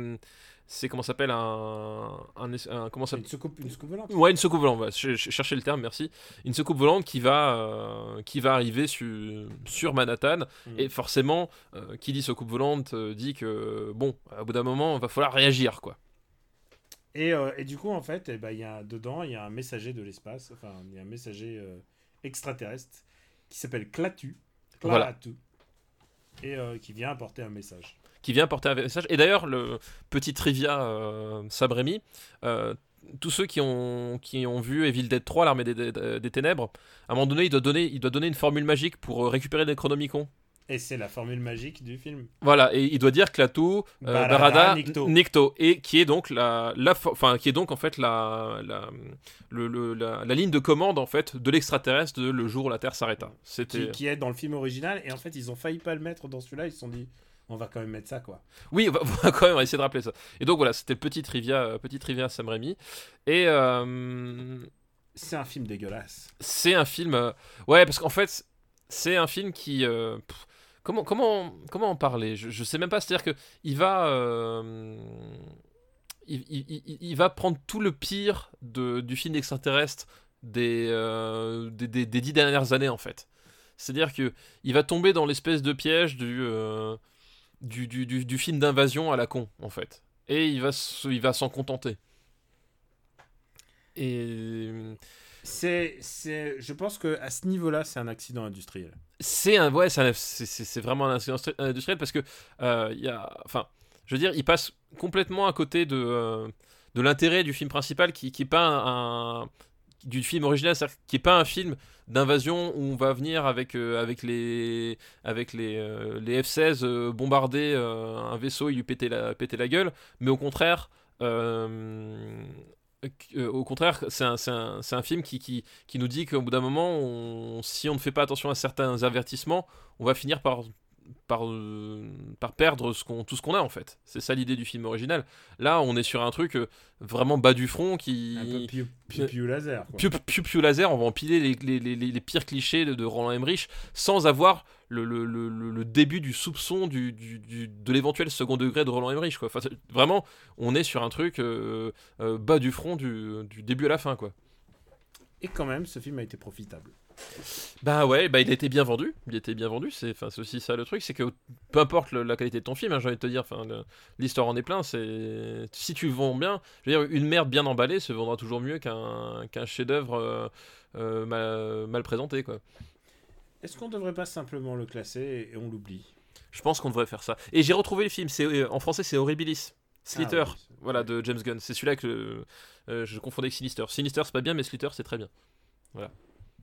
c'est comment ça s'appelle un, un, un- comment ça Une soucoupe, une soucoupe volante. Ouais, une soucoupe volante. voilà. Je, je cherchais le terme, merci. Une soucoupe volante qui va, euh, qui va arriver su- sur Manhattan. Mhm. Et forcément, euh, qui dit soucoupe volante euh, dit que bon, au bout d'un moment, il va falloir réagir, quoi. Et, et du coup, en fait, eh ben, il y a, dedans, il y a un messager de l'espace, enfin, il y a un messager extraterrestre qui s'appelle Clatu. Voilà. Clatu. Et qui vient apporter un message. Qui vient porter un message. Et d'ailleurs, le petit trivia euh, euh, tous ceux qui ont, qui ont vu Evil Dead 3, l'armée des, des- des ténèbres, à un moment donné, il doit donner, il doit donner une formule magique pour euh, récupérer le Necronomicon. Et c'est la formule magique du film. Voilà, et il doit dire Klaatu, euh, Barada, Barada, Nikto. Nikto, et qui est donc la, la, enfin, qui est donc en fait la, la, le- le- la, la ligne de commande en fait de l'extraterrestre de le jour où la Terre s'arrêta. C'était, Qui, qui est dans le film original. Et en fait, ils ont failli pas le mettre dans celui-là. Ils se sont dit, on va quand même mettre ça, quoi. Oui, on va, [LAUGHS] on va quand même essayer de rappeler ça. Et donc voilà, c'était le petit trivia, euh, petit trivia Sam Raimi. Et euh, C'est un film dégueulasse. c'est un film. euh, ouais, parce qu'en fait, c'est un film qui. euh, pff, comment, comment, comment en parler? Je, je sais même pas. C'est-à-dire que il va. il, il- il- il va prendre tout le pire de, du film extraterrestre des, euh, des, des- des dix dernières années, en fait. C'est-à-dire que il va tomber dans l'espèce de piège du, euh, du, du, du- du film d'invasion à la con, en fait. Et il va, se- il va s'en contenter. Et C'est, c'est, je pense que à ce niveau-là, c'est un accident industriel. c'est un, ouais, c'est un- c'est- c'est vraiment un incident stri- industriel parce que euh, il y a, enfin, je veux dire, il passe complètement à côté de, euh, de l'intérêt du film principal qui, qui est pas un, un- du film original, c'est-à-dire qui est pas un film d'invasion où on va venir avec euh, avec les avec les, euh, les F-16 euh, bombarder un vaisseau et lui péter la péter la gueule, mais au contraire. au contraire, c'est un, un- un film qui, qui, qui nous dit qu'au bout d'un moment, si on ne fait pas attention à certains avertissements, on va finir par, par, euh, par perdre ce qu'on, tout ce qu'on a en fait. C'est ça l'idée du film original. Là, on est sur un truc euh, vraiment bas du front qui. Un peu piou, piou, piou laser. Quoi. Laser, on va empiler les, les, les, les pires clichés de, de, Roland Emmerich sans avoir le, le, le, le début du soupçon du, du, du de l'éventuel second degré de Roland Emmerich. Quoi. Enfin, vraiment, on est sur un truc euh, bas du front du, du début à la fin. Quoi. Et quand même, ce film a été profitable. Bah ouais, bah il été bien vendu, il était bien vendu, c'est enfin aussi ça le truc, c'est que peu importe le, la qualité de ton film, hein, j'ai envie de te dire, enfin l'histoire en est plein, c'est si tu vends bien, je veux dire une merde bien emballée se vendra toujours mieux qu'un chef-d'œuvre euh, euh, mal, mal, présenté quoi. Est-ce qu'on devrait pas simplement le classer et on l'oublie? Je pense qu'on devrait faire ça. Et j'ai retrouvé le film, c'est euh, en français c'est Horribilis. Slither, ah, oui, voilà, de James Gunn. C'est celui-là que euh, je confondais avec Sinister. Sinister, c'est pas bien, mais Slither, c'est très bien. Voilà.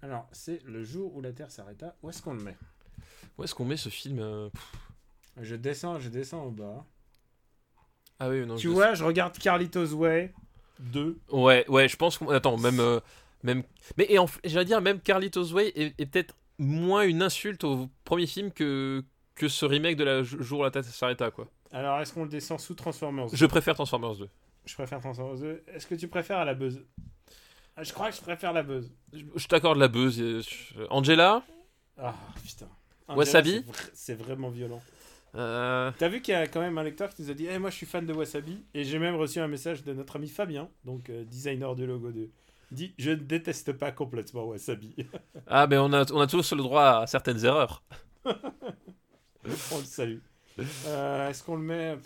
Alors, c'est le jour où la Terre s'arrêta. Où est-ce qu'on le met? Où est-ce qu'on met ce film euh... Je descends, je descends au bas. Ah oui, non. Tu je vois, je regarde Carlitos Way 2. Ouais, ouais, je pense qu'on. Attends, même. Euh, même... Mais et en... j'allais dire, même Carlitos Way est, est peut-être moins une insulte au premier film que, que ce remake de la jour où la Terre s'arrêta, quoi. Alors, est-ce qu'on le descend sous Transformers 2 Je préfère Transformers 2. Je préfère Transformers 2. Est-ce que tu préfères à la buzz? Je crois que je préfère la buzz. Je, je t'accorde la buzz. Angela Ah, putain. Angela, Wasabi C'est vra vraiment violent. Euh... T'as vu qu'il y a quand même un lecteur qui nous a dit hey, Moi, je suis fan de Wasabi. Et j'ai même reçu un message de notre ami Fabien, donc euh, designer de logo 2. Dit Je ne déteste pas complètement Wasabi. [LAUGHS] ah, mais on a, on a tous le droit à certaines erreurs. [LAUGHS] on le salue. Euh, Est-ce qu'on le met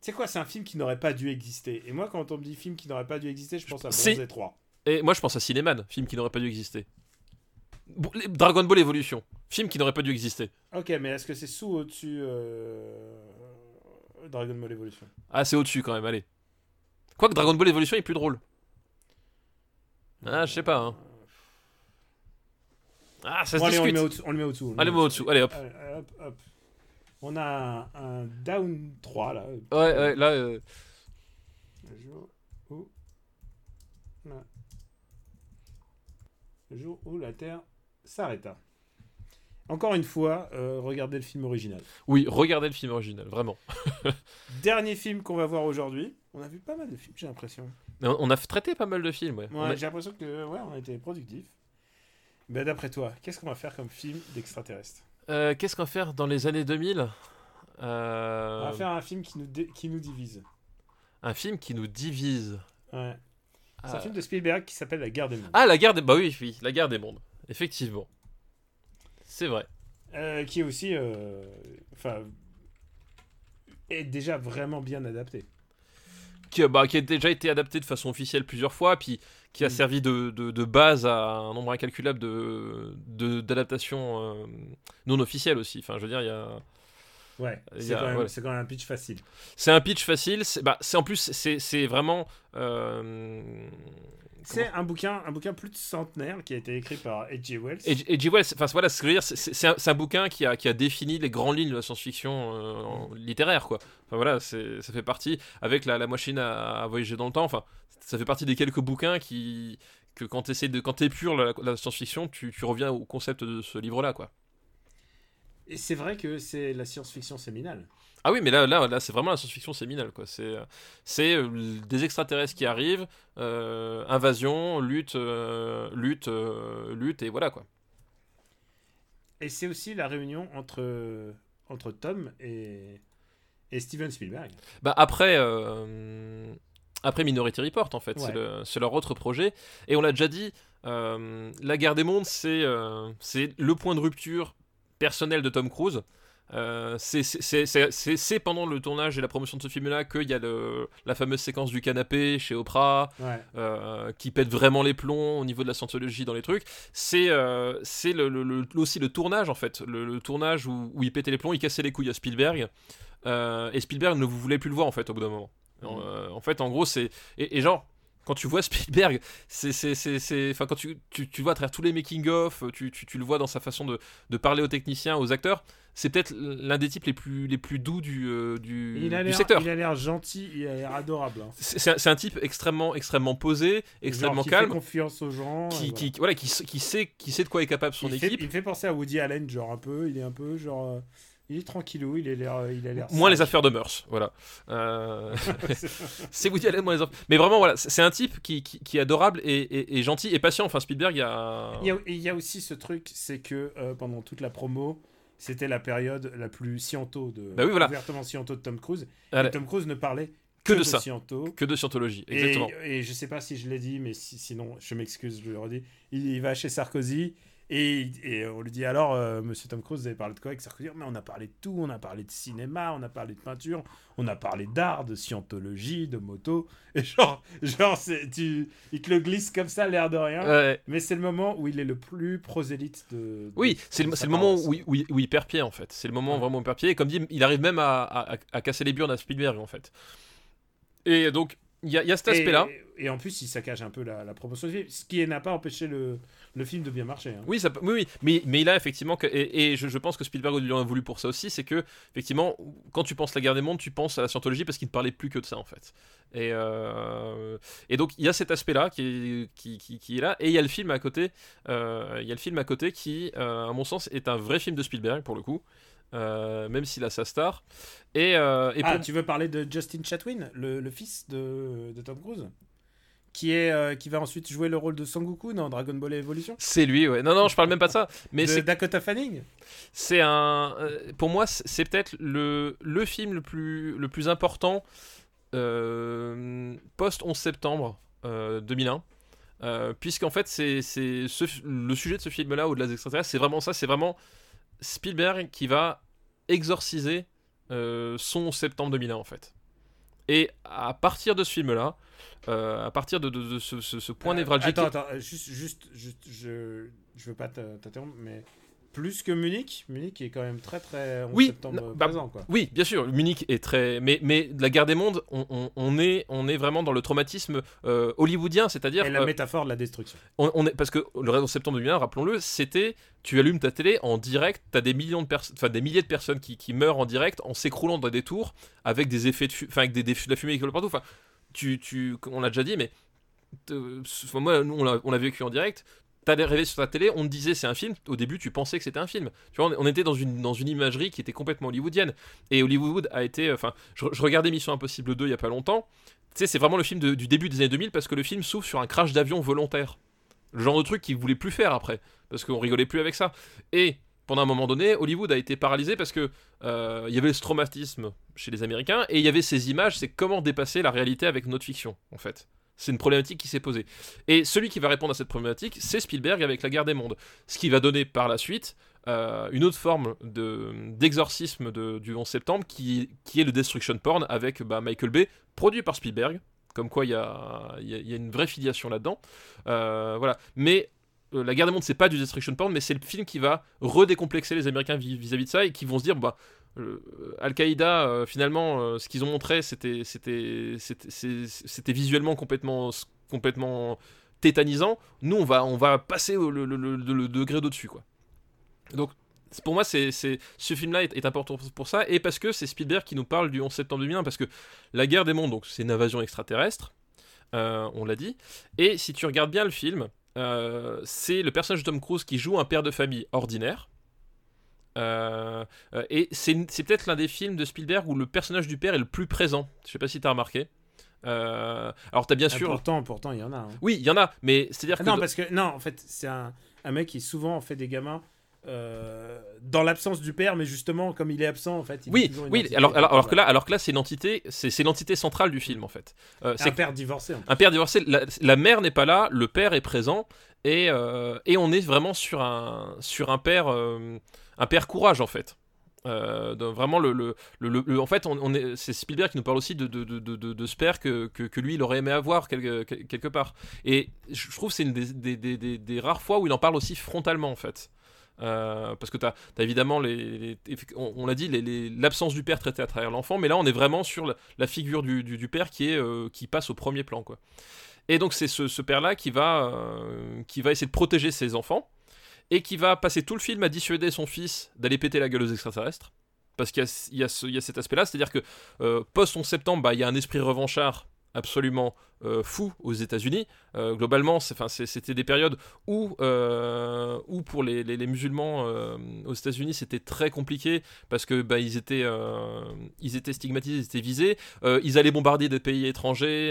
sais quoi, c'est un film qui n'aurait pas dû exister. Et moi, quand on me dit film qui n'aurait pas dû exister, je pense à Bronze 3. Et moi, je pense à Cinéman, film qui n'aurait pas dû exister. Dragon Ball Evolution, film qui n'aurait pas dû exister. Ok, mais est-ce que c'est sous au-dessus euh... Dragon Ball Evolution? Ah, c'est au-dessus quand même, allez. Quoique Dragon Ball Evolution est plus drôle. Ah, je sais pas. Hein. Ah, ça bon, se allez, discute. on le met au-dessous. On le met au-dessous. Allez, au-dessous. Allez, hop. Allez, hop, hop. On a un, un, down 3 là. Ouais, ouais, là. Euh... Le jour où. Là. Le jour où la Terre s'arrêta. Encore une fois, euh, regardez le film original. Oui, regardez le film original, vraiment. [LAUGHS] Dernier film qu'on va voir aujourd'hui. On a vu pas mal de films, j'ai l'impression. On a traité pas mal de films, ouais. ouais a... J'ai l'impression que ouais, on a été productif. Ben, D'après toi, qu'est-ce qu'on va faire comme film d'extraterrestre euh, Qu'est-ce qu'on va faire dans les années 2000 euh... On va faire un film qui nous, qui nous divise. Un film qui nous divise Ouais. C'est euh... un film de Spielberg qui s'appelle La guerre des mondes. Ah, La guerre des... Bah oui, oui, La guerre des mondes. Effectivement. C'est vrai. Euh, qui est aussi... Enfin... est déjà vraiment bien adapté. Qui, bah, qui, a déjà été adapté de façon officielle plusieurs fois, puis qui a mmh. servi de, de, de, base à un nombre incalculable de d'adaptations euh, non officielles aussi. Enfin, je veux dire, il y a. Ouais, c'est quand, même un pitch facile. C'est un pitch facile. C'est bah, en plus, c'est vraiment. Euh, c'est un bouquin, un bouquin plus de centenaire qui a été écrit par H.G. Wells. H.G. Wells, enfin voilà, ce que je veux dire, c'est un, un, bouquin qui a, qui a défini les grandes lignes de la science-fiction euh, littéraire, quoi. Enfin voilà, ça fait partie, avec la, la machine à, à, voyager dans le temps, enfin, ça fait partie des quelques bouquins qui, que quand tu de, quand épures la, la science-fiction, tu, tu reviens au concept de ce livre-là, quoi. Et c'est vrai que c'est la science-fiction séminale. Ah oui, mais là, là, là c'est vraiment la science-fiction séminale. quoi. C'est, c'est euh, des extraterrestres qui arrivent, euh, invasion, lutte, euh, lutte, euh, lutte, et voilà quoi. Et c'est aussi la réunion entre, entre Tom et, et Steven Spielberg. Bah après, après Minority Report, en fait, ouais. c'est, le, c'est leur autre projet. Et on l'a déjà dit, la guerre des mondes, c'est, c'est le point de rupture personnel de Tom Cruise. Euh, c'est pendant le tournage et la promotion de ce film-là qu'il y a le, la fameuse séquence du canapé chez Oprah, ouais. euh, qui pète vraiment les plombs au niveau de la scientologie dans les trucs. C'est euh, le, le, le, aussi le tournage, en fait. Le, tournage où, où, il pétait les plombs, il cassait les couilles à Spielberg. et Spielberg ne vous voulait plus le voir, en fait, au bout d'un moment. Mmh. en fait, en gros, c'est. Et, et, genre, quand tu vois Spielberg, c'est, c'est, enfin, quand tu, tu, tu vois à travers tous les making-of, tu, tu, tu le vois dans sa façon de, de parler aux techniciens, aux acteurs, c'est peut-être l'un des types les plus, les plus doux du, euh, du, Il a du secteur. il a l'air gentil, il a l'air adorable. hein. C'est, un, type extrêmement, extrêmement posé, extrêmement Genre qui calme, fait confiance aux gens. qui, et qui, voilà, qui, sait, qui sait de quoi est capable son il, fait, équipe. il fait penser à Woody Allen, genre un peu. Il est un peu genre. Il est tranquillou, il a l'air. Il a l'air Moins les affaires de mœurs, voilà. Euh, [LAUGHS] [LAUGHS] c'est Woody Allen, moins les affaires. Mais vraiment, voilà, c'est un type qui, qui, qui est adorable et, et- et gentil et patient. Enfin, Spielberg, il y a. Il y a, et il y a aussi ce truc, c'est que euh, pendant toute la promo, c'était la période la plus sciento de. Bah oui, voilà. Ouvertement sciento de Tom Cruise. Allez, Et Tom Cruise ne parlait Que que, de ça. Sciento. que de scientologie, Et, exactement. et je sais pas si je l'ai dit, mais si- sinon, je m'excuse, je le redis. Il, il va chez Sarkozy et, et on lui dit alors, euh, monsieur Tom Cruise, vous avez parlé de quoi avec Sarkozy? Mais on a parlé de tout, on a parlé de cinéma, on a parlé de peinture, on a parlé d'art, de scientologie, de moto. [LAUGHS] Et genre, genre tu, il te le glisse comme ça, l'air de rien. Ouais. Mais c'est le moment où il est le plus prosélyte de. de- Oui, c'est le, moment où, il- où, où il perd pied en fait. C'est le moment Ouais. vraiment où il perd pied. Et comme dit, il arrive même à, à- à casser les burnes à Spielberg en fait. Et donc, il y a, il y a cet Et- aspect-là. Et, en plus, il saccage un peu la, la promotion du film, ce qui n'a pas empêché le, le film de bien marcher. hein. Oui, ça, oui, oui, mais, mais il a effectivement, que, et, et je, je pense que Spielberg lui en a voulu pour ça aussi, c'est que, effectivement, quand tu penses la guerre des mondes, tu penses à la scientologie parce qu'il ne parlait plus que de ça, en fait. Et, euh, et donc, il y a cet aspect-là qui est, qui, qui- qui est là, et il y a le film à côté, euh, il y a le film à côté qui, euh, à mon sens, est un vrai film de Spielberg, pour le coup, euh, même s'il a sa star. Et, euh, et Ah, pour- tu veux parler de Justin Chatwin, le, le fils de, de Tom Cruise? Qui, est, euh, qui va ensuite jouer le rôle de Sangoku dans Dragon Ball Evolution c'est lui, ouais. Non, non, je parle même pas de ça. Mais c'est Dakota Fanning C'est un. euh, Pour moi, c'est peut-être le, le film le plus, le plus important euh, post-11 septembre euh, 2001. Euh, Puisqu'en fait, c'est ce- le sujet de ce film-là, au-delà des extraterrestres, c'est vraiment ça. C'est vraiment Spielberg qui va exorciser son 11 septembre 2001, en fait. Et à partir de ce film-là, euh, à partir de, de- de ce, ce- ce point Euh, névralgique. Attends, attends, euh, juste, juste, juste je, je veux pas te- t'interrompre, mais plus que Munich, Munich est quand même très très 11 Oui, septembre non, bah, présent, quoi. Oui, bien sûr, Munich est très. Mais, mais la guerre des mondes, on, on- on est, on est vraiment dans le traumatisme euh, hollywoodien, c'est-à-dire. Et la euh, métaphore de la destruction. on, on est, parce que le 11 septembre 2001, rappelons-le, c'était. Tu allumes ta télé en direct, t'as des millions de personnes, enfin des milliers de personnes qui, qui meurent en direct en s'écroulant dans des tours avec des effets de, enfin avec des, des- de la fumée qui vole partout. Enfin, tu, tu, on l'a déjà dit, mais moi, nous, on l'a vécu en direct. T'allais rêver sur ta télé, on te disait c'est un film. Au début, tu pensais que c'était un film. Tu vois, on, était dans une, dans une imagerie qui était complètement hollywoodienne. Et Hollywood a été. Enfin, je, regardais Mission Impossible 2 il y a pas longtemps. Tu sais, c'est vraiment le film du début des années 2000 parce que le film s'ouvre sur un crash d'avion volontaire. Le genre de truc qu'ils voulaient plus faire après. Parce qu'on rigolait plus avec ça. Et pendant un moment donné, Hollywood a été paralysé parce que euh, il y avait ce traumatisme chez les Américains et il y avait ces images, c'est comment dépasser la réalité avec notre fiction, en fait. C'est une problématique qui s'est posée. Et celui qui va répondre à cette problématique, c'est Spielberg avec La guerre des mondes. Ce qui va donner par la suite euh, une autre forme de- d'exorcisme de, du 11 septembre qui, est le destruction porn avec bah, Michael Bay, produit par Spielberg. Comme quoi il y a une vraie filiation là-dedans. Euh, voilà. Mais euh, La guerre des mondes, c'est pas du destruction porn, mais c'est le film qui va redécomplexer les Américains vis- vis-à-vis de ça et qui vont se dire bah. euh, Al-Qaïda, euh, finalement, ce qu'ils ont montré, c'était, visuellement complètement, complètement tétanisant. Nous, on va, passer le, degré d'au-dessus, quoi. Donc, pour moi, ce film-là est, important pour ça, et parce que c'est Spielberg qui nous parle du 11 septembre 2001, parce que la guerre des mondes, donc c'est une invasion extraterrestre, on l'a dit, et si tu regardes bien le film, euh, c'est le personnage de Tom Cruise qui joue un père de famille ordinaire. Euh, euh, et c'est peut-être l'un des films de Spielberg où le personnage du père est le plus présent. Je sais pas si tu as remarqué. Euh, alors, tu as bien Ah, sûr. pourtant, pourtant, il y en a. hein. Oui, il y en a, mais c'est-à-dire Ah que. non, parce que non, en fait, c'est un, un mec qui souvent fait des gamins euh, dans l'absence du père, mais justement, comme il est absent, en fait. Il est Oui, une oui. Alors, alors, alors que là, alors que là, c'est l'entité, c'est l'entité centrale du film en fait. Euh, C'est un père divorcé. un père divorcé. La, la mère n'est pas là, le père est présent, et, euh, et on est vraiment sur un sur un père un père courage en fait. Euh, de- vraiment le, le, le- en fait on, on est c'est Spielberg qui nous parle aussi de, de, de, ce père que, que, que lui il aurait aimé avoir quelque, quel- quelque part et je trouve que c'est une des, des, des, des- des rares fois où il en parle aussi frontalement en fait Euh, parce que tu as, évidemment les, on, l'a dit l'absence du père traité à travers l'enfant mais là on est vraiment sur la, figure du, père qui est euh, qui passe au premier plan quoi Et donc c'est ce, père-là qui va, euh, qui va essayer de protéger ses enfants et qui va passer tout le film à dissuader son fils d'aller péter la gueule aux extraterrestres. Parce qu'il y, y a cet aspect-là, c'est-à-dire que euh, post-11 septembre, bah, il y a un esprit revanchard absolument euh, fou aux États-Unis. Euh, globalement, c'était des périodes où, euh, où pour les, musulmans aux États-Unis, c'était très compliqué parce que bah, ils, étaient, ils étaient stigmatisés, ils étaient visés. Ils allaient bombarder des pays étrangers.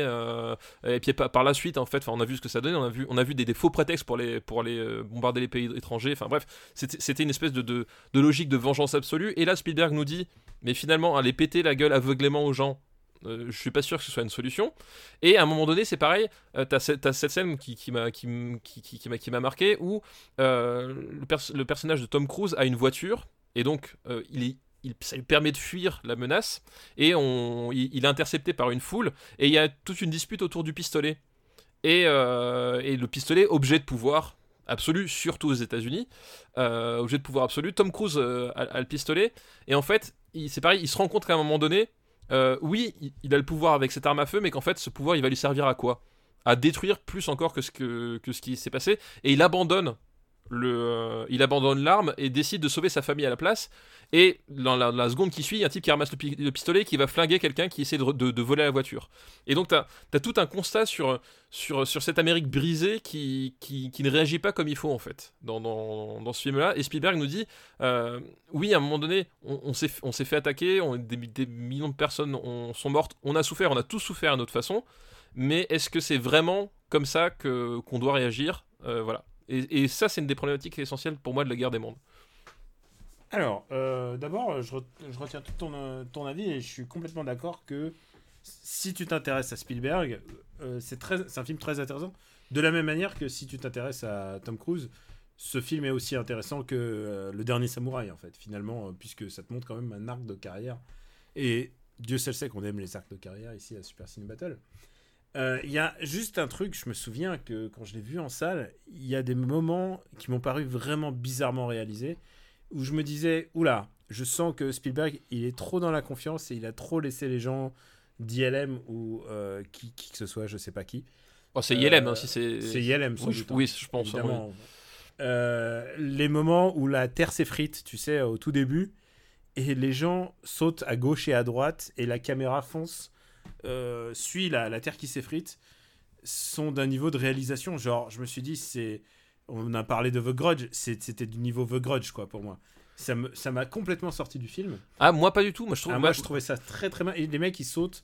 et puis par, la suite, en fait, on a vu ce que ça donnait. On a vu, on a vu des, faux prétextes pour les, pour les bombarder les pays étrangers. Enfin bref, c'était une espèce de, de logique de vengeance absolue. Et là, Spielberg nous dit, mais finalement, aller péter la gueule aveuglément aux gens, euh, je suis pas sûr que ce soit une solution. Et à un moment donné, c'est pareil, euh, t'as cette, scène qui, m'a qui, qui, qui- m'a qui m'a marqué où euh, le, pers- le personnage de Tom Cruise a une voiture et donc euh, il il, ça lui permet de fuir la menace et on, il, est intercepté par une foule et il y a toute une dispute autour du pistolet et, euh, et le pistolet objet de pouvoir absolu surtout aux États-Unis objet de pouvoir absolu Tom Cruise euh, a, le pistolet et en fait c'est pareil il se rend compte qu'à un moment donné euh, oui, il, a le pouvoir avec cette arme à feu, mais qu'en fait, ce pouvoir, il va lui servir à quoi? À détruire plus encore que ce, que ce qui s'est passé. Et il abandonne euh, il abandonne l'arme et décide de sauver sa famille à la place. Et dans la, seconde qui suit, il y a un type qui ramasse le, pi- le pistolet qui va flinguer quelqu'un qui essaie de, voler la voiture. Et donc, tu as, tout un constat sur, cette Amérique brisée qui, ne réagit pas comme il faut, en fait, dans, ce film-là. Et Spielberg nous dit euh, oui, à un moment donné, on, s'est fait attaquer, des, millions de personnes ont- sont mortes, on a souffert, on a tous souffert à notre façon, mais est-ce que c'est vraiment comme ça qu'on doit réagir? Euh, Voilà. Et, ça, c'est une des problématiques essentielles pour moi de la guerre des mondes. Alors, euh, d'abord, je, re- je retiens tout ton, euh, ton avis et je suis complètement d'accord que si tu t'intéresses à Spielberg, euh, c'est un film très intéressant. De la même manière que si tu t'intéresses à Tom Cruise, ce film est aussi intéressant que euh, Le Dernier Samouraï, en fait, finalement, puisque ça te montre quand même un arc de carrière. Et Dieu seul sait qu'on aime les arcs de carrière ici à Super Cine Battle. Euh, Il y a juste un truc, je me souviens que quand je l'ai vu en salle, il y a des moments qui m'ont paru vraiment bizarrement réalisés où je me disais, oula, je sens que Spielberg, il est trop dans la confiance et il a trop laissé les gens d'ILM ou euh, qui, qui que ce soit, je sais pas qui. Oh, c'est Euh, ILM, hein, si c'est. C'est ILM, Oui, je- hein, oui, je pense. Euh, les moments où la terre s'effrite, tu sais, au tout début, et les gens sautent à gauche et à droite, et la caméra fonce, euh, suit la, la terre qui s'effrite, sont d'un niveau de réalisation. Genre, je me suis dit, c'est. On a parlé de The Grudge, c'était du niveau The Grudge, quoi, pour moi. Ça me- ça m'a complètement sorti du film. Ah, moi pas du tout. Moi, je trouve. Ah, moi, moi, je trouvais ça très très bien. Et les mecs, ils sautent,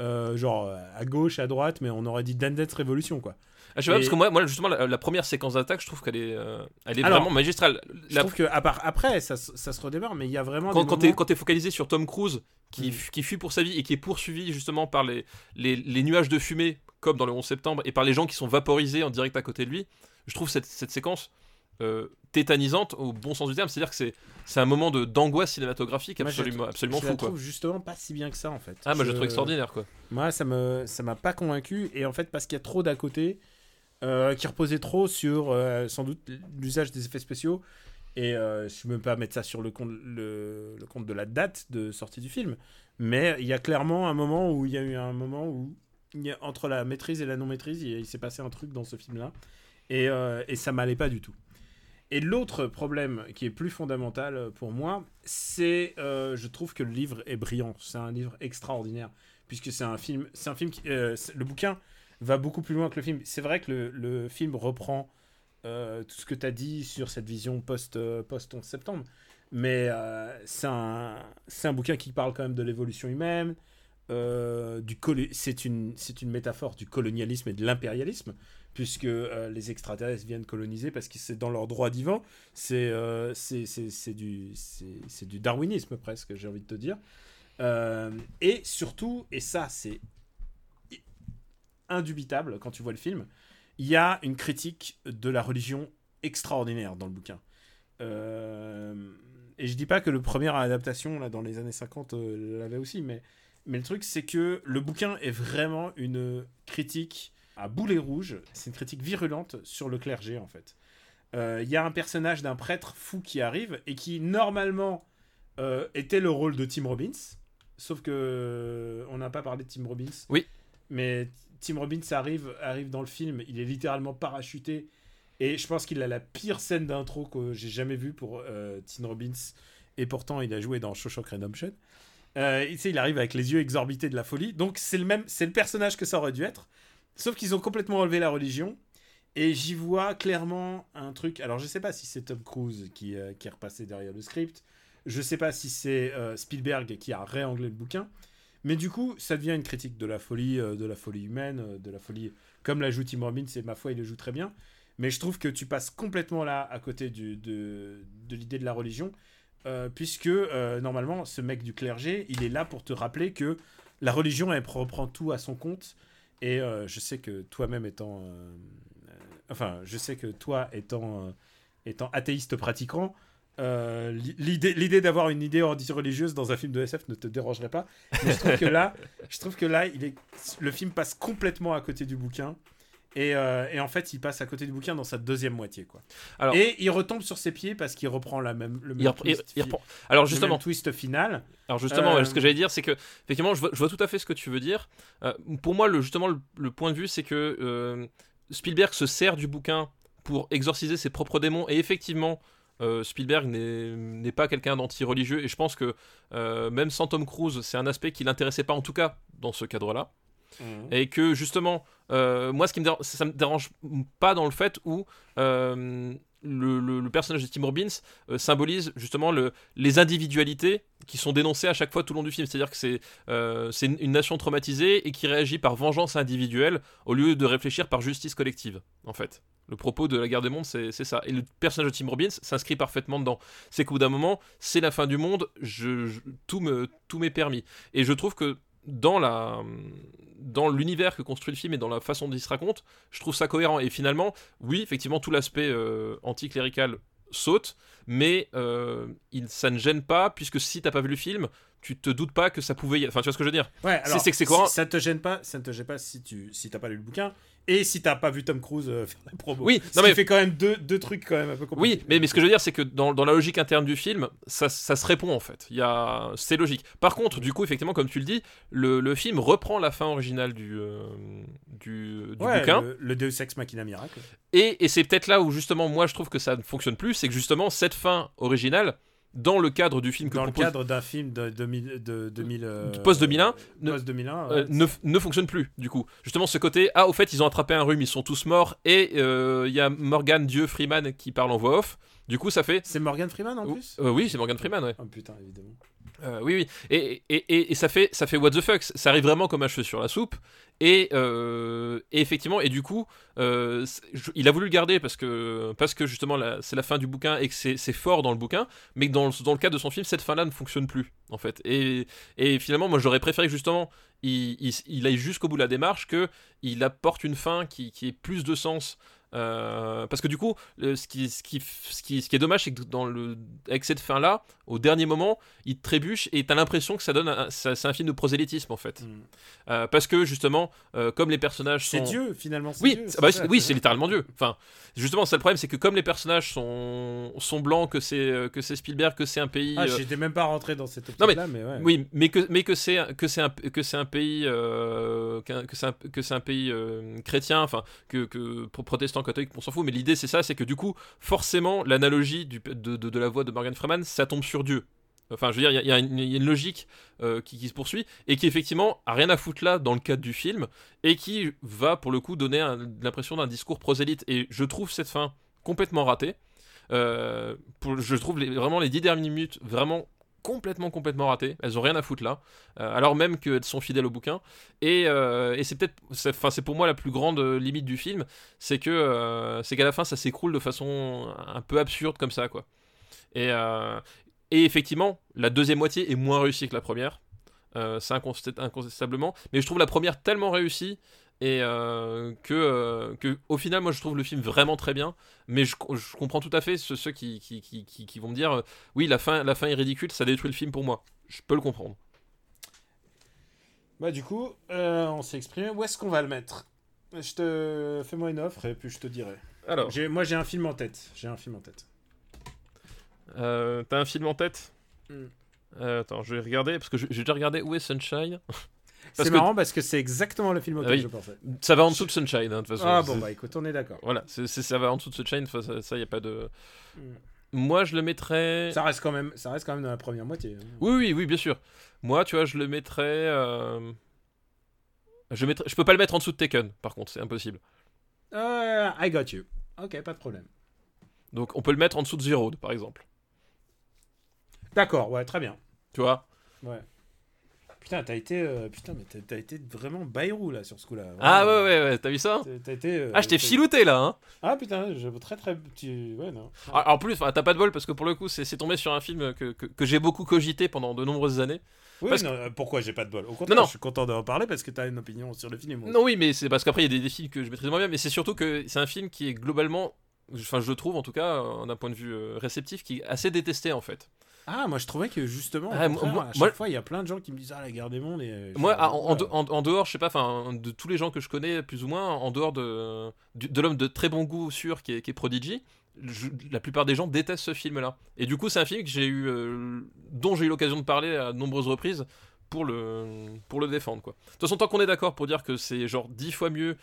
euh, genre, à gauche, à droite, mais on aurait dit Dance Révolution, quoi. Ah, je sais pas, parce que moi, moi justement, la, la première séquence d'attaque, je trouve qu'elle est, euh, elle est Alors, vraiment magistrale. Je trouve que à part, après, ça, se- ça se redémarre, mais il y a vraiment quand, quand moments- t'es focalisé sur Tom Cruise qui, Mm. qui fuit pour sa vie et qui est poursuivi justement par les, les, les nuages de fumée comme dans le 11 septembre et par les gens qui sont vaporisés en direct à côté de lui je trouve cette, cette séquence euh, tétanisante au bon sens du terme c'est à dire que c'est c'est un moment de d'angoisse cinématographique je absolument absolument je fou quoi trouve justement pas si bien que ça en fait. ah moi je Je- trouve extraordinaire quoi Moi, ça me ça m'a pas convaincu et en fait parce qu'il y a trop d'à côté euh, qui reposait trop sur euh, sans doute l'usage des effets spéciaux et euh, je ne peux pas mettre ça sur le compte le, le compte de la date de sortie du film, mais il y a clairement un moment où il y a eu un moment où il y a- entre la maîtrise et la non maîtrise, il, il s'est passé un truc dans ce film là et, euh, et ça m'allait pas du tout. Et l'autre problème qui est plus fondamental euh, pour moi, c'est, euh, je trouve que le livre est brillant. C'est un livre extraordinaire puisque c'est un film, c'est un film euh, le bouquin va beaucoup plus loin que le film. C'est vrai que le, film reprend euh, tout ce que tu as dit sur cette vision post post 11 septembre, mais c'est un c'est un bouquin qui parle quand même de l'évolution humaine. du c'est une c'est une métaphore du colonialisme et de l'impérialisme puisque euh, les extraterrestres viennent coloniser parce que c'est dans leur droit divin. C'est euh, du du darwinisme presque j'ai envie de te dire. Euh, et surtout et ça c'est indubitable quand tu vois le film il y a une critique de la religion extraordinaire dans le bouquin. Euh, et je dis pas que le première adaptation là dans les années 50 euh, l'avait aussi mais mais le truc c'est que le bouquin est vraiment une critique à boulet rouge c'est une critique virulente sur le clergé en fait Euh, il y a un personnage d'un prêtre fou qui arrive et qui normalement euh, était le rôle de Tim Robbins sauf que on n'a pas parlé de Tim Robbins Oui. mais Tim Robbins arrive, arrive dans le film, il est littéralement parachuté. Et je pense qu'il a la pire scène d'intro que j'ai jamais vue pour euh, Tim Robbins. Et pourtant, il a joué dans Shawshank Redemption. Euh, sais, il arrive avec les yeux exorbités de la folie. Donc, c'est le même, c'est le personnage que ça aurait dû être. Sauf qu'ils ont complètement enlevé la religion. Et j'y vois clairement un truc. Alors, je sais pas si c'est Tom Cruise qui, euh, qui est repassé derrière le script. Je sais pas si c'est euh, Spielberg qui a réanglé le bouquin. Mais du coup, ça devient une critique de la folie, euh, de la folie humaine, de la folie. Comme la joue Tim Robbins, et ma foi, il le joue très bien. Mais je trouve que tu passes complètement là à côté de, de l'idée de la religion. puisque normalement, ce mec du clergé, il est là pour te rappeler que la religion, elle reprend tout à son compte. Et euh, je sais que toi-même étant. euh, enfin, je sais que toi étant, euh, étant athéiste pratiquant, li- l'idée l'idée d'avoir une idée religieuse dans un film de SF ne te dérangerait pas. Mais je trouve que là, je trouve que là le film passe complètement à côté du bouquin. Et, euh, et en fait, il passe à côté du bouquin dans sa deuxième moitié. Quoi. Alors- et il retombe sur ses pieds parce qu'il reprend la même, le même Il il- twist il reprend- Alors le justement, même twist final. Alors justement, Euh, ce que j'allais dire, c'est que effectivement, je vois, je vois tout à fait ce que tu veux dire. Euh, pour moi, le, justement, le, le point de vue, c'est que euh, Spielberg se sert du bouquin pour exorciser ses propres démons. Et effectivement, euh, Spielberg n'est n'est pas quelqu'un d'anti-religieux. Et je pense que euh, même sans Tom Cruise, c'est un aspect qui l'intéressait pas, en tout cas dans ce cadre-là. Et que justement, euh, moi, ce qui me dérange, pas dans le fait où euh, le, personnage de Tim Robbins euh, symbolise justement le, les individualités qui sont dénoncées à chaque fois tout le long du film. C'est-à-dire que c'est une, nation traumatisée et qui réagit par vengeance individuelle au lieu de réfléchir par justice collective, en fait. Le propos de la guerre des mondes, c'est ça. Et le personnage de Tim Robbins s'inscrit parfaitement dedans. C'est qu'au bout d'un moment, c'est la fin du monde, je, tout me tout m'est permis. Et je trouve que dans la dans l'univers que construit le film et dans la façon dont il se raconte, je trouve ça cohérent. Et finalement, oui, effectivement, tout l'aspect euh, anticlérical saute, mais euh, il, ça ne gêne pas, puisque si t'as pas vu le film, tu te doutes pas que ça pouvait y... Enfin, tu vois ce que je veux dire? Ouais, alors, c'est que c'est si- cohérent. ça te gêne pas, ça ne te gêne pas si tu si t'as pas lu le bouquin et si t'as pas vu Tom Cruise euh, faire la promo. Oui, non, mais- fait quand même deux, deux trucs quand même un peu compliqués. Oui, mais, mais ce que je veux dire, c'est que dans, dans la logique interne du film, ça, ça se répond en fait. Il y a... C'est logique. Par contre, du coup, effectivement, comme tu le dis, le, le film reprend la fin originale du, euh, du, du Ouais, bouquin. le, le Deus Ex Machina Miracle. Et, et c'est peut-être là où justement moi je trouve que ça ne fonctionne plus, c'est que justement cette fin originale, dans le cadre du film que Dans le cadre d'un film de 2000, de 2000 euh, Du post-2001, ne- post 2001 euh, ne, ne fonctionne plus du coup. Justement ce côté, ah au fait ils ont attrapé un rhume, ils sont tous morts, et euh, il y a Morgan Dieu Freeman qui parle en voix off. Du coup ça fait... C'est Morgan Freeman en plus euh, oui c'est Morgan Freeman ouais. Oh putain, évidemment. Euh, oui, oui. Et, et, et, et ça, fait, ça fait what the fuck. Ça arrive vraiment comme un cheveu sur la soupe. Et, euh, et effectivement, et du coup, euh, il a voulu le garder parce que, parce que justement, c'est la fin du bouquin et que c'est fort dans le bouquin. Mais que dans le, cadre de son film, cette fin-là ne fonctionne plus, en fait. Et, finalement, moi, j'aurais préféré que justement, il, il, il aille jusqu'au bout de la démarche, que il apporte une fin qui, qui ait plus de sens. Euh, parce que du coup, le- ce, qui, ce, qui, ce, qui, ce qui est dommage, c'est que dans le, avec cette fin-là, au dernier moment, il trébuche et t'as l'impression que ça donne un- ça- c'est un film de prosélytisme en fait. Mm. Euh, parce que justement, euh, comme les personnages C'est sont. Dieu finalement. c'est Oui, Dieu, c'est- bah, ça, c'est- oui, c'est c'est littéralement Dieu. Enfin, justement, c'est le problème, c'est que comme les personnages sont, sont blancs, que c'est euh, que c'est Spielberg, que c'est un pays. Ah, euh, j'étais même pas rentré dans cette Non, mais- optique-là, mais, ouais. oui, mais que mais que c'est que c'est un que c'est un pays euh, que c'est un, que c'est un pays euh, chrétien, enfin que que pro- protestant catholique, on s'en fout. Mais l'idée c'est ça, c'est que du coup, forcément, l'analogie de, la voix de Morgan Freeman, ça tombe sur Dieu. Enfin, je veux dire, il y a- une- logique euh, qui, se poursuit et qui effectivement a rien à foutre là dans le cadre du film et qui va pour le coup donner l'impression d'un discours prosélyte. Et je trouve cette fin complètement ratée. Euh, je trouve vraiment les dix dernières minutes vraiment complètement complètement ratées. Elles ont rien à foutre là, Euh, alors même qu'elles sont fidèles au bouquin. Et, euh, et c'est peut-être, enfin c'est pour moi la plus grande euh, limite du film, c'est que c'est qu'à la fin ça s'écroule de façon un peu absurde comme ça quoi. Et, et effectivement, la deuxième moitié est moins réussie que la première. C'est incontest- incontestablement. Mais je trouve la première tellement réussie et euh, que, euh, que au final, moi je trouve le film vraiment très bien. Mais je, je comprends tout à fait ceux, ceux qui, qui, qui, qui- vont me dire euh, oui, la fin, la fin est ridicule, ça détruit le film pour moi. Je peux le comprendre. Bah du coup, euh, on s'est exprimé. Où est-ce qu'on va le mettre? Je te fais-moi une offre et puis je te dirai. Alors, Moi j'ai un film en tête. J'ai un film en tête. t'as un film en tête? Mm. Euh, Attends, je vais regarder parce que j'ai déjà regardé Où est Sunshine? C'est que marrant parce que c'est exactement le film auquel oui. je pensais. ça va en dessous de Sunshine, hein, de toute façon. Ah bon, bah écoute, on est d'accord. Voilà, ça va en dessous de Sunshine, ça, ça y a pas de. Mm. Moi, je le mettrais. Ça reste quand même, ça reste quand même dans la première moitié. hein. Oui, oui, oui, bien sûr. Moi, tu vois, je le mettrais. euh, Je, mettrais... je peux pas le mettre en dessous de Taken, par contre, c'est impossible. Euh, I got you. Ok, pas de problème. Donc, on peut le mettre en dessous de Zero, par exemple. D'accord, ouais, très bien. Tu vois? Ouais. Putain, t'as été, euh, putain, mais t'as, été vraiment bayrou là sur ce coup-là. Ah ouais, ouais, ouais, t'as vu ça T'as, été. euh, Ah, je t'ai filouté là, hein Ah putain, je très très petit. Ouais non. Ah, En plus, t'as pas de bol parce que pour le coup, c'est, tombé sur un film que, que, que j'ai beaucoup cogité pendant de nombreuses années. Oui, parce non, euh, pourquoi j'ai pas de bol? Au contraire, Non, non. je suis content d'en parler parce que t'as une opinion sur le film. Non, oui, mais c'est parce qu'après, il y a des, des films que je maîtrise moins bien, mais c'est surtout que c'est un film qui est globalement, enfin, je le trouve en tout cas, euh, d'un point de vue euh, réceptif, qui est assez détesté en fait. Ah, moi je trouvais que justement, Ah, moi- à chaque moi- fois, il y a plein de gens qui me disent Ah, la guerre des mondes. Et, euh, Moi, fais, en, en- en- dehors, je sais pas, enfin, de tous les gens que je connais, plus ou moins, en dehors de, de l'homme de très bon goût sûr qui est, qui est Prodigy, je- la plupart des gens détestent ce film-là. Et du coup, c'est un film que j'ai eu, euh, dont j'ai eu l'occasion de parler à de nombreuses reprises pour le, pour le défendre. Quoi. De toute façon, tant qu'on est d'accord pour dire que c'est genre dix fois mieux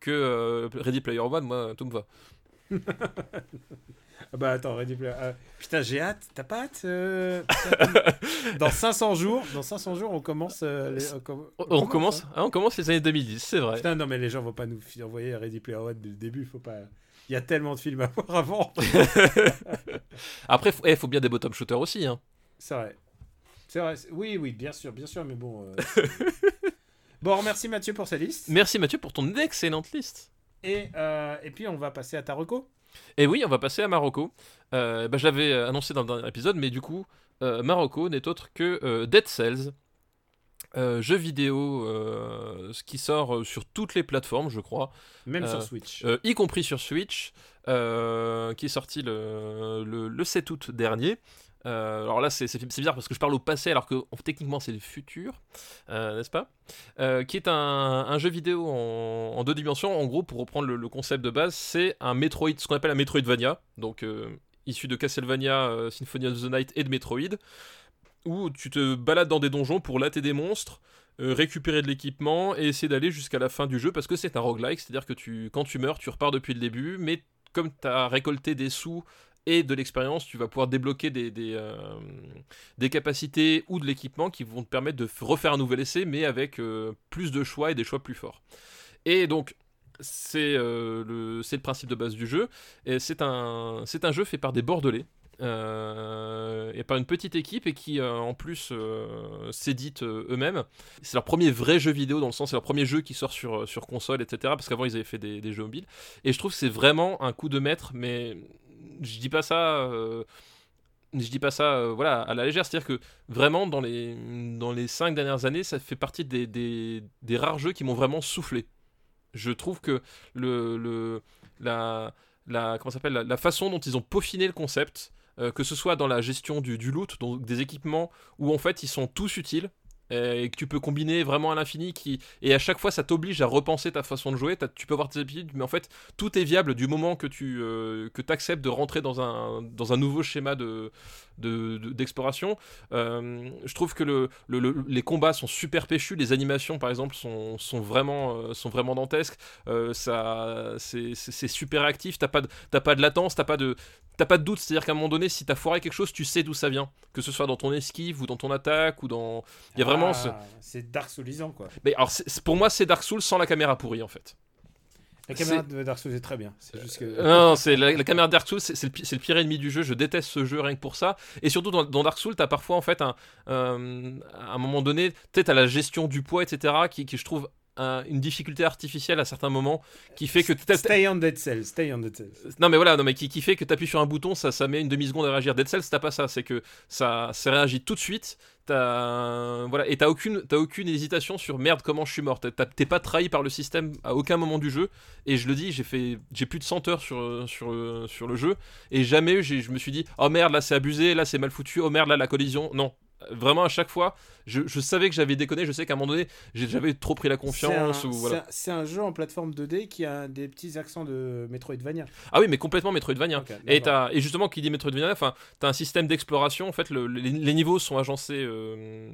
que euh, Ready Player One, moi, tout me va. [LAUGHS] Ah bah attends, Ready Player. ah, putain, j'ai hâte. T'as pas hâte euh, [LAUGHS] Dans 500 jours, dans 500 jours, on commence. euh, les- on, com- On, commence, hein. ah, on commence les années 2010, c'est vrai. Putain, non, mais les gens vont pas nous envoyer Ready Player One dès le début. Faut pas. Il y a tellement de films à voir avant. [LAUGHS] Après, il faut bien des bottom shooters aussi. Hein. C'est vrai. C'est vrai. Oui, oui, bien sûr, bien sûr, mais bon. euh, [LAUGHS] bon, merci Mathieu pour sa liste. Merci Mathieu pour ton excellente liste. Et, euh, et puis, on va passer à ta reco. Et oui, on va passer à Marocco. Euh, bah, je l'avais euh, annoncé dans le dernier épisode, mais du coup, euh, Marocco n'est autre que euh, Dead Cells, euh, jeu vidéo ce qui sort sur toutes les plateformes, je crois, Même sur Switch. y compris sur Switch, qui est sorti le, le, le 7 août dernier. Euh, alors là, c'est bizarre parce que je parle au passé alors que techniquement c'est le futur, euh, n'est-ce pas? Euh, Qui est un, jeu vidéo en, deux dimensions. En gros, pour reprendre le, concept de base, c'est un Metroid, ce qu'on appelle un Metroidvania, donc issu de Castlevania, Symphony of the Night et de Metroid, où tu te balades dans des donjons pour latter des monstres, récupérer de l'équipement et essayer d'aller jusqu'à la fin du jeu parce que c'est un roguelike, c'est-à-dire que tu, quand tu meurs, tu repars depuis le début, mais comme tu as récolté des sous et de l'expérience, tu vas pouvoir débloquer des, euh, des capacités ou de l'équipement qui vont te permettre de refaire un nouvel essai, mais avec euh, plus de choix et des choix plus forts. Et donc, c'est euh, le, le principe de base du jeu. Et c'est un, un jeu fait par des Bordelais. et par une petite équipe et qui en plus s'éditent eux-mêmes. C'est leur premier vrai jeu vidéo dans le sens c'est leur premier jeu qui sort sur, sur console etc. Parce qu'avant ils avaient fait des, des jeux mobiles. Et je trouve que c'est vraiment un coup de maître mais je dis pas ça... euh, je dis pas ça euh, voilà, à la légère, c'est-à-dire que vraiment dans les, dans les cinq dernières années, ça fait partie des, des, rares jeux qui m'ont vraiment soufflé. Je trouve que le, le, la, la, comment s'appelle, la, façon dont ils ont peaufiné le concept, euh, que ce soit dans la gestion du, du loot, donc des équipements, où en fait ils sont tous utiles, et que tu peux combiner vraiment à l'infini, qui... et à chaque fois ça t'oblige à repenser ta façon de jouer, tu peux avoir tes habitudes, mais en fait tout est viable du moment que tu euh, que acceptes de rentrer dans un, dans un nouveau schéma de, de- de- d'exploration. Euh, je trouve que le, le- le- les combats sont super péchus, les animations par exemple sont, sont, vraiment, euh, sont vraiment dantesques, Euh, ça, c'est, super actif, t'as pas, de, pas de latence, t'as pas de, t'as pas de doute, c'est-à-dire qu'à un moment donné, si t'as foiré quelque chose, tu sais d'où ça vient, que ce soit dans ton esquive ou dans ton attaque ou dans... Il y a vraiment... Ah, ce- C'est Dark Soulisant, quoi. Mais alors, pour moi, c'est Dark Souls sans la caméra pourrie en fait. La caméra de Dark Souls est très bien. C'est juste que. Euh, Non, non, c'est la, la caméra de Dark Souls, c'est le, pire ennemi du jeu. Je déteste ce jeu rien que pour ça. Et surtout dans, dans Dark Souls, t'as parfois en fait un, euh, à un moment donné, peut-être à la gestion du poids, etc., qui, qui je trouve un- une difficulté artificielle à certains moments, qui fait que Stay on Dead Cells. Stay on Dead Cells. non mais voilà, non mais qui, qui fait que t'appuies sur un bouton, ça, ça met une demi seconde à réagir. Dead Cells, t'as pas ça, c'est que ça, ça réagit tout de suite. T'as voilà et t'as aucune, t'as aucune hésitation sur merde comment je suis mort. T'es pas trahi par le système à aucun moment du jeu. Et je le dis, j'ai fait, j'ai plus de 100 heures sur sur sur le jeu et jamais je me suis dit oh merde là c'est abusé, là c'est mal foutu, oh merde là la collision. Non, vraiment à chaque fois, je, je savais que j'avais déconné. Je sais qu'à un moment donné, j'avais trop pris la confiance C'est un- voilà. jeu en plateforme 2D qui a des petits accents de Metroidvania. Ah oui, mais complètement Metroidvania. Ok, Et, et justement, qui dit Metroidvania, enfin, t'as un système d'exploration. En fait, le- les, les niveaux sont agencés euh,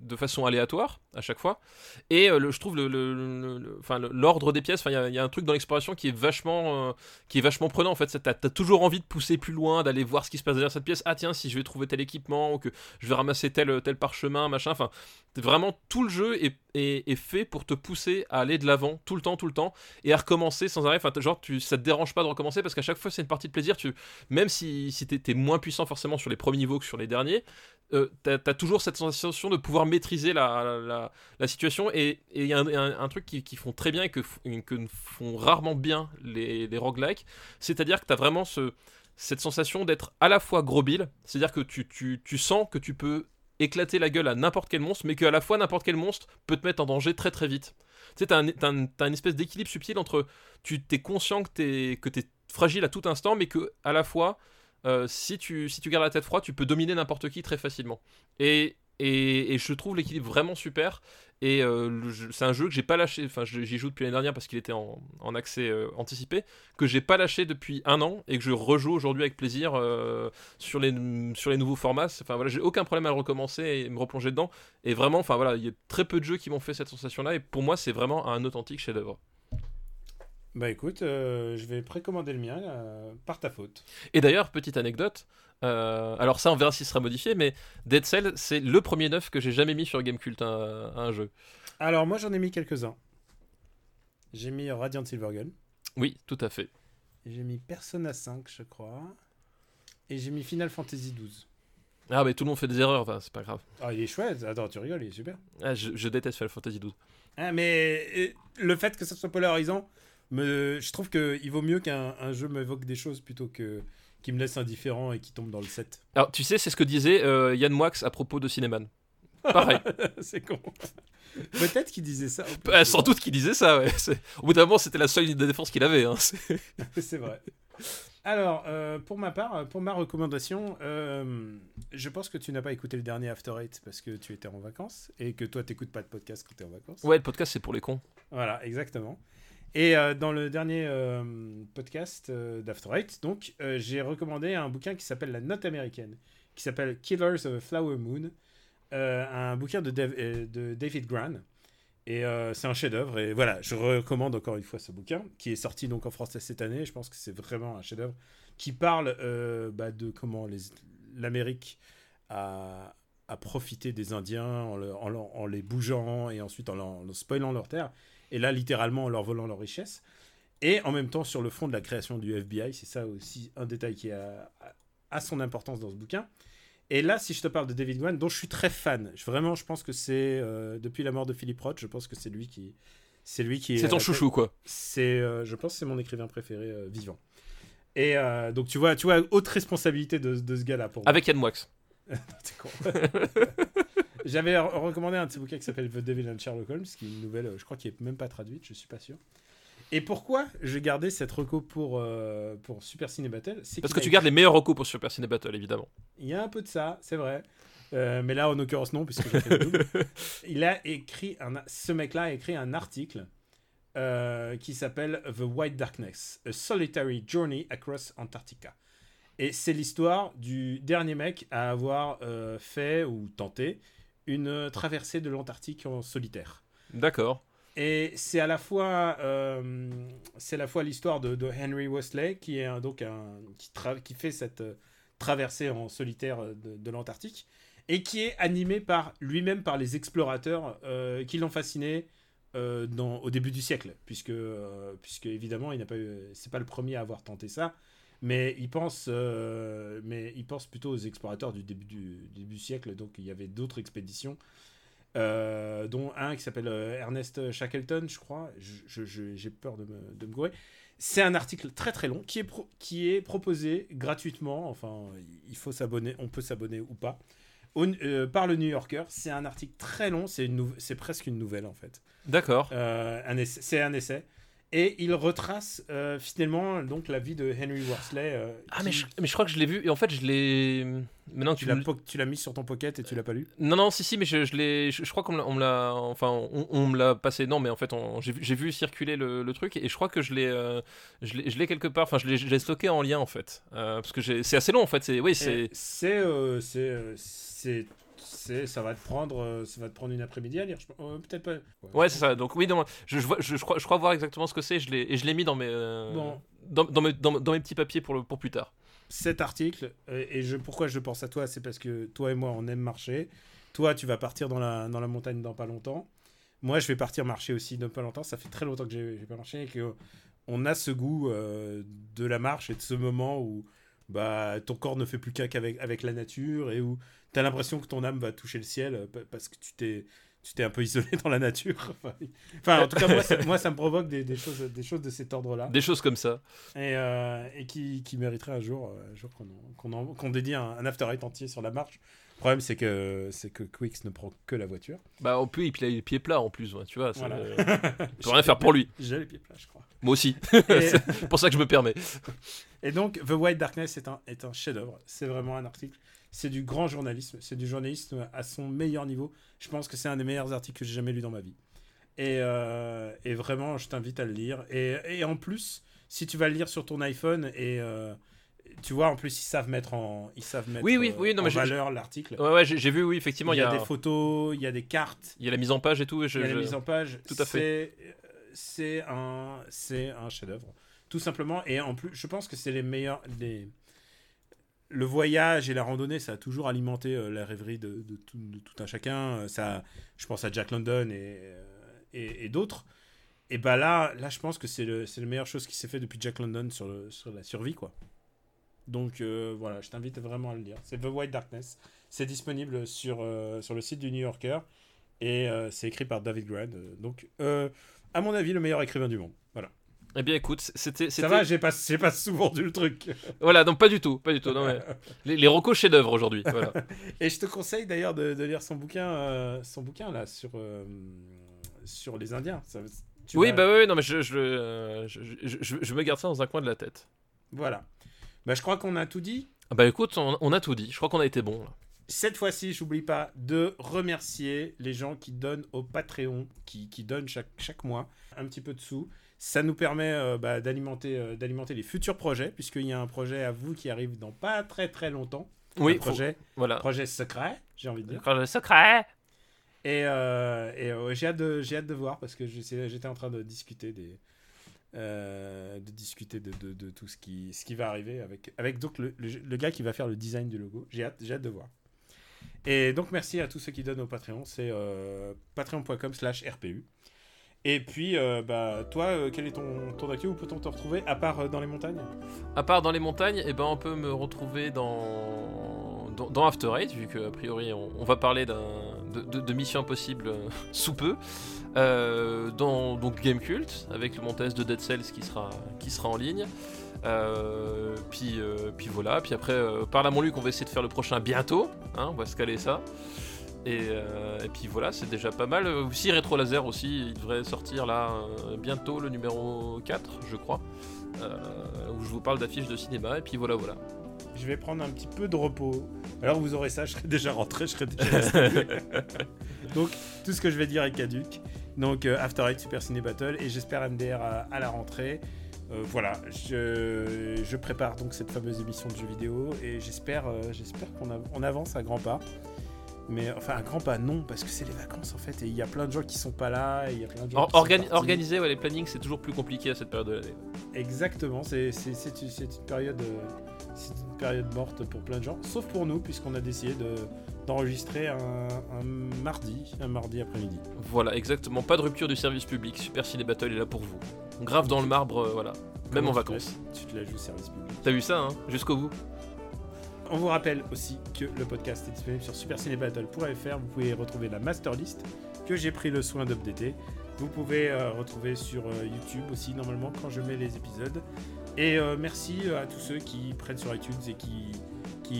de façon aléatoire à chaque fois. Et euh, le, je trouve le, le- l'ordre des pièces, il y a- il y, a un truc dans l'exploration qui est vachement, euh, qui est vachement prenant en fait. T'as as toujours envie de pousser plus loin, d'aller voir ce qui se passe derrière cette pièce. Ah tiens, si je vais trouver tel équipement ou que je vais ramasser tel tel parchemin, machin. Enfin, vraiment tout le jeu est, est, fait pour te pousser à aller de l'avant tout le temps, tout le temps et à recommencer sans arrêt. Enfin, genre, tu, ça te dérange pas de recommencer parce qu'à chaque fois c'est une partie de plaisir. Tu, même si, si t'es moins puissant forcément sur les premiers niveaux que sur les derniers, euh, t'as as toujours cette sensation de pouvoir maîtriser la, la, la- situation et il y a un, truc qui, qui font très bien et que, que font rarement bien les, les roguelikes, c'est-à-dire que t'as vraiment ce, cette sensation d'être à la fois gros bill, c'est-à-dire que tu, tu, tu sens que tu peux éclater la gueule à n'importe quel monstre, mais qu'à la fois n'importe quel monstre peut te mettre en danger très très vite. Tu sais, t'as, un, une espèce d'équilibre subtil entre tu t'es conscient que t'es, que fragile à tout instant, mais que à la fois, euh, si, tu, si tu gardes la tête froide, tu peux dominer n'importe qui très facilement. Et, et je trouve l'équilibre vraiment super. Et euh, c'est un jeu que j'ai pas lâché, enfin j'y joue depuis l'année dernière parce qu'il était en, en accès euh, anticipé, que j'ai pas lâché depuis un an et que je rejoue aujourd'hui avec plaisir euh, sur, les, sur les nouveaux formats. Enfin voilà, j'ai aucun problème à le recommencer et me replonger dedans. Et vraiment, enfin voilà, il y a très peu de jeux qui m'ont fait cette sensation-là et pour moi c'est vraiment un authentique chef-d'œuvre. Bah écoute, je vais précommander le mien par ta faute. Et d'ailleurs, petite anecdote, euh, alors ça on verra si ce sera modifié, mais Dead Cell c'est le premier neuf que j'ai jamais mis sur Gamecult à, à un jeu. Alors moi j'en ai mis quelques-uns. J'ai mis Radiant Silvergun. Oui, tout à fait. J'ai mis Persona 5, je crois. Et j'ai mis Final Fantasy 12. Ah mais tout le monde fait des erreurs, enfin c'est pas grave. Ah, il est chouette. Attends, tu rigoles, il est super. Ah, je, je déteste Final Fantasy 12. Ah, mais euh, le fait que ça soit polarisant, me... je trouve qu'il vaut mieux qu'un un jeu m'évoque des choses plutôt que qui me laisse indifférent et qui tombe dans le 7. Alors tu sais, c'est ce que disait euh, Yann Moix à propos de Cinéman. Pareil. [LAUGHS] c'est con. Peut-être qu'il disait ça. Euh, sans doute qu'il disait ça, ouais. Au bout d'un moment, c'était la seule ligne de défense qu'il avait. Hein. [LAUGHS] C'est- vrai. Alors, euh, pour ma part, pour ma recommandation, euh, je pense que tu n'as pas écouté le dernier After Eight parce que tu étais en vacances et que toi, tu n'écoutes pas de podcast quand tu es en vacances. Ouais, le podcast, c'est pour les cons. Voilà, exactement. Et euh, dans le dernier euh, podcast euh, d'After Eight, donc, j'ai recommandé un bouquin qui s'appelle La Note américaine, qui s'appelle Killers of a Flower Moon, un bouquin de, Dav- de David Gran. Et c'est un chef-d'œuvre. Et voilà, je recommande encore une fois ce bouquin, qui est sorti donc en français cette année. Je pense que c'est vraiment un chef-d'œuvre qui parle bah, de comment l'Amérique a, a profité des Indiens en, les bougeant et ensuite en, spoilant leurs terres. Et là, littéralement, en leur volant leurs richesses. Et en même temps, sur le fond de la création du FBI, c'est ça aussi un détail qui a, a- son importance dans ce bouquin. Et là, si je te parle de David Gwan, dont je suis très fan, je- vraiment, je pense que c'est euh, depuis la mort de Philip Roth, je pense que c'est lui qui, c'est lui qui. est C'est ton tête- chouchou, quoi. C'est, euh, je pense, que c'est mon écrivain préféré euh, vivant. Et euh, donc tu vois, tu vois, haute responsabilité de, de ce gars-là pour moi. Avec Yann Moix. [LAUGHS] [LAUGHS] J'avais re- recommandé un de ces bouquins qui s'appelle The Devil and Sherlock Holmes, qui est une nouvelle, euh, je crois, qui est même pas traduite, je suis pas sûr. Et pourquoi j'ai gardé cette reco pour, euh, pour Super Ciné Battle? Parce que tu gardes les meilleurs recours pour Super Ciné Battle, évidemment. il y a un peu de ça, c'est vrai. Euh, mais là, en l'occurrence, non, puisque j'ai fait le double. [LAUGHS] Il a écrit un, ce mec-là a écrit un article euh, qui s'appelle The White Darkness, A Solitary Journey Across Antarctica. Et c'est l'histoire du dernier mec à avoir fait ou tenté une traversée de l'Antarctique en solitaire. D'accord. Et c'est à la fois, euh, c'est à la fois l'histoire de, de Henry Wesley qui est un- donc un qui, fait cette euh, traversée en solitaire euh, de, de l'Antarctique et qui est animé par lui-même par les explorateurs euh, qui l'ont fasciné euh, dans, au début du siècle, puisque euh, puisque évidemment il n'a pas c'est pas le premier à avoir tenté ça, mais il pense, euh, mais il pense plutôt aux explorateurs du début du, début siècle, donc il y avait d'autres expéditions euh, dont un qui s'appelle euh, Ernest Shackleton, je crois. J'ai peur de me, de me gourer. C'est un article très très long qui est, pro- qui est proposé gratuitement. Enfin, il faut s'abonner, on peut s'abonner ou pas. Au- euh, par le New Yorker. C'est un article très long, c'est presque une nouvelle en fait. D'accord. Euh, un essai- c'est un essai. Et il retrace euh, finalement donc la vie de Henry Worsley. euh, Ah, mais je, mais je crois que je l'ai vu. Et en fait, je l'ai. Maintenant tu tu l'as mis sur ton pocket et tu l'as pas lu? Non, non, si, si, mais je, je l'ai. Je, je crois qu'on me l'a-. Enfin, on, on me l'a passé. Non, mais en fait, j'ai vu- circuler le, le truc et je crois que je l'ai. euh, je l'ai quelque part. Enfin, je l'ai je l'ai stocké en lien, en fait. Parce que c'est assez long, en fait. C'est, oui, c'est. C'est c'est ça va te prendre euh, ça va te prendre une après-midi à lire. Euh, Peut-être pas. Ouais, c'est ça. Donc oui, non, je, je, vois- je, je crois, je crois voir exactement ce que c'est. Je l'ai et je l'ai mis dans mes, euh, Bon. dans, dans mes, dans, dans mes petits papiers pour le pour plus tard. Cet article et je pourquoi je pense à toi, c'est parce que toi et moi on aime marcher. Toi, tu vas partir dans la dans la montagne dans pas longtemps. Moi, je vais partir marcher aussi dans pas longtemps. Ça fait très longtemps que j'ai j'ai pas marché et que on a ce goût euh, de la marche et de ce moment où bah ton corps ne fait plus qu'un qu'avec avec la nature et où tu as l'impression que ton âme va toucher le ciel euh, pa- parce que tu t'es tu t'es un peu isolé [LAUGHS] dans la nature. [LAUGHS] Enfin, en tout cas, moi, ça, moi, ça me provoque des, des choses, des choses de cet ordre-là. Des choses comme ça. Et, euh, et qui, qui mériterait un jour, euh, un jour qu'on en- qu'on dédie un, un after eight entier sur la marche. Le problème, c'est que, c'est que Quix ne prend que la voiture. Bah en plus, il a les pieds plats en plus, ouais, tu vois. ça, Voilà. euh, [LAUGHS] je peux rien faire pour lui. J'ai les pieds plats, je crois. Moi aussi. Et, c'est pour ça que je me permets. et donc, The White Darkness est un, est un chef-d'œuvre. C'est vraiment un article. C'est du grand journalisme. C'est du journalisme à son meilleur niveau. Je pense que c'est un des meilleurs articles que j'ai jamais lu dans ma vie. Et, euh, et vraiment, je t'invite à le lire. Et, et en plus, si tu vas le lire sur ton iPhone et euh, tu vois, en plus, ils savent mettre en, ils savent mettre Oui, oui, euh, oui, non, en mais je- valeur l'article. Ouais, ouais, j'ai vu, oui, effectivement, il y, a, des il photos, il y a des cartes, y a la mise en page et tout. et je- il y a je- la mise en page. Tout à fait. C'est- C'est un, c'est un chef-d'œuvre, tout simplement. Et en plus, je pense que c'est les meilleurs. Les... Le voyage et la randonnée, ça a toujours alimenté euh, la rêverie de, tout, un chacun. Euh, Ça, je pense à Jack London et, euh, et, d'autres. Et bah là, là, je pense que c'est le, la meilleure chose qui s'est fait depuis Jack London sur, sur la survie, quoi. Donc voilà, je t'invite vraiment à le lire. C'est The White Darkness. C'est disponible sur, sur le site du New Yorker et c'est écrit par David Grant. donc, à mon avis, le meilleur écrivain du monde. Voilà. Eh bien, écoute, c'était. Ça va, j'ai pas, j'ai pas sous-vendu le truc. [LAUGHS] Voilà, donc pas du tout, pas du tout. Non, mais [LAUGHS] les, les recos chefs-d'œuvre aujourd'hui. Voilà. [LAUGHS] Et je te conseille d'ailleurs de, de lire son bouquin, euh, son bouquin là sur euh, sur les Indiens. Ça- oui, vas- bah oui, non, mais je, je, euh, je, je- je- je me garde ça dans un coin de la tête. Voilà. Bah, je crois qu'on a tout dit. Ah Bah écoute, on, on a tout dit. Je crois qu'on a été bon. Là. Cette fois-ci, j'oublie pas de remercier les gens qui donnent au Patreon, qui, qui donnent chaque, chaque mois un petit peu de sous. Ça nous permet euh, bah, d'alimenter euh, d'alimenter les futurs projets, puisqu'il y a un projet à vous qui arrive dans pas très très longtemps. Oui, un faut- projet, voilà. projet secret, j'ai envie de dire. Le secret. Et, euh, et, j'ai hâte de j'ai hâte de voir parce que j'étais en train de discuter des euh, de discuter de, de, de tout ce qui ce qui va arriver avec avec donc le, le, le gars qui va faire le design du logo. J'ai hâte j'ai hâte de voir. Et donc merci à tous ceux qui donnent au Patreon, c'est euh, patreon.com/rpu. Et puis euh, bah toi euh, quel est ton ton où peut-on te retrouver à part euh, dans les montagnes? À part dans les montagnes, eh ben, on peut me retrouver dans, dans, After Eight, vu qu'a priori on, va parler de, de, Mission Impossible [LAUGHS] sous peu. Dans donc Game Cult, avec le montage de Dead Cells qui sera, qui sera en ligne. Puis, puis voilà, puis après, par là mon Luc, on va essayer de faire le prochain bientôt, hein, on va se caler ça. Et, euh, et puis voilà, c'est déjà pas mal. Euh, Aussi, Retro Laser aussi, il devrait sortir là euh, bientôt le numéro 4, je crois euh, où je vous parle d'affiches de cinéma, et puis voilà, voilà. Je vais prendre un petit peu de repos. Alors vous aurez ça, je serai déjà rentré, je serai déjà. [LAUGHS] Donc tout ce que je vais dire est caduque. Donc After Eight Super Ciné Battle et j'espère MDR à, à la rentrée. Euh, voilà, je, je prépare donc cette fameuse émission de jeux vidéo et j'espère euh, j'espère qu'on av- on avance à grands pas. Mais enfin à grands pas non parce que c'est les vacances en fait et il y a plein de gens qui sont pas là et il y a plein de gens Or- qui sont organi- partis. organiser ouais, les plannings, c'est toujours plus compliqué à cette période de l'année. Exactement, c'est une, période, euh, c'est une période morte pour plein de gens, sauf pour nous, puisqu'on a décidé de- d'enregistrer un, un mardi, un mardi après-midi. Voilà, exactement, pas de rupture du service public, Super Ciné Battle est là pour vous. On grave dans le marbre, euh, voilà, même en Comment vacances. Tu te la joues service public. T'as vu ça, hein, jusqu'au bout On vous rappelle aussi que le podcast est disponible sur supercinébattle.fr. Vous pouvez retrouver la master list que j'ai pris le soin d'updater. Vous pouvez euh, retrouver sur euh, YouTube aussi normalement quand je mets les épisodes. Et euh, merci à tous ceux qui prennent sur iTunes et qui,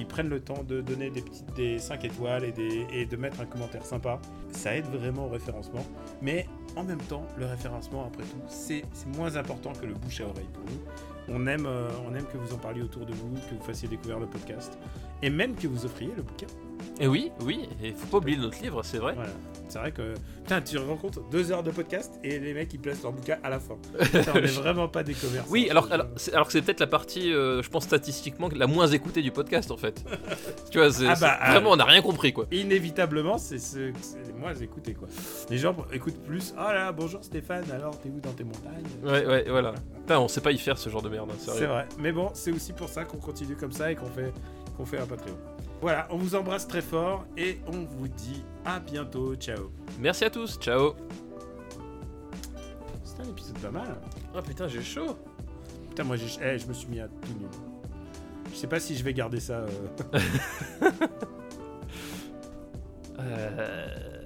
prennent le temps de donner des petites des 5 étoiles et, et de mettre un commentaire sympa. Ça aide vraiment au référencement. Mais en même temps, le référencement, après tout, c'est moins important que le bouche à oreille pour nous. On aime, euh, on aime que vous en parliez autour de vous, que vous fassiez découvrir le podcast, et même que vous offriez le bouquin. Et oui, oui, et faut pas oublier notre livre, c'est vrai. Voilà. C'est vrai que. Putain, tu compte, deux heures de podcast et les mecs ils placent leur bouquin à la fin. [LAUGHS] Putain, on est vraiment pas des commerçants. Oui, alors, alors, c'est- alors que c'est peut-être la partie, euh, je pense statistiquement, la moins écoutée du podcast en fait. [LAUGHS] tu vois, Ah bah, c'est- vraiment, on n'a rien compris quoi. Inévitablement, c'est ce, c'est les moins écoutés quoi. Les gens écoutent plus. Oh là, bonjour Stéphane, alors t'es où dans tes montagnes? Ouais, ouais, voilà. Putain, on sait pas y faire ce genre de merde, hein. C'est vrai. Mais bon, c'est aussi pour ça qu'on continue comme ça et qu'on fait, qu'on fait un Patreon. Voilà, on vous embrasse très fort et on vous dit à bientôt. Ciao. Merci à tous, ciao. C'était un épisode pas mal. Ah putain, j'ai chaud. Putain, moi j'ai, eh, je me suis mis à tout nul. Je sais pas si je vais garder ça. euh. [LAUGHS] [LAUGHS] Euh...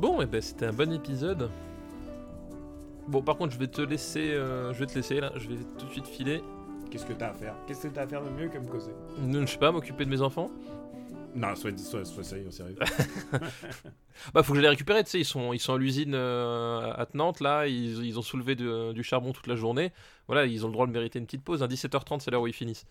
Bon, et ben c'était un bon épisode. Bon, par contre, je vais te laisser, euh, je vais te laisser là. Je vais tout de suite filer. Qu'est-ce que t'as à faire? Qu'est-ce que t'as à faire de mieux que me causer? Ne, je sais pas, m'occuper de mes enfants. Non, sois, sois, sois sérieux, sérieux. [LAUGHS] [LAUGHS] Bah, faut que je les récupère. Tu sais, ils sont, ils sont à l'usine euh, à Nantes là. Ils, ils ont soulevé de- du charbon toute la journée. Voilà, ils ont le droit de mériter une petite pause. À 17h30, c'est l'heure où ils finissent.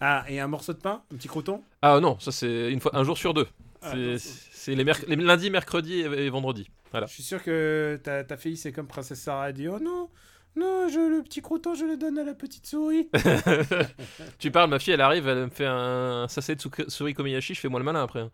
ah, et un morceau de pain? Un petit croton? Ah non, ça c'est une fois, un jour sur deux. Ah, C'est- les, merc- les lundis, mercredis et, et vendredis. Voilà. Je suis sûr que ta, ta fille, c'est comme Princesse Sarah, elle dit Oh non, non, je, le petit croton, je le donne à la petite souris. [LAUGHS] tu parles, ma fille, elle arrive, elle me fait un sachet de sou- souris Komiyashi, je fais moi le malin après. hein.